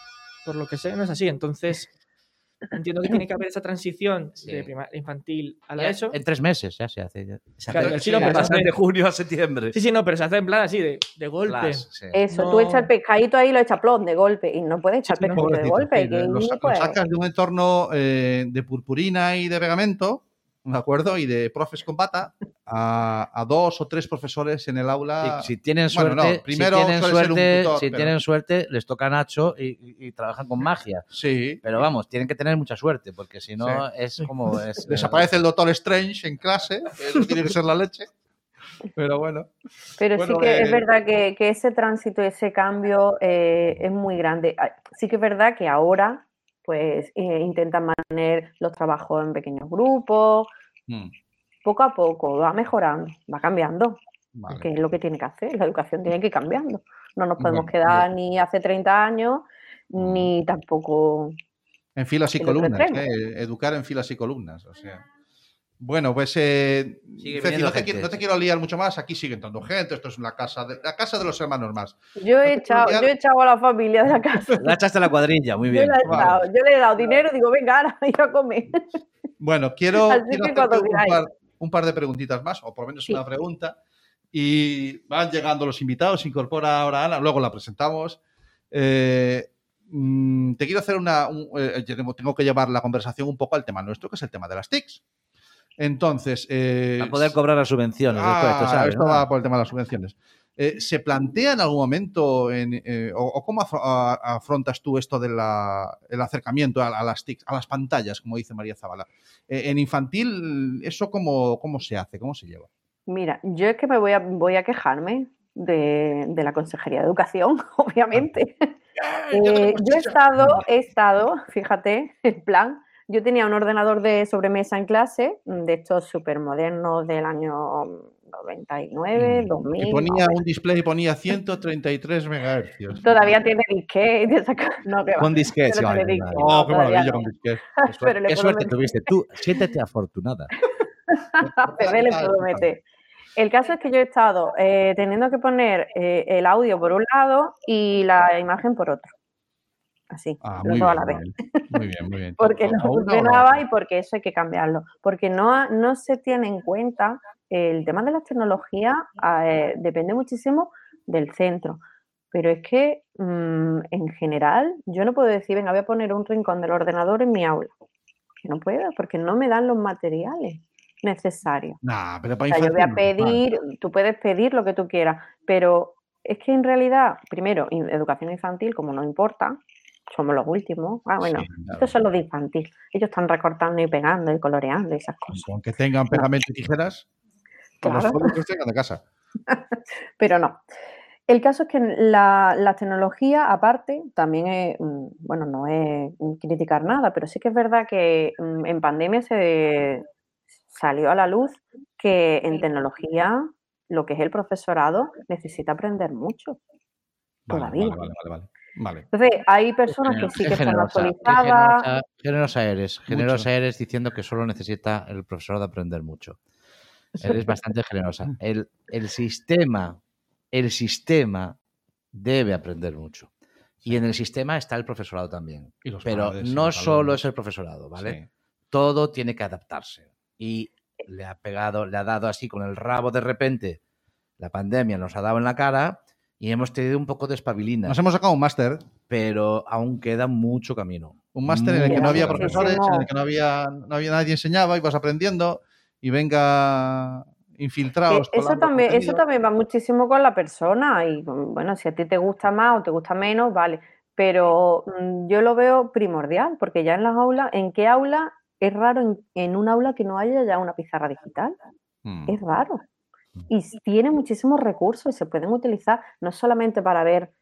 por lo que sé no es así. Entonces entiendo que tiene que haber esa transición Sí. de prima- infantil a la Ya, ESO. En tres meses ya se hace. ya- se Claro, hace- chino, se pero pasa hace- de junio a septiembre. Sí, sí, no, pero se hace en plan así de, de golpe. Flash, sí. Eso, tú No. echas el pescadito ahí y lo echas plom de golpe. Y no puedes echar sí, no, pescadito de golpe. sí, lo, lo sacas de un entorno eh, de purpurina y de pegamento, ¿de acuerdo? Y de profes con bata a, a dos o tres profesores en el aula. Si tienen Bueno, suerte, no, primero si tienen suerte, tutor, si pero- tienen suerte, les toca Nacho y, y- y trabajan con magia. Sí. Pero vamos, tienen que tener mucha suerte, porque si no Sí. es como es. Desaparece el doctor Strange en clase, tiene que ser la leche. Pero bueno. Pero Bueno, sí que eh, es verdad que, que ese tránsito, ese cambio eh, es muy grande. Sí que es verdad que ahora pues eh, intentan mantener los trabajos en pequeños grupos, Mm, poco a poco, va mejorando, va cambiando, vale. que es lo que tiene que hacer, la educación tiene que ir cambiando. No nos podemos Bueno, quedar ni hace 30 años, ni tampoco... En filas y columnas. ¿eh? educar en filas y columnas. O sea. Bueno, pues eh, Ceci, no, te, quiero- no te sí. quiero liar mucho más. Aquí sigue entrando gente. Esto es una casa de, la casa de los hermanos más. Yo he, echado, yo he echado a la familia de la casa. La echaste a la cuadrilla, muy Yo, bien. la he Vale. echado, yo le he dado dinero y digo, venga, ahora ir a comer. Bueno, quiero, quiero hacerte un par, un par de preguntitas más, o por lo menos Sí. una pregunta. Y van llegando los invitados, se incorpora ahora Ana, luego la presentamos. Eh, mm, te quiero hacer una. un- eh, yo tengo, tengo que llevar la conversación un poco al tema nuestro, que es el tema de las TICs. Entonces. eh, Para poder cobrar las subvenciones Ah, sabes, esto ¿no? va por el tema de las subvenciones. Eh, ¿Se plantea en algún momento, en, eh, o, o cómo afrontas tú esto del acercamiento a, a las TICs, a las pantallas, como dice María Zavala? Eh, en infantil, ¿eso cómo, cómo se hace? ¿Cómo se lleva? Mira, yo es que me voy a, voy a quejarme de, de la Consejería de Educación, obviamente. Eh, yo he estado, he estado, fíjate, en plan, yo tenía un ordenador de sobremesa en clase, de estos súper modernos del año 99, 2000. Y ponía un display y ponía 133 megahercios. Todavía tiene disquete, no, que va. Con disquete, ay. Oh, qué maravilla con disquete. Qué qué suerte meter- tuviste. Tú, siéntete afortunada. le puedo meter. El caso es que yo he estado eh, teniendo que poner eh, el audio por un lado y la imagen por otro. Así, Ah, los muy dos a la vez. muy bien, muy bien. Porque O- no o o funcionaba y porque eso hay que cambiarlo. Porque no, no se tiene en cuenta el tema de las tecnologías, eh, depende muchísimo del centro. Pero es que mm, en general yo no puedo decir, venga, voy a poner un rincón del ordenador en mi aula. Que no puedo, porque no me dan los materiales necesarios. Nah, pero O para sea, yo voy a infantil, vale. pedir, tú puedes pedir lo que tú quieras, pero es que en realidad, primero, educación infantil, como no importa, somos los últimos. Ah, bueno, Sí, claro. estos son los de infantil. Ellos están recortando y pegando y coloreando y esas cosas. Con que tengan pegamento y tijeras, con los Claro. que tengan de casa. Pero no. El caso es que la, la tecnología, aparte, también es, mm, bueno, no es criticar nada, pero sí que es verdad que mm, en pandemia se salió a la luz que en tecnología lo que es el profesorado necesita aprender mucho. Vale, Todavía. Vale, vale, vale. Entonces, hay personas que sí que están actualizadas. generosa, generosa eres. Generosa Mucho. eres diciendo que solo necesita el profesor de aprender mucho. Eres bastante generosa. El, el sistema, el sistema debe aprender mucho. Y en el sistema está el profesorado también. Y los Pero no solo es el profesorado, ¿vale? Sí. Todo tiene que adaptarse. Y le ha pegado, le ha dado así con el rabo de repente. La pandemia nos ha dado en la cara y hemos tenido un poco de espabilina. Nos hemos sacado un máster, pero aún queda mucho camino. un máster en el que no había profesores, en el que no había, no había nadie enseñaba, ibas aprendiendo y venga infiltrados. eso colando también, eso también va muchísimo con la persona y bueno, si a ti te gusta más o te gusta menos, vale. Pero mm, yo lo veo primordial, porque ya en las aulas, ¿en qué aula? Es raro en, en un aula que no haya ya una pizarra digital. Mm. Es raro. Y tiene muchísimos recursos y se pueden utilizar no solamente para ver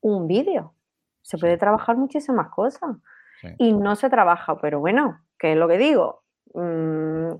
un vídeo, se puede trabajar muchísimas cosas. Sí. Y no se trabaja, pero bueno, que es lo que digo. mm,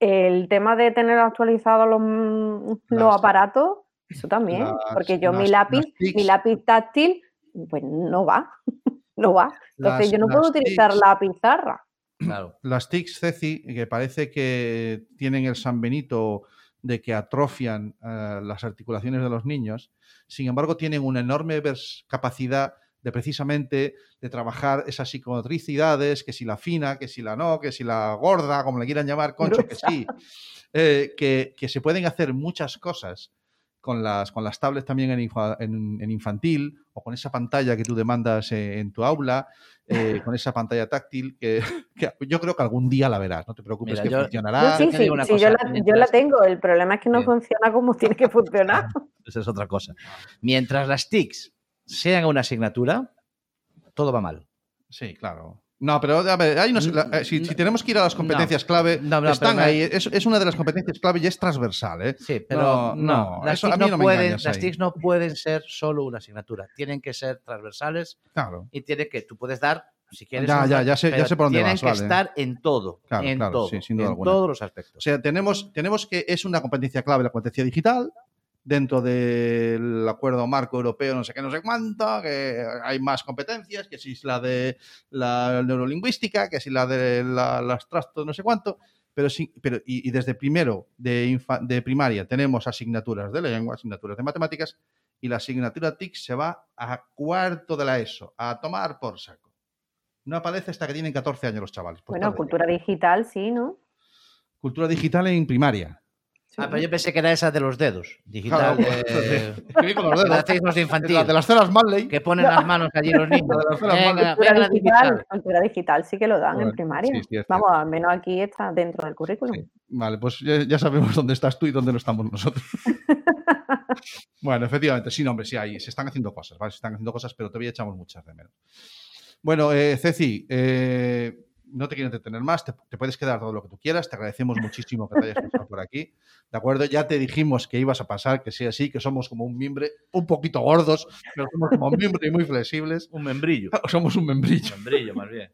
el tema de tener actualizados los, mm, los Las- aparatos, eso también, las- porque yo mi lápiz, mi lápiz táctil, pues no va, no va. Entonces Las- yo no puedo utilizar TICs. la pizarra. Claro. Las TICs, Ceci, que parece que tienen el San Benito de que atrofian eh, las articulaciones de los niños, sin embargo tienen una enorme capacidad de precisamente de trabajar esas psicomotricidades, que si la fina, que si la no, que si la gorda, como le quieran llamar, concho, que sí, eh, que, que se pueden hacer muchas cosas con las, con las tablets también en, en- en infantil o con esa pantalla que tú demandas eh, en tu aula, eh, con esa pantalla táctil, que, que yo creo que algún día la verás, no te preocupes Mira, que yo- Yo funcionará. sí, sí, sí, yo, la, yo la mientras- tengo, el problema es que no Bien. funciona como tiene que funcionar. Esa es otra cosa. Mientras las TICs sean una asignatura, todo va mal. Sí, claro. No, pero a ver, hay unos- la- eh, si, si tenemos que ir a las competencias clave, No, no, están ahí. Es, es una de las competencias clave y es transversal, ¿eh? Sí, pero No, no, no, las, eso a mí pueden, las. TICs no pueden ser solo una asignatura. Tienen que ser transversales Claro. y tiene que, tú puedes dar, si quieres. Ya, ya, ya sé- ya sé por dónde Tienen vas, que vale. estar en todo. Claro, en claro, todo. sí, sin duda en alguna. todos los aspectos. O sea, tenemos, tenemos que es una competencia clave la competencia digital dentro del acuerdo marco europeo, no sé qué, no sé cuánto, que hay más competencias, que si es la de la neurolingüística, que si la de la, las trastos, no sé cuánto, pero sí, pero y, y desde primero de, infa- de primaria tenemos asignaturas de lengua, asignaturas de matemáticas, y la asignatura TIC se va a cuarto de la ESO, a tomar por saco. No aparece hasta que tienen 14 años los chavales. Bueno, cultura digital sí, ¿no? Cultura digital en primaria. Sí. Ah, pero yo pensé que era esa de los dedos. Digital. Claro. Escribí con los de dedos. de infantil. La de las ceras Manley. Que ponen las manos allí los niños. De las venga, digital, digital. cultura digital sí que lo dan Bueno, en primaria. sí, Vamos, al menos aquí está dentro del currículum. Sí. Vale, pues ya, ya sabemos dónde estás tú y dónde no estamos nosotros. bueno, efectivamente, sí, no, hombre, sí, ahí se están haciendo cosas, ¿vale? Se están haciendo cosas, pero todavía echamos muchas de menos. Bueno, eh, Ceci, eh, no te quiero entretener más, te, te puedes quedar todo lo que tú quieras, te agradecemos muchísimo que te hayas pasado por aquí, ¿de acuerdo? Ya te dijimos que ibas a pasar, que sí, así, que somos como un mimbre, un poquito gordos, pero somos como un mimbre y muy flexibles. Un membrillo. Somos un membrillo. membrillo, más bien.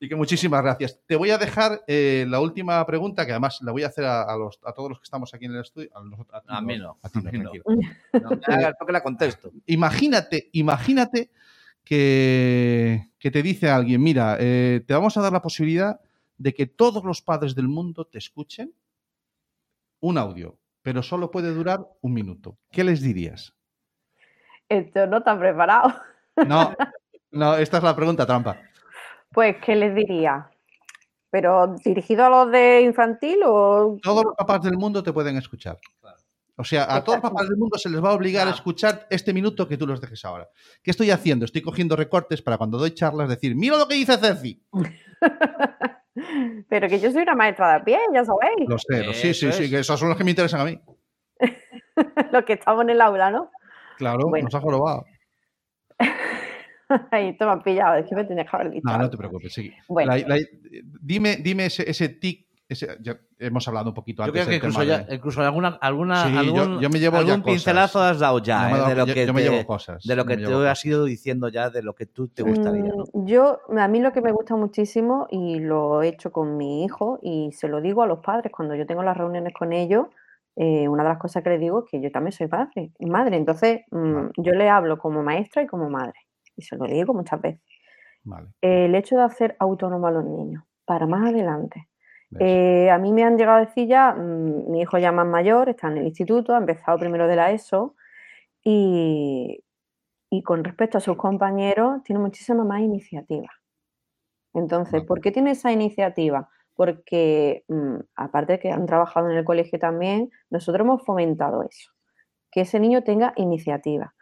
Y que muchísimas gracias. Te voy a dejar eh, la última pregunta, que además la voy a hacer a, a los, a todos los que estamos aquí en el estudio. A, los- ti A mí no, A ti a no, mí no. tranquilo. No hagas porque la contesto. Imagínate, imagínate que, que te dice alguien, mira, eh, te vamos a dar la posibilidad de que todos los padres del mundo te escuchen un audio, pero solo puede durar un minuto. ¿Qué les dirías? Esto no está preparado. No, no, esta es la pregunta trampa. Pues, ¿qué les diría? ¿Pero dirigido a los de infantil o...? Todos los papás del mundo te pueden escuchar. O sea, a todos los papás del mundo se les va a obligar a escuchar este minuto que tú los dejes ahora. ¿Qué estoy haciendo? Estoy cogiendo recortes para cuando doy charlas decir, mira lo que dice Ceci. Pero que yo soy una maestra de pie, ya sabéis. Lo sé, lo- sí, sí, sí, que esos son los que me interesan a mí. Los que estamos en el aula, ¿no? Claro, Bueno. nos ha jorobado. Ahí te me has pillado, es que me tenías que haber dicho. No, no te preocupes, sí. Bueno. La- la- dime, dime ese, ese tic. Ese- ya hemos hablado un poquito Yo antes creo que incluso, ya, de- incluso alguna, alguna Sí, yo- algún, yo me llevo ya algún cosas. pincelazo has dado ya, Yo ¿eh? de lo yo- que yo me llevo cosas. de lo yo que tú has cosas. ido diciendo ya de lo que tú te gustaría. ¿no? Mm, Yo, a mí lo que me gusta muchísimo y lo he hecho con mi hijo y se lo digo a los padres cuando yo tengo las reuniones con ellos, eh, una de las cosas que les digo es que yo también soy padre, madre, entonces mm, Vale. yo le hablo como maestra y como madre y se lo digo muchas veces. Vale. El hecho de hacer autónomo a los niños para más adelante. Eh, a mí me han llegado a decir ya, mm, mi hijo ya más mayor, está en el instituto, ha empezado primero de la ESO y, y con respecto a sus compañeros tiene muchísima más iniciativa. Entonces. ¿por qué tiene esa iniciativa? Porque mm, aparte de que han trabajado en el colegio también, nosotros hemos fomentado eso, que ese niño tenga iniciativa.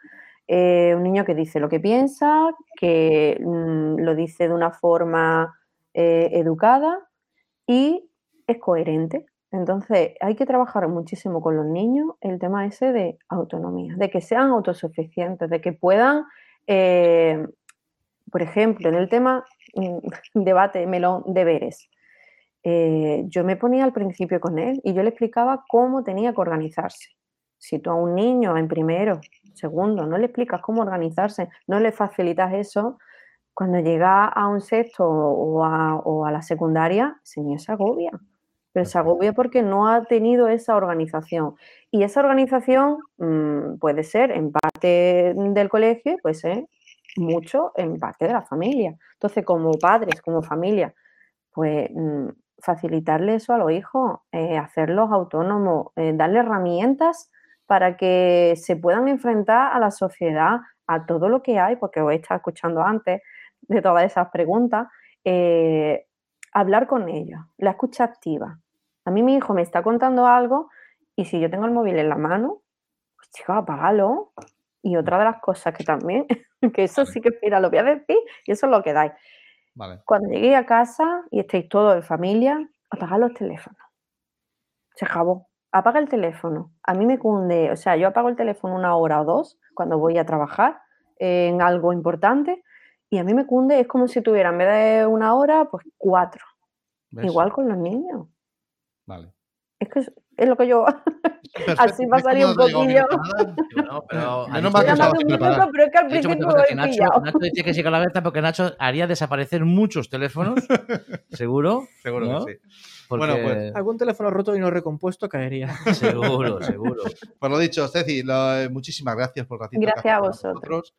Eh, un niño que dice lo que piensa, que mm, lo dice de una forma eh, educada y es coherente. Entonces, hay que trabajar muchísimo con los niños el tema ese de autonomía, de que sean autosuficientes, de que puedan, eh, por ejemplo, en el tema mm, debate, melón, deberes. eh, yo me ponía al principio con él y yo le explicaba cómo tenía que organizarse. Si tú a un niño en primero, segundo, no le explicas cómo organizarse, no le facilitas eso, cuando llega a un sexto o a, o a la secundaria, ese niño se agobia. Pero se agobia porque no ha tenido esa organización. Y esa organización mm, puede ser en parte del colegio, puede ser mucho en parte de la familia. Entonces, como padres, como familia, pues mm, facilitarle eso a los hijos, eh, hacerlos autónomos, eh, darle herramientas para que se puedan enfrentar a la sociedad, a todo lo que hay, porque os he estado escuchando antes de todas esas preguntas, eh, hablar con ellos, la escucha activa. A mí mi hijo me está contando algo y si yo tengo el móvil en la mano, pues chicos, apágalo. Y otra de las cosas que también, que eso sí que, mira, lo voy a decir y eso es lo que dais. Vale. Cuando lleguéis a casa y estéis todos en familia, apagad los teléfonos. Se acabó. Apaga el teléfono. A mí me cunde, o sea, yo apago el teléfono una hora o dos cuando voy a trabajar en algo importante y a mí me cunde, es como si tuviera en vez de una hora, pues cuatro. ¿Ves? Igual con los niños. Vale. Es que es, es lo que yo. Perfecto. Así ¿Ves cómo salido un no poquillo. No, pero preparada. minuto, pero es que al principio que Nacho. Nacho decía que sí con la cabeza porque Nacho haría desaparecer muchos teléfonos, seguro. Seguro ¿no? que sí. Porque- Bueno, pues, Algún teléfono roto y no recompuesto caería. Seguro, seguro. Pues lo dicho, Ceci, lo- eh, muchísimas gracias por que Gracias a vosotros.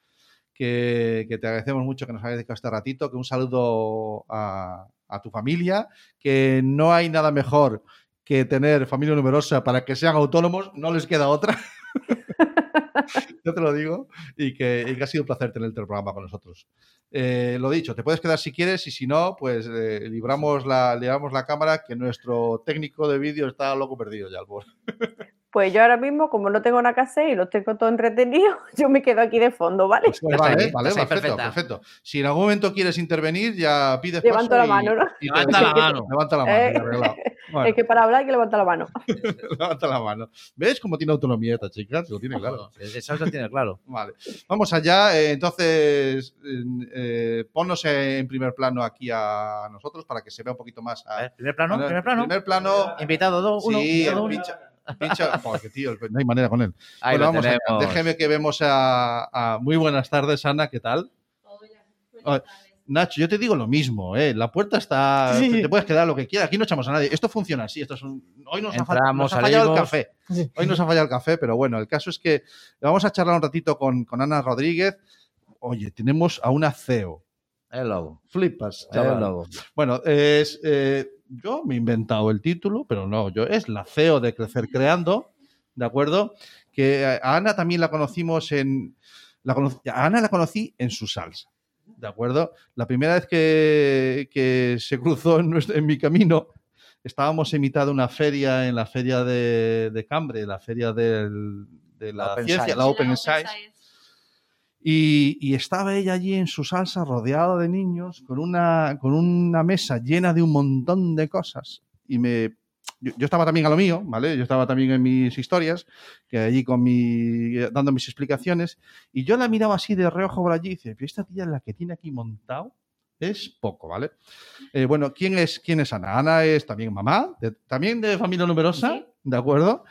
Que, que te agradecemos mucho que nos hayas dedicado este ratito, que un saludo a, a tu familia, que no hay nada mejor que tener familia numerosa para que sean autónomos, no les queda otra. Yo te lo digo, y que, y que ha sido un placer tenerte en el programa con nosotros. Eh, lo dicho, te puedes quedar si quieres y si no, pues eh, libramos, la, libramos la cámara que nuestro técnico de vídeo está loco perdido ya al. Pues yo ahora mismo, como no tengo nada que hacer y los tengo todo entretenidos, yo me quedo aquí de fondo, ¿vale? Pues vale, ahí, vale, ahí, perfecto, perfecto. Si en algún momento quieres intervenir, ya pides Levanto paso la y- mano, ¿no? y Levanta la mano. Levanta la mano, Eh. Bueno, Es que para hablar hay que levantar la mano. levanta la mano. ¿Ves cómo tiene autonomía esta chica? Se lo tiene claro. Eso lo tiene claro. Vale. Vamos allá. eh, entonces, eh, eh, ponnos en primer plano aquí a nosotros para que se vea un poquito más. a- A ver, primer plano, a- primer plano. Primer plano. Invitado dos, uno. Sí, invitado el uno. Pincha. Joder, tío, no hay manera con él. Ahí Bueno, lo vamos allá. tenemos. Déjeme que vemos a, a- Muy buenas tardes, Ana, ¿qué tal? Ah, Nacho, yo te digo lo mismo, ¿eh? La puerta está. Sí. Te, te puedes quedar lo que quieras. Aquí no echamos a nadie. Esto funciona así. Esto es un- Hoy nos ha, Entramos, nos ha fallado el café. Sí. Hoy nos ha fallado el café, pero bueno, el caso es que vamos a charlar un ratito con, con Ana Rodríguez. Oye, tenemos a una CEO. El lobo. Flipas, El lobo. Bueno, es, eh, yo me he inventado el título, pero no, yo es la CEO de Crecer Creando, ¿de acuerdo? Que a Ana también la conocimos en... La a Ana la conocí en su salsa, ¿de acuerdo? La primera vez que, que se cruzó en, nuestro- en mi camino, estábamos en mitad de una feria, en la feria de, de Cambre, la feria del- de la Open ciencia, Science. la Open Science. Y, estaba ella allí en su salsa, rodeada de niños, con una, con una mesa llena de un montón de cosas. Y me. Yo, estaba también a lo mío, ¿vale? Yo estaba también en mis historias, que allí con mi. dando mis explicaciones. Y yo la miraba así de reojo por allí y pero esta tía la que tiene aquí montado es poco, ¿vale? Eh, bueno, ¿quién es, ¿quién es Ana? Ana es también mamá, de- también de familia numerosa, Sí. ¿De acuerdo?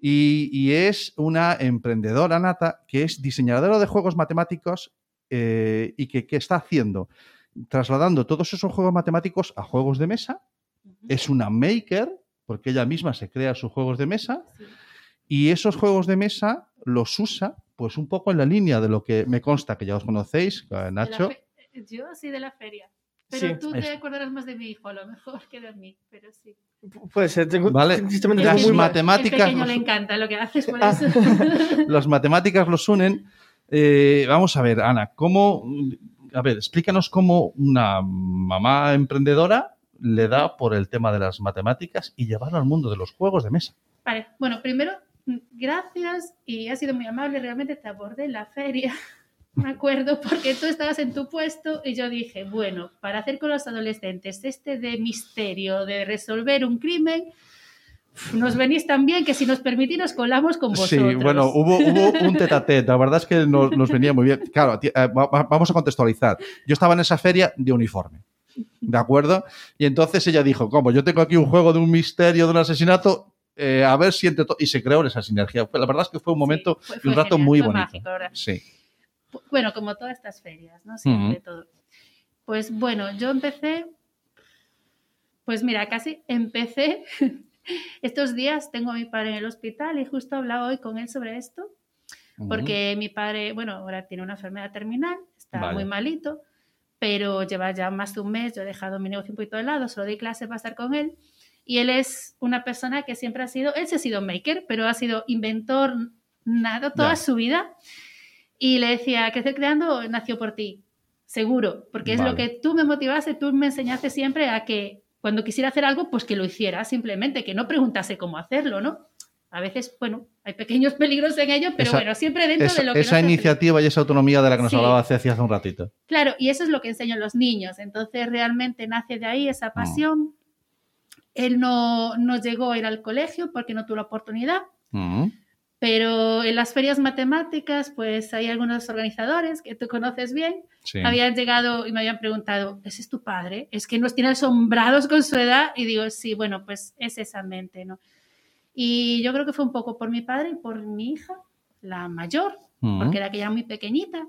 Y, y es una emprendedora nata que es diseñadora de juegos matemáticos eh, y que, que está haciendo, trasladando todos esos juegos matemáticos a juegos de mesa. Es una maker, porque ella misma se crea sus juegos de mesa Sí. y esos juegos de mesa los usa pues un poco en la línea de lo que me consta que ya os conocéis, eh, Nacho. fe- Yo sí de la feria. Pero Sí, tú te eso. acordarás más de mi hijo, a lo mejor, que de mí, pero sí. Puede ser. Tengo, Vale. tristemente Las muy El matemáticas, pequeño los- le encanta lo que haces por Ah. eso. las matemáticas los unen. Eh, vamos a ver, Ana, ¿cómo, a ver, explícanos cómo una mamá emprendedora le da por el tema de las matemáticas y llevarlo al mundo de los juegos de mesa. Vale, bueno, primero, mm, gracias y has sido muy amable, realmente te abordé en la feria, me acuerdo, porque tú estabas en tu puesto y yo dije, bueno, para hacer con los adolescentes este de misterio, de resolver un crimen, nos venís tan bien que si nos permitís nos colamos con vosotros. Sí, bueno, hubo, hubo un tete a tete. La verdad es que nos, nos venía muy bien. Claro, eh, va- va- vamos a contextualizar. Yo estaba en esa feria de uniforme. ¿De acuerdo? Y entonces ella dijo, como yo tengo aquí un juego de un misterio, de un asesinato, eh, a ver si entre to-". Y se creó esa sinergia. Fue- La verdad es que fue un momento fue- y un fue rato genial, muy fue bonito. mágico. Sí. Bueno, como todas estas ferias, ¿no? Siempre Ujú. todo. Pues bueno, yo empecé, pues mira, casi empecé estos días, tengo a mi padre en el hospital y justo hablaba hoy con él sobre esto, porque mi padre, bueno, ahora tiene una enfermedad terminal, está Vale. muy malito, pero lleva ya más de un mes, yo he dejado mi negocio un poquito de lado, solo doy clase para estar con él, y él es una persona que siempre ha sido, él sí ha sido maker, pero ha sido inventor, nada, toda su vida, y le decía, crecer creando nació por ti, seguro, porque es Vale. lo que tú me motivaste, tú me enseñaste siempre a que cuando quisiera hacer algo, pues que lo hiciera, simplemente, que no preguntase cómo hacerlo, ¿no? A veces, bueno, hay pequeños peligros en ello, pero Esa- bueno, siempre dentro Esa, de lo que esa iniciativa y esa autonomía de la que nos Sí. hablaba Ceci hace un ratito. Claro, y eso es lo que enseño a los niños. Entonces, realmente nace de ahí Mm. esa pasión. Él no, no llegó a ir al colegio porque no tuvo la oportunidad, Mm. Pero en las ferias matemáticas, pues hay algunos organizadores que tú conoces bien, Sí. habían llegado y me habían preguntado, ¿ese es tu padre? Es que nos tiene asombrados con su edad. Y digo, sí, bueno, pues es esa mente, ¿no? Y yo creo que fue un poco por mi padre y por mi hija, la mayor, porque era que ya muy pequeñita.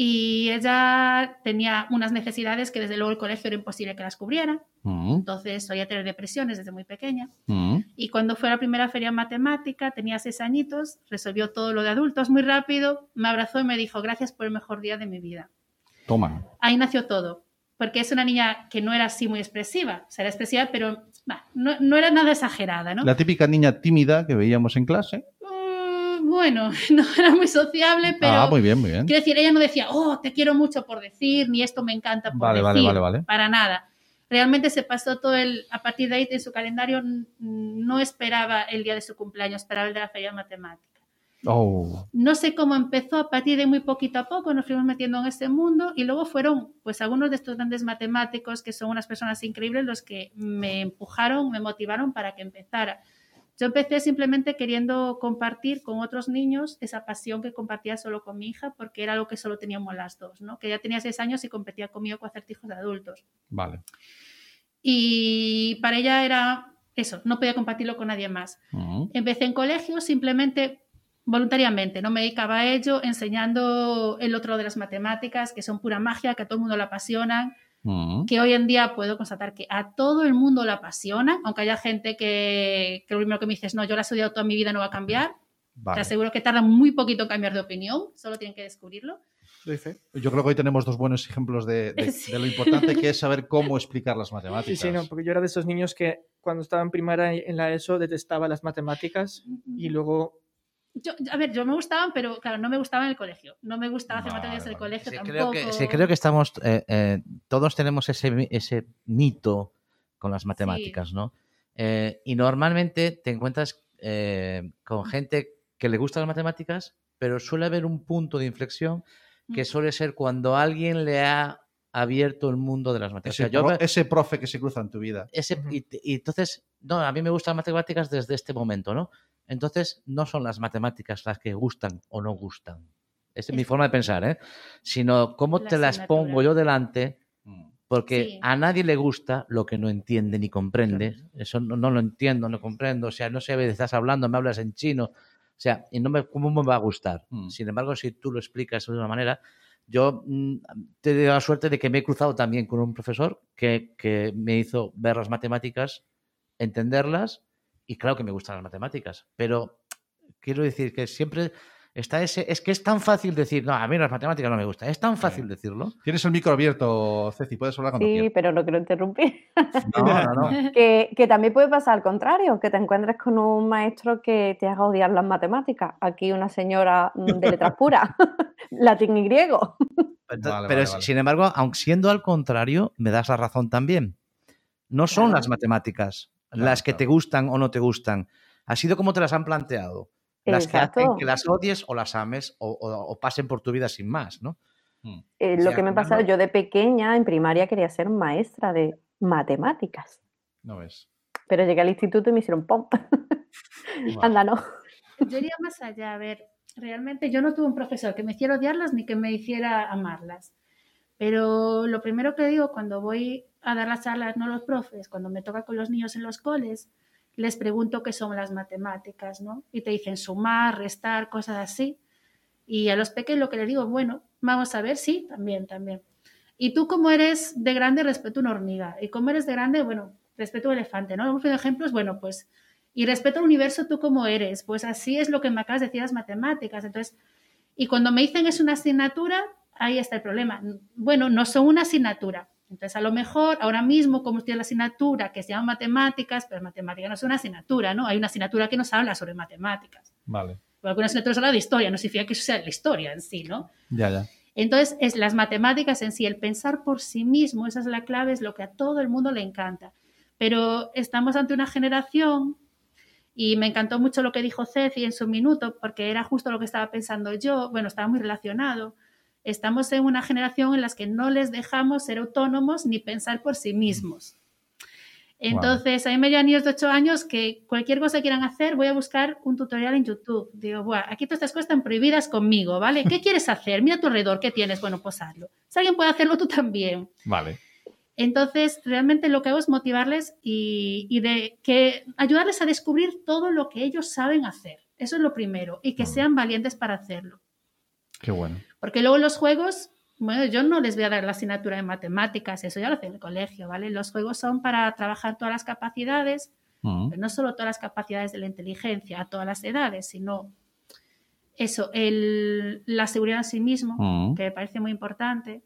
Y ella tenía unas necesidades que desde luego el colegio era imposible que las cubriera. Mm. Entonces solía tener depresiones desde muy pequeña. Mm. Y cuando fue a la primera feria matemática, tenía seis añitos, resolvió todo lo de adultos muy rápido, me abrazó y me dijo, gracias por el mejor día de mi vida. Toma. Ahí nació todo, porque es una niña que no era así muy expresiva, o sea, era expresiva, pero bah, no, no era nada exagerada, ¿no? La típica niña tímida que veíamos en clase. Bueno, no era muy sociable, pero... ah, muy bien, muy bien. Quiero decir, ella no decía, oh, te quiero mucho por decir, ni esto me encanta por Vale, decir, vale, vale. para nada. Realmente se pasó todo el, a partir de ahí en su calendario, no esperaba el día de su cumpleaños, esperaba el de la feria matemática. Oh. No sé cómo empezó, a partir de muy poquito a poco nos fuimos metiendo en este mundo y luego fueron pues algunos de estos grandes matemáticos que son unas personas increíbles los que me empujaron, me motivaron para que empezara. Yo empecé simplemente queriendo compartir con otros niños esa pasión que compartía solo con mi hija porque era algo que solo teníamos las dos, ¿no? Que ella tenía seis años y competía conmigo con acertijos de adultos. Vale. Y para ella era eso, no podía compartirlo con nadie más. Mm. Empecé en colegio simplemente voluntariamente, no me dedicaba a ello, enseñando el otro de las matemáticas, que son pura magia, que a todo el mundo le apasionan, Mm. que hoy en día puedo constatar que a todo el mundo le apasionan, aunque haya gente que, que lo primero que me dices, no, yo la he estudiado toda mi vida, no va a cambiar. Te Vale. aseguro que tarda muy poquito en cambiar de opinión, solo tienen que descubrirlo. Yo creo que hoy tenemos dos buenos ejemplos de, de- Sí. de lo importante que es saber cómo explicar las Sí, matemáticas. sí, no, porque yo era de esos niños que cuando estaba en primaria en la ESO detestaba las matemáticas y luego Yo, a ver, yo me gustaban, pero claro, no me gustaba en el colegio. No me gustaba hacer Vale, matemáticas en el vale. colegio Sí, tampoco. creo que, sí, creo que estamos, eh, eh, todos tenemos ese, ese mito con las matemáticas, ¿no? Eh, y normalmente te encuentras eh, con gente que le gustan las matemáticas, pero suele haber un punto de inflexión que Mm. suele ser cuando alguien le ha abierto el mundo de las matemáticas. Ese, O sea, yo pro- ese profe que se cruza en tu vida. ese- y, y entonces, no, a mí me gustan las matemáticas desde este momento, ¿no? Entonces, no son las matemáticas las que gustan o no gustan. Esa es mi forma de pensar, ¿eh? Sino cómo La te las pongo yo delante, Mm. porque Sí. a nadie le gusta lo que no entiende ni comprende. Eso no, no lo entiendo, no comprendo. O sea, no sé, estás hablando, me hablas en chino. O sea, y no me, ¿cómo me va a gustar? Mm. Sin embargo, si tú lo explicas de una manera, yo mm, te doy la suerte de que me he cruzado también con un profesor que, que me hizo ver las matemáticas, entenderlas, y claro que me gustan las matemáticas, pero quiero decir que siempre está ese, es que es tan fácil decir, no, a mí las matemáticas no me gustan, es tan fácil decirlo. Tienes el micro abierto, Ceci, puedes hablar cuando Sí, quieras. pero no quiero interrumpir. No, no, no. Que, que también puede pasar al contrario, que te encuentres con un maestro que te haga odiar las matemáticas. Aquí una señora mm, de letras puras, latín y griego. Entonces, Vale, pero vale, vale. sin embargo, aunque siendo al contrario, me das la razón también. No son Claro. las matemáticas Claro, las que claro. te gustan o no te gustan. Ha sido como te las han planteado. Las que hacen que las odies o las ames o, o- o pasen por tu vida sin más, ¿no? Mm. Eh, lo que me pasaba, no- yo de pequeña en primaria quería ser maestra de matemáticas. No ves. Pero llegué al instituto y me hicieron pom. Anda, no. Yo iría más allá, a ver, realmente yo no tuve un profesor que me hiciera odiarlas ni que me hiciera amarlas. Pero lo primero que digo cuando voy a dar las charlas, no los profes, cuando me toca con los niños en los coles, les pregunto qué son las matemáticas, ¿no? Y te dicen sumar, restar, cosas así. Y a los pequeños lo que les digo, bueno, vamos a ver, sí, también, también. Y tú como eres de grande, respeto una hormiga. Y como eres de grande, bueno, respeto un elefante, ¿no? Un ejemplos, bueno, pues, y respeto al universo tú como eres. Pues así es lo que me acabas de decir las matemáticas. Entonces, y cuando me dicen es una asignatura, ahí está el problema. Bueno, no son una asignatura. Entonces, a lo mejor ahora mismo, como estoy en la asignatura que se llama matemáticas, pero matemáticas no es una asignatura, ¿no? Hay una asignatura que nos habla sobre matemáticas. Vale. Porque algunas asignaturas habla de historia, no significa que eso sea la historia en sí, ¿no? Ya, ya. Entonces, es las matemáticas en sí, el pensar por sí mismo, esa es la clave, es lo que a todo el mundo le encanta. Pero estamos ante una generación, y me encantó mucho lo que dijo Ceci en su minuto, porque era justo lo que estaba pensando yo, bueno, estaba muy relacionado. Estamos en una generación en la que no les dejamos ser autónomos ni pensar por sí mismos. Entonces, a mí me llegan niños de 8 años que cualquier cosa que quieran hacer, voy a buscar un tutorial en YouTube. Digo, Buah, aquí todas estas cosas están prohibidas conmigo, ¿vale? ¿Qué quieres hacer? Mira a tu alrededor, ¿qué tienes? Bueno, pues hazlo. Si alguien puede hacerlo, tú también. Vale. Entonces, realmente lo que hago es motivarles y, y de que ayudarles a descubrir todo lo que ellos saben hacer. Eso es lo primero. Y que sean valientes para hacerlo. Qué bueno. Porque luego los juegos, bueno, yo no les voy a dar la asignatura de matemáticas, eso ya lo hace en el colegio, ¿vale? Los juegos son para trabajar todas las capacidades, pero no solo todas las capacidades de la inteligencia a todas las edades, sino eso, el- la seguridad en sí mismo, que me parece muy importante.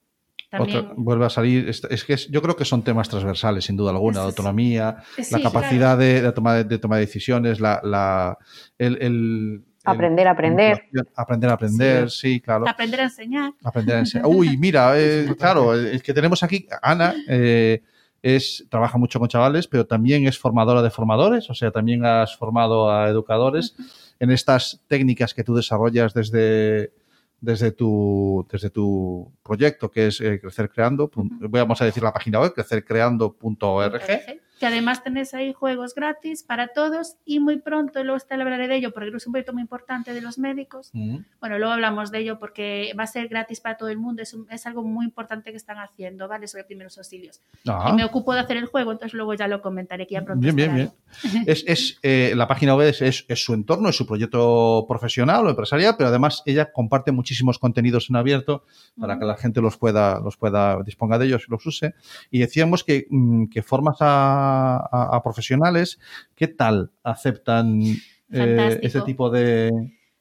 También, Otra- vuelve a salir. Es, es que es- yo creo que son temas transversales, sin duda alguna. La autonomía, Sí, la claro. capacidad de, de tomar, de decisiones, la, la- el, el- el- Aprender a aprender. Aprender a aprender, sí, claro. aprender a enseñar. Aprender a enseñar. Uy, mira, eh, claro, el que tenemos aquí, Ana, eh, es, trabaja mucho con chavales, pero también es formadora de formadores, o sea, también has formado a educadores en estas técnicas que tú desarrollas desde, desde, tu, desde tu proyecto, que es eh, Crecer Creando. Vamos a decir la página web, crecercreando.org. Que además tenéis ahí juegos gratis para todos y muy pronto, luego te hablaré de ello porque es un proyecto muy importante de los médicos. Mm. Bueno, luego hablamos de ello porque va a ser gratis para todo el mundo, es, un- es algo muy importante que están haciendo, ¿vale? Sobre primeros auxilios. Ah. Y me ocupo de hacer el juego, entonces luego ya lo comentaré que ya pronto. Bien, bien, bien. Es, es, eh, la página web es, es- es su entorno, es su proyecto profesional o empresarial, pero además ella comparte muchísimos contenidos en abierto para que la gente los pueda, los pueda, disponga de ellos y los use. Y decíamos que, mm, que formas a, a- a profesionales, ¿qué tal aceptan eh, este tipo de,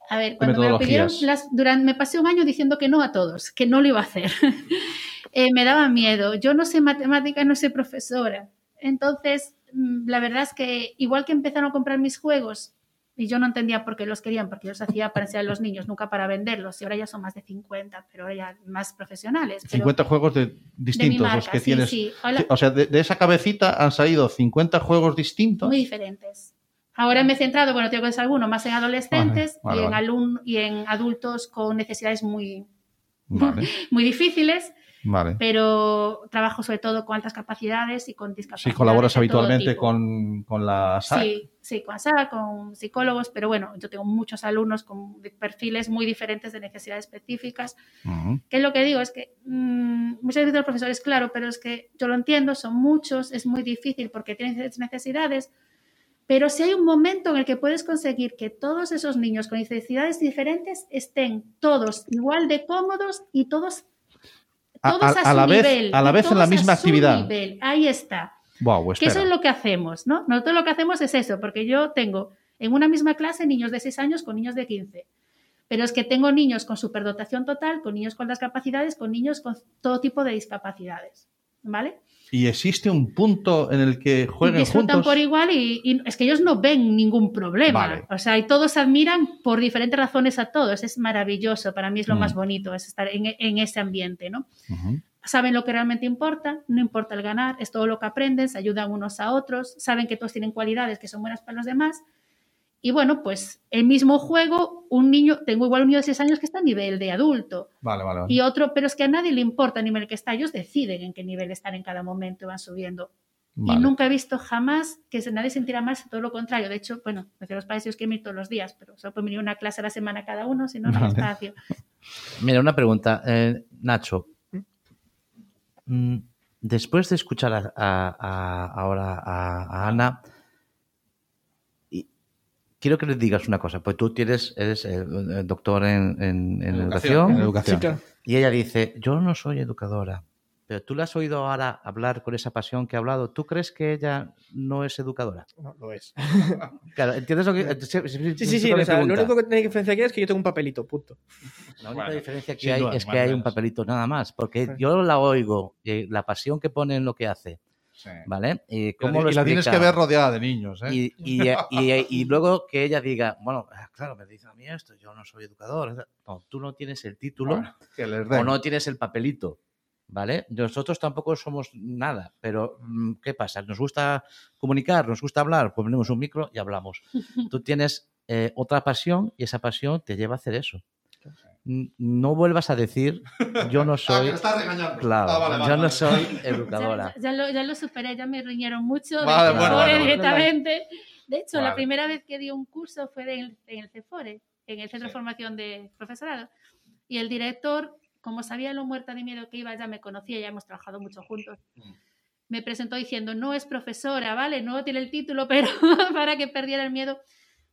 A ver, cuando me lo pidieron, las, durante, me pasé un año diciendo que no a todos, que no lo iba a hacer. Eh, me daba miedo. Yo no sé matemática, no soy profesora. Entonces, mm, la verdad es que igual que empezaron a comprar mis juegos, y yo no entendía por qué los querían, porque yo los hacía para enseñar a los niños, nunca para venderlos, y ahora ya son más de 50, pero ahora ya más profesionales. pero 50 juegos de, distintos los que sí, tienes? sí. O sea, de, de esa cabecita han salido 50 juegos distintos. muy diferentes. Ahora me he centrado, bueno, tengo que decir alguno, más en adolescentes Vale, vale, y, en vale. alum- y en adultos con necesidades muy, Vale, muy difíciles. Vale. pero trabajo sobre todo con altas capacidades y con discapacidades. Sí, colaboras habitualmente con, con la SAC. Sí, sí, con SAC, con psicólogos, pero bueno, yo tengo muchos alumnos con perfiles muy diferentes de necesidades específicas. Ujú. ¿Qué es lo que digo? Es que mm, muchas veces los profesores, claro, pero es que yo lo entiendo, son muchos, es muy difícil porque tienen necesidades, pero si hay un momento en el que puedes conseguir que todos esos niños con necesidades diferentes estén todos igual de cómodos y todos todos a, a- a su la vez- nivel. a la vez en la misma actividad. nivel. Ahí está. Guau, Que espera. eso es lo que hacemos, ¿no? Nosotros lo que hacemos es eso, porque yo tengo en una misma clase niños de 6 años con niños de 15. Pero es que tengo niños con superdotación total, con niños con las capacidades, con niños con todo tipo de discapacidades. ¿Vale? Y existe un punto en el que jueguen disfrutan juntos. por igual y, y es que ellos no ven ningún problema. Vale. O sea, y todos admiran por diferentes razones a todos. Es maravilloso. Para mí es lo Mm. más bonito, es estar en, en ese ambiente, ¿no? Saben lo que realmente importa, no importa el ganar, es todo lo que aprenden, se ayudan unos a otros, saben que todos tienen cualidades que son buenas para los demás. Y bueno, pues el mismo juego, un niño, tengo igual un niño de 6 años que está a nivel de adulto Vale, vale, vale. y otro, pero es que a nadie le importa el nivel que está, ellos deciden en qué nivel están en cada momento y van subiendo. Vale. Y nunca he visto jamás que se- nadie sintiera mal, todo lo contrario. De hecho, bueno, desde los padres quieren ir todos los días, pero solo pueden venir una clase a la semana cada uno, si no, no hay Vale. espacio. Mira, una pregunta. Eh, Nacho, mm, después de escuchar a- a- a- ahora a, a Ana, quiero que les digas una cosa, pues tú tienes, eres eh, eh, doctor en, en- en educación, En educación. Sí, claro. y ella dice, yo no soy educadora, pero tú la has oído ahora hablar con esa pasión que ha hablado, ¿tú crees que ella no es educadora? No, lo es. Claro, ¿entiendes lo que...? Sí, sí, sí. o sea, lo único que tiene que diferenciar aquí es que yo tengo un papelito, punto. La única Bueno, diferencia que hay duda, es que hay un papelito nada más, porque Sí. yo la oigo, la pasión que pone en lo que hace, Sí. ¿vale? Y Y la, cómo lo y la tienes que ver rodeada de niños, ¿eh? Y, y- y- y luego que ella diga, bueno, ah, claro, me dice a mí esto, yo no soy educador. No, tú no tienes el título Bueno, que les o no tienes el papelito, ¿vale? Nosotros tampoco somos nada, pero mm, ¿qué pasa? Nos gusta comunicar, nos gusta hablar, pues ponemos un micro y hablamos. Tú tienes eh, otra pasión y esa pasión te lleva a hacer eso. No vuelvas a decir, yo no Ah, soy... me estás regañando. Claro, Ah, vale, vale, yo no vale. soy Ya, educadora. ya- ya lo, ya lo superé, ya me riñeron mucho. de bueno, directamente. De hecho, la primera vez que di un curso fue en, en el CEFORE, en el Centro Sí. de Formación de Profesorado. Y el director, como sabía lo muerta de miedo que iba, ya me conocía, ya hemos trabajado mucho juntos. Mm. Me presentó diciendo, no es profesora, ¿vale? No tiene el título, pero para que perdiera el miedo.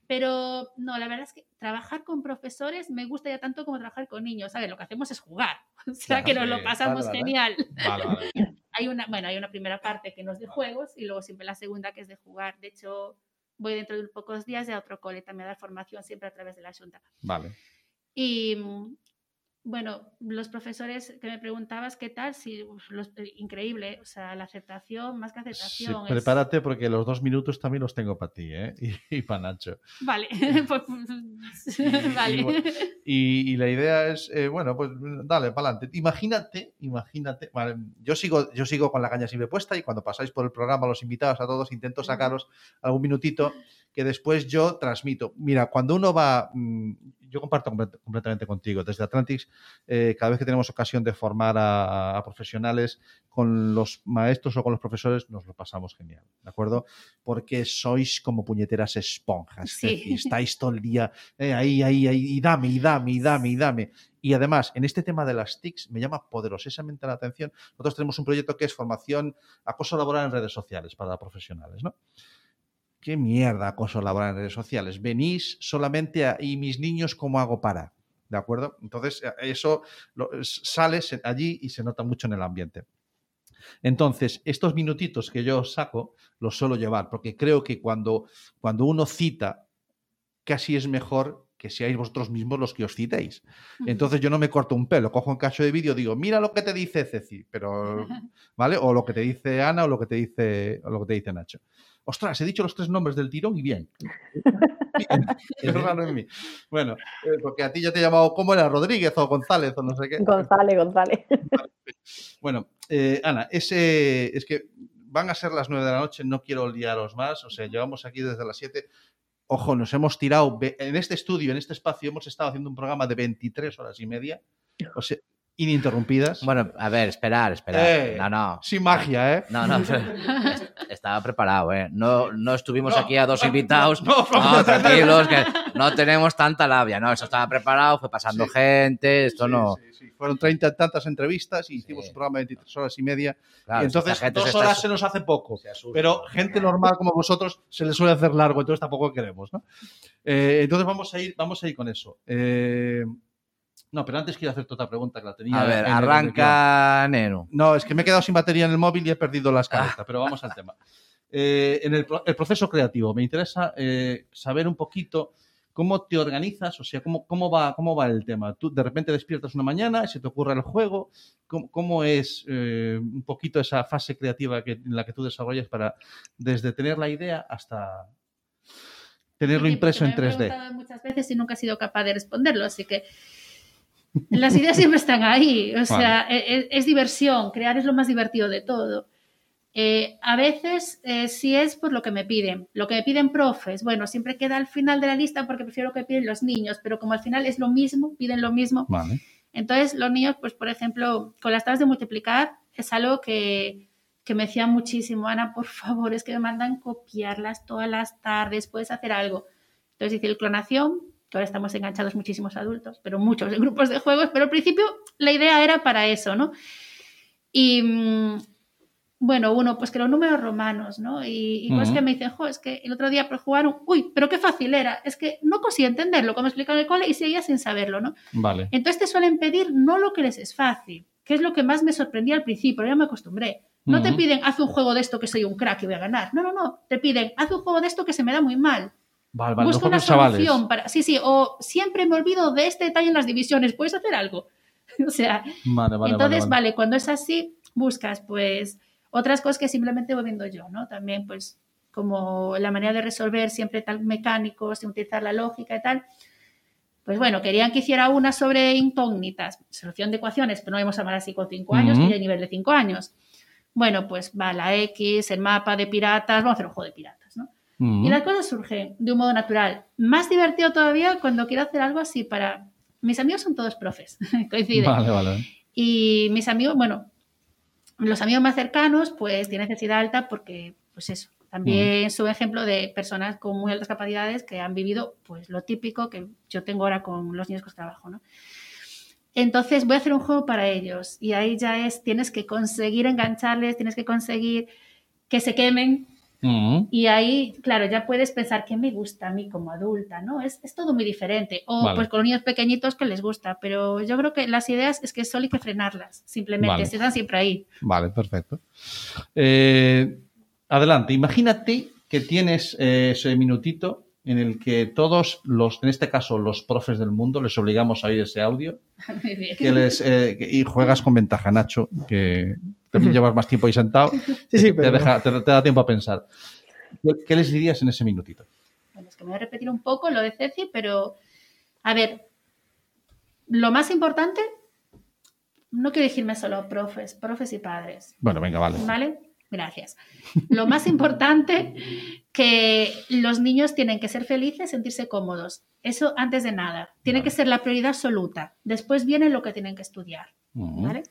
Pero no, la verdad es que trabajar con profesores me gusta ya tanto como trabajar con niños. ¿Sabes? Lo que hacemos es jugar. O sea, Claro, que nos sí. lo pasamos Vale, genial Vale, vale. hay una, bueno, hay una primera parte que no es de juegos y luego siempre la segunda que es de jugar. De hecho, voy dentro de pocos días de otro cole también a dar formación siempre a través de la Junta. Vale. Y mm, bueno, los profesores que me preguntabas qué tal, sí, los- eh, increíble, o sea, la aceptación, más que Sí, aceptación. es- prepárate porque los dos minutos también los tengo para ti, ¿eh? Y, para Nacho. Vale, pues, vale. Y, y la idea es, eh, bueno, pues dale, para adelante. Imagínate, imagínate. vale, yo, sigo, yo sigo con la caña siempre puesta y cuando pasáis por el programa, los invitados a todos, intento sacaros algún minutito que después yo transmito. Mira, cuando uno va, mm, yo comparto complet- completamente contigo, desde Atlantics, eh, cada vez que tenemos ocasión de formar a, a profesionales con los maestros o con los profesores, nos lo pasamos genial, ¿de acuerdo? Porque sois como puñeteras esponjas, Sí. es decir, estáis todo el día eh, ahí, ahí, ahí, y dame, y dame, y dame, y dame. Y además, en este tema de las TICs me llama poderosamente la atención. Nosotros tenemos un proyecto que es formación, acoso laboral en redes sociales para profesionales, ¿no? ¿Qué mierda acoso laboral en redes sociales? Venís solamente a, y mis niños, ¿cómo hago para? ¿De acuerdo? Entonces, eh, eso lo- sale allí y se nota mucho en el ambiente. Entonces, estos minutitos que yo saco los suelo llevar, porque creo que cuando, cuando uno cita, casi es mejor que seáis vosotros mismos los que os citéis. Entonces yo no me corto un pelo, cojo un cacho de vídeo, digo, mira lo que te dice Ceci, pero, ¿vale? O lo que te dice Ana o lo que te dice, o lo que te dice Nacho. Ostras, he dicho los tres nombres del tirón y bien. Bien, es raro en mí. Bueno, eh, porque a ti ya te he llamado, ¿cómo era? Rodríguez o González o no sé qué. González, González. Bueno, eh, Ana, ese, es que van a ser las nueve de la noche, no quiero liaros más, o sea, llevamos aquí desde las 7. Ojo, nos hemos tirado, en este estudio, en este espacio, hemos estado haciendo un programa de 23 horas y media, o sea, ininterrumpidas. Bueno, a ver, esperar, esperar. Eh, no, no. Sin magia, ¿eh? No, no, est- estaba preparado, ¿eh? No, no estuvimos No, aquí a dos invitados. no, No, no. tranquilos, que no tenemos tanta labia. No, eso estaba preparado, fue pasando Sí. gente, esto Sí, no. sí, sí. Fueron 30 y tantas entrevistas y hicimos Sí. un programa de 23 horas y media. Claro, y entonces, dos se horas se nos hace poco. asusta. Pero gente normal como vosotros se les suele hacer largo, entonces tampoco queremos, ¿no? Eh, entonces vamos a ir, vamos a ir con eso. Eh, no, pero antes quiero hacerte otra pregunta que la tenía. A ver, en el- arranca Neno. No, es que me he quedado sin batería en el móvil y he perdido la escaleta, pero vamos al tema. Eh, en el, pro- el proceso creativo, me interesa eh, saber un poquito cómo te organizas, o sea, cómo, cómo, va, cómo va el tema. Tú de repente despiertas una mañana y se te ocurre el juego. ¿Cómo, cómo es eh, un poquito esa fase creativa que, en la que tú desarrollas para desde tener la idea hasta tenerlo Sí, impreso en porque me han 3D? preguntado muchas veces y nunca he sido capaz de responderlo, así que las ideas siempre están ahí. O sea, e- e- es, diversión, crear es lo más divertido de todo. Eh, a veces eh, sí es por lo que me piden. Lo que me piden profes, bueno, siempre queda al final de la lista porque prefiero lo que piden los niños, pero como al final es lo mismo, piden lo mismo, Vale. entonces, los niños, pues por ejemplo, con las tablas de multiplicar es algo que, que me decía muchísimo, Ana, por favor, es que me mandan copiarlas todas las tardes, puedes hacer algo. Entonces hice el clonación, que ahora estamos enganchados muchísimos adultos, pero muchos en grupos de juegos, pero al principio la idea era para eso, ¿no? Y mm, bueno, uno, pues que los números romanos, ¿no? Y, y Ujú. que me dicen, jo, es que el otro día jugaron, uy, pero qué fácil era, es que no conseguí entenderlo, como explican en el cole, y seguía sin saberlo, ¿no? Vale. Entonces te suelen pedir no lo que les es fácil, que es lo que más me sorprendía al principio, ya me acostumbré. No te piden, haz un juego de esto que soy un crack y voy a ganar. No, no, no. Te piden, haz un juego de esto que se me da muy mal. Vale, vale. Busca no una solución para. Sí, sí, o siempre me olvido de este detalle en las divisiones, ¿puedes hacer algo? o sea, Vale, vale, entonces, vale, cuando es así, buscas pues otras cosas que simplemente voy viendo yo, ¿no? También pues como la manera de resolver siempre tal mecánicos, de utilizar la lógica y tal. Pues bueno, querían que hiciera una sobre incógnitas, solución de ecuaciones, pero no vamos a llamar así con cinco años, Ujú. que ya hay nivel de cinco años. Bueno, pues va la X, el mapa de piratas, vamos a hacer un juego de piratas, Ujú. Y las cosas surgen de un modo natural. Más divertido todavía cuando quiero hacer algo así para... Mis amigos son todos profes, coinciden. Vale, vale. Y mis amigos, bueno, los amigos más cercanos, pues tienen necesidad alta porque, pues eso, también soy ejemplo de personas con muy altas capacidades que han vivido, pues lo típico que yo tengo ahora con los niños que trabajo, ¿no? Entonces voy a hacer un juego para ellos y ahí ya es, tienes que conseguir engancharles, tienes que conseguir que se quemen, Y ahí, claro, ya puedes pensar qué me gusta a mí como adulta, ¿no? Es, es todo muy diferente. O Vale. pues con niños pequeñitos que les gusta, pero yo creo que las ideas es que solo hay que frenarlas, simplemente, Vale. están siempre ahí. Vale, perfecto. Eh, adelante, imagínate que tienes eh, ese minutito en el que todos los, en este caso los profes del mundo, les obligamos a oír ese audio Muy bien. que les, eh, que- y juegas con ventaja, Nacho, que también llevas más tiempo ahí sentado, Sí, sí, te, pero deja- te- te da tiempo a pensar. ¿Qué, qué les dirías en ese minutito? Bueno, es que me voy a repetir un poco lo de Ceci, pero a ver, lo más importante, no quiero dirigirme solo a profes, profes y padres. Bueno, venga, vale. ¿Vale? Gracias. Lo más importante, que los niños tienen que ser felices, sentirse cómodos. Eso antes de nada. Tiene que ser la prioridad absoluta. Después viene lo que tienen que estudiar. ¿Vale?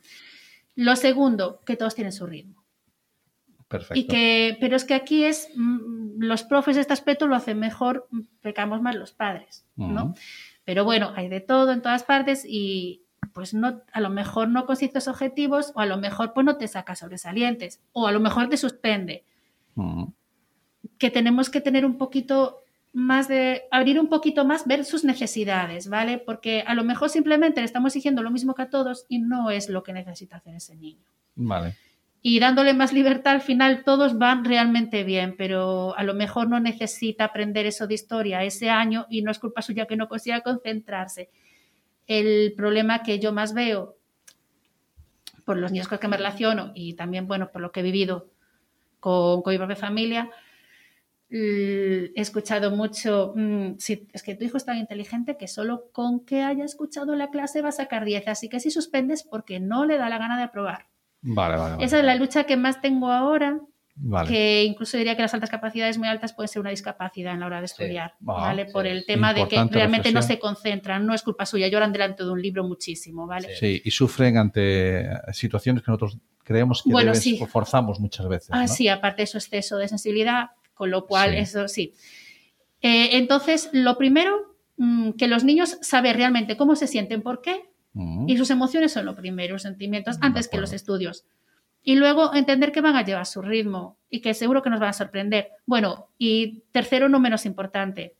Lo segundo, que todos tienen su ritmo. Perfecto. Y que, pero es que aquí es, mm, los profes de este aspecto lo hacen mejor, mm, pecamos más los padres, ¿no? Pero bueno, hay de todo en todas partes y pues no, a lo mejor no consigues objetivos o a lo mejor pues no te saca sobresalientes o a lo mejor te suspende. Ujú. Que tenemos que tener un poquito más de, abrir un poquito más, ver sus necesidades, ¿vale? Porque a lo mejor simplemente le estamos exigiendo lo mismo que a todos y no es lo que necesita hacer ese niño Vale. y dándole más libertad, al final todos van realmente bien, pero a lo mejor no necesita aprender eso de historia ese año y no es culpa suya que no consiga concentrarse. El problema que yo más veo por los niños con los que me relaciono y también, bueno, por lo que he vivido con, con mi propia familia, he escuchado mucho, mm, es que tu hijo es tan inteligente que solo con que haya escuchado la clase va a sacar 10, así que si suspendes porque no le da la gana de aprobar. Vale, vale. vale. Esa es la lucha que más tengo ahora, Vale. que incluso diría que las altas capacidades muy altas pueden ser una discapacidad en la hora de Sí. estudiar, Ah, ¿vale? Por el tema de que realmente no se concentran, no es culpa suya, lloran delante de un libro muchísimo, ¿vale? Sí, y sufren ante situaciones que nosotros creemos que Bueno, debes sí. o forzamos muchas veces. Ah, ¿no? sí, aparte de su exceso de sensibilidad, con lo cual eso sí. Eh, entonces, lo primero, mm, que los niños saben realmente cómo se sienten, por qué, Ujú. y sus emociones son lo primero, los sentimientos, antes que los estudios. Y luego entender que van a llevar su ritmo y que seguro que nos van a sorprender. Bueno, y tercero, no menos importante,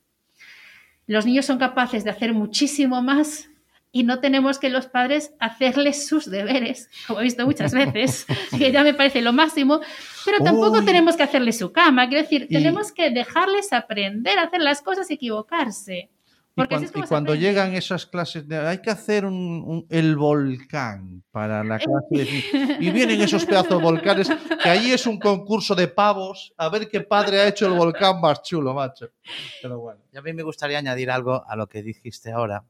los niños son capaces de hacer muchísimo más y no tenemos que los padres hacerles sus deberes, como he visto muchas veces, que ya me parece lo máximo, pero tampoco Uy. tenemos que hacerles su cama. Quiero decir, Y- tenemos que dejarles aprender a hacer las cosas y equivocarse. Y, Porque así cuan- es como y se cuando aprende. llegan esas clases, de, hay que hacer un, un- el volcán para la clase de fi- Y vienen esos pedazos de volcanes, que ahí es un concurso de pavos, a ver qué padre ha hecho el volcán más chulo, macho. Pero bueno. Y a mí me gustaría añadir algo a lo que dijiste ahora,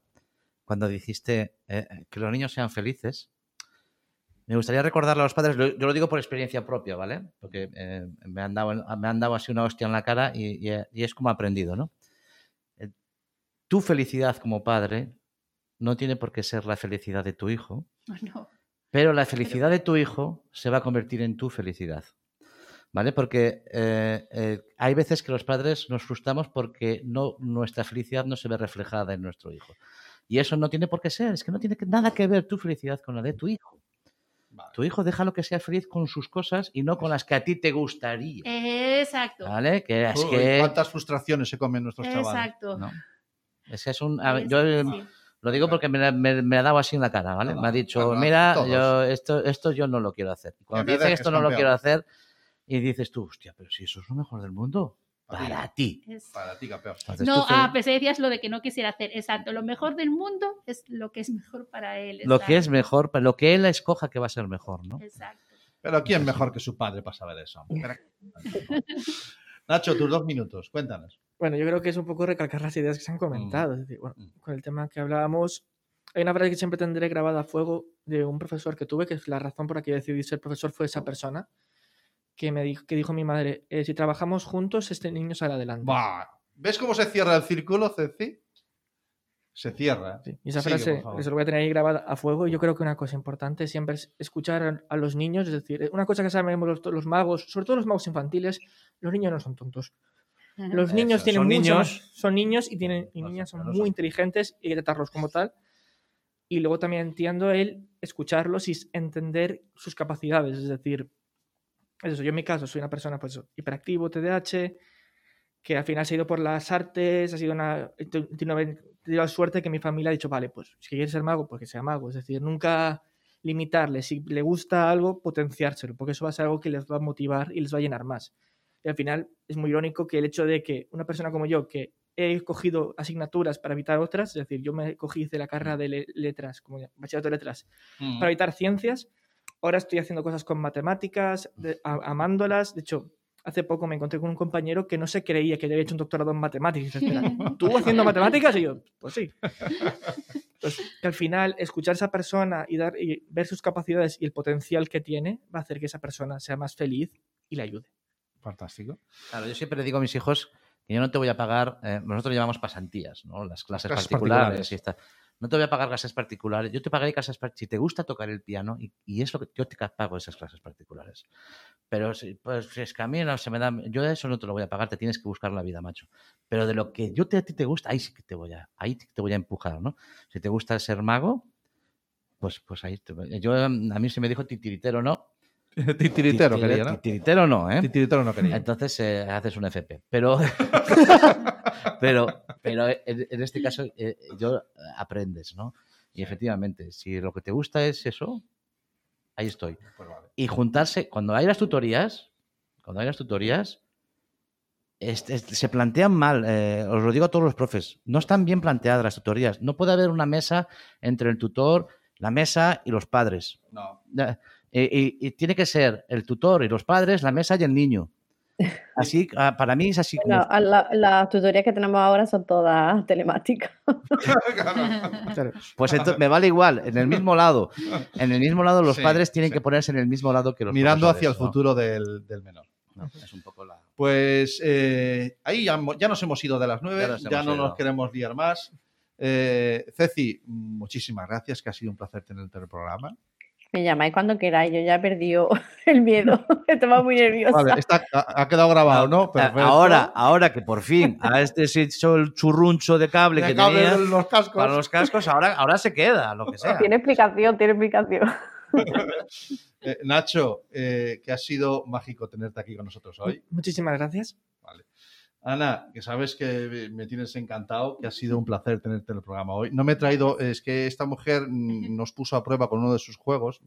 cuando dijiste eh, que los niños sean felices. Me gustaría recordarle a los padres, yo lo digo por experiencia propia, ¿vale? Porque eh, me, han dado, me han dado así una hostia en la cara y, y- y es como aprendido, ¿no? Tu felicidad como padre no tiene por qué ser la felicidad de tu hijo, No. pero la felicidad de tu hijo se va a convertir en tu felicidad. ¿Vale? Porque eh, eh, hay veces que los padres nos frustramos porque no, nuestra felicidad no se ve reflejada en nuestro hijo. Y eso no tiene por qué ser, es que no tiene que- nada que ver tu felicidad con la de tu hijo. Tu hijo déjalo que sea feliz con sus cosas y no con las que a ti te gustaría. Exacto. ¿Vale? Que es Uy, que. ¿Cuántas frustraciones se comen nuestros chavales? Exacto. No. Es que es un. a yo eh, sí. lo digo porque me, me- me ha dado así en la cara, ¿vale? Me ha dicho, mira, yo, esto, esto yo no lo quiero hacer. Y Cuando dicen dejes, esto no lo quiero hacer, y dices tú, hostia, pero si eso es lo mejor del mundo, Para ti. para ti. Es- Para ti, campeón. Entonces, No, ah, que decías lo de que no quisiera hacer. Exacto. Lo mejor del mundo es lo que es mejor para él. lo que es mejor, lo que él escoja que va a ser mejor, ¿no? Exacto. Pero ¿quién mejor que su padre para saber eso? Nacho, tus dos minutos, cuéntanos. Bueno, yo creo que es un poco recalcar las ideas que se han comentado. Es decir, bueno, Mm. con el tema que hablábamos, hay una frase que siempre tendré grabada a fuego de un profesor que tuve, que es la razón por la que decidí ser profesor fue esa persona, que me dijo, que dijo mi madre, eh, si trabajamos juntos, este niño sale adelante. Bah, ¿Ves cómo se cierra el círculo, Ceci? Se cierra. Sí, Y esa Sigue, frase, eso lo voy a tener ahí grabada a fuego. Y yo creo que una cosa importante siempre es escuchar a- los niños. Es decir, una cosa que sabemos los, los magos, sobre todo los magos infantiles, los niños no son tontos. Los Eso, niños tienen son mucho niños. son niños y tienen y No, niñas son no muy son. inteligentes y hay que tratarlos como tal. Y luego también entiendo el escucharlos y entender sus capacidades. Es decir, es eso, yo en mi caso soy una persona pues eso, hiperactivo, TDAH, que al final se ha ido por las artes, ha sido una. Tiene una- tenido la suerte que mi familia ha dicho, vale, pues si quiere ser mago, pues que sea mago. Es decir, nunca limitarle. Si le gusta algo, potenciárselo, porque eso va a ser algo que les va a motivar y les va a llenar más. Y al final es muy irónico que el hecho de que una persona como yo, que he cogido asignaturas para evitar otras, es decir, yo me cogí hice la carrera de le- letras, como ya- bachillerato de letras, Mm. para evitar ciencias, ahora estoy haciendo cosas con matemáticas, de- amándolas. De hecho, hace poco me encontré con un compañero que no se creía que había hecho un doctorado en matemáticas. "Espera, ¿Tú haciendo matemáticas? Y yo, pues sí. Entonces, que al final, escuchar a esa persona y, dar, y ver sus capacidades y el potencial que tiene va a hacer que esa persona sea más feliz y le ayude. Fantástico. Claro, yo siempre le digo a mis hijos que yo no te voy a pagar, eh, nosotros llamamos pasantías, ¿no? Las clases, Clases particulares. particulares. y esta- No te voy a pagar clases particulares, yo te pagaré clases par- si te gusta tocar el piano y, y es lo que yo te pago esas clases particulares. Pero si, pues, es que a mí no se me da, yo eso no te lo voy a pagar, te tienes que buscar la vida, macho. Pero de lo que yo te, a ti te gusta, ahí sí que te voy a, ahí te voy a empujar, ¿no? Si te gusta ser mago, pues, pues ahí te- yo a mí se me dijo titiritero no. Titiritero Titire- quería, ¿no? Titiritero no, ¿eh? Titiritero no quería. Entonces eh, haces un FP. Pero, pero, pero en, en este caso eh, yo aprendes, ¿no? Y efectivamente, si lo que te gusta es eso, ahí estoy. Pues vale. Y juntarse, cuando hay las tutorías, cuando hay las tutorías, se plantean mal, eh, os lo digo a todos los profes, no están bien planteadas las tutorías. No puede haber una mesa entre el tutor, la mesa y los padres. No. Y- y tiene que ser el tutor y los padres, la mesa y el niño. Así, ah, para mí es así como. La- las tutorías que tenemos ahora son todas telemáticas. Pues entonces me vale igual, en el mismo lado. En el mismo lado los Sí, padres tienen sí. que ponerse en el mismo lado que los Mirando hacia el futuro del, del menor. No, es un poco la. Pues eh, ahí ya, nos hemos ido de las nueve, Ya no ido. nos queremos liar más. Eh, Ceci, muchísimas gracias, que ha sido un placer tenerte en el programa. Me llamáis cuando queráis, yo ya he perdido el miedo. Estaba muy nerviosa. Vale, está- ha, quedado grabado, ¿no? Ah, Perfecto. Ahora, ahora que por fin a este se hecho el churruncho de cable De que cable tenía los cascos. para los cascos, ahora, ahora se queda, lo que sea. Tiene explicación, tiene explicación. Eh, Nacho, eh, que ha sido mágico tenerte aquí con nosotros hoy. Muchísimas gracias. Ana, que sabes que me tienes encantado, que ha sido un placer tenerte en el programa hoy. No me he traído, es que esta mujer mm, nos puso a prueba con uno de sus juegos.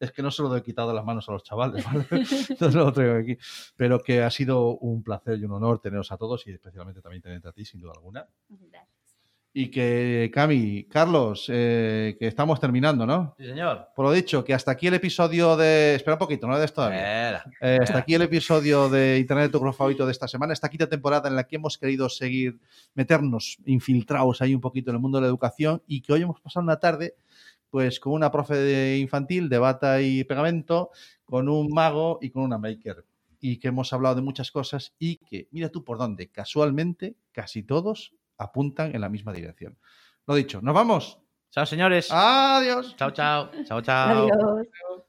Es que no se lo he quitado las manos a los chavales, ¿vale? Entonces lo traigo aquí. Pero que ha sido un placer y un honor teneros a todos y especialmente también tenerte a ti, sin duda alguna. Y que, Cami, Carlos, eh, que estamos terminando, ¿no? Sí, señor. Por lo dicho, que hasta aquí el episodio de. Espera un poquito, no todavía. Era. Eh, hasta aquí el episodio de Internet de tu favorito de esta semana, esta quinta temporada en la que hemos querido seguir, meternos infiltrados ahí un poquito en el mundo de la educación y que hoy hemos pasado una tarde pues con una profe de infantil de bata y pegamento, con un mago y con una maker. Y que hemos hablado de muchas cosas y que, mira tú por dónde, casualmente, casi todos apuntan en la misma dirección. Lo dicho, ¿nos vamos? Chao, señores. Adiós. Chao, chao. Chao, chao. Adiós.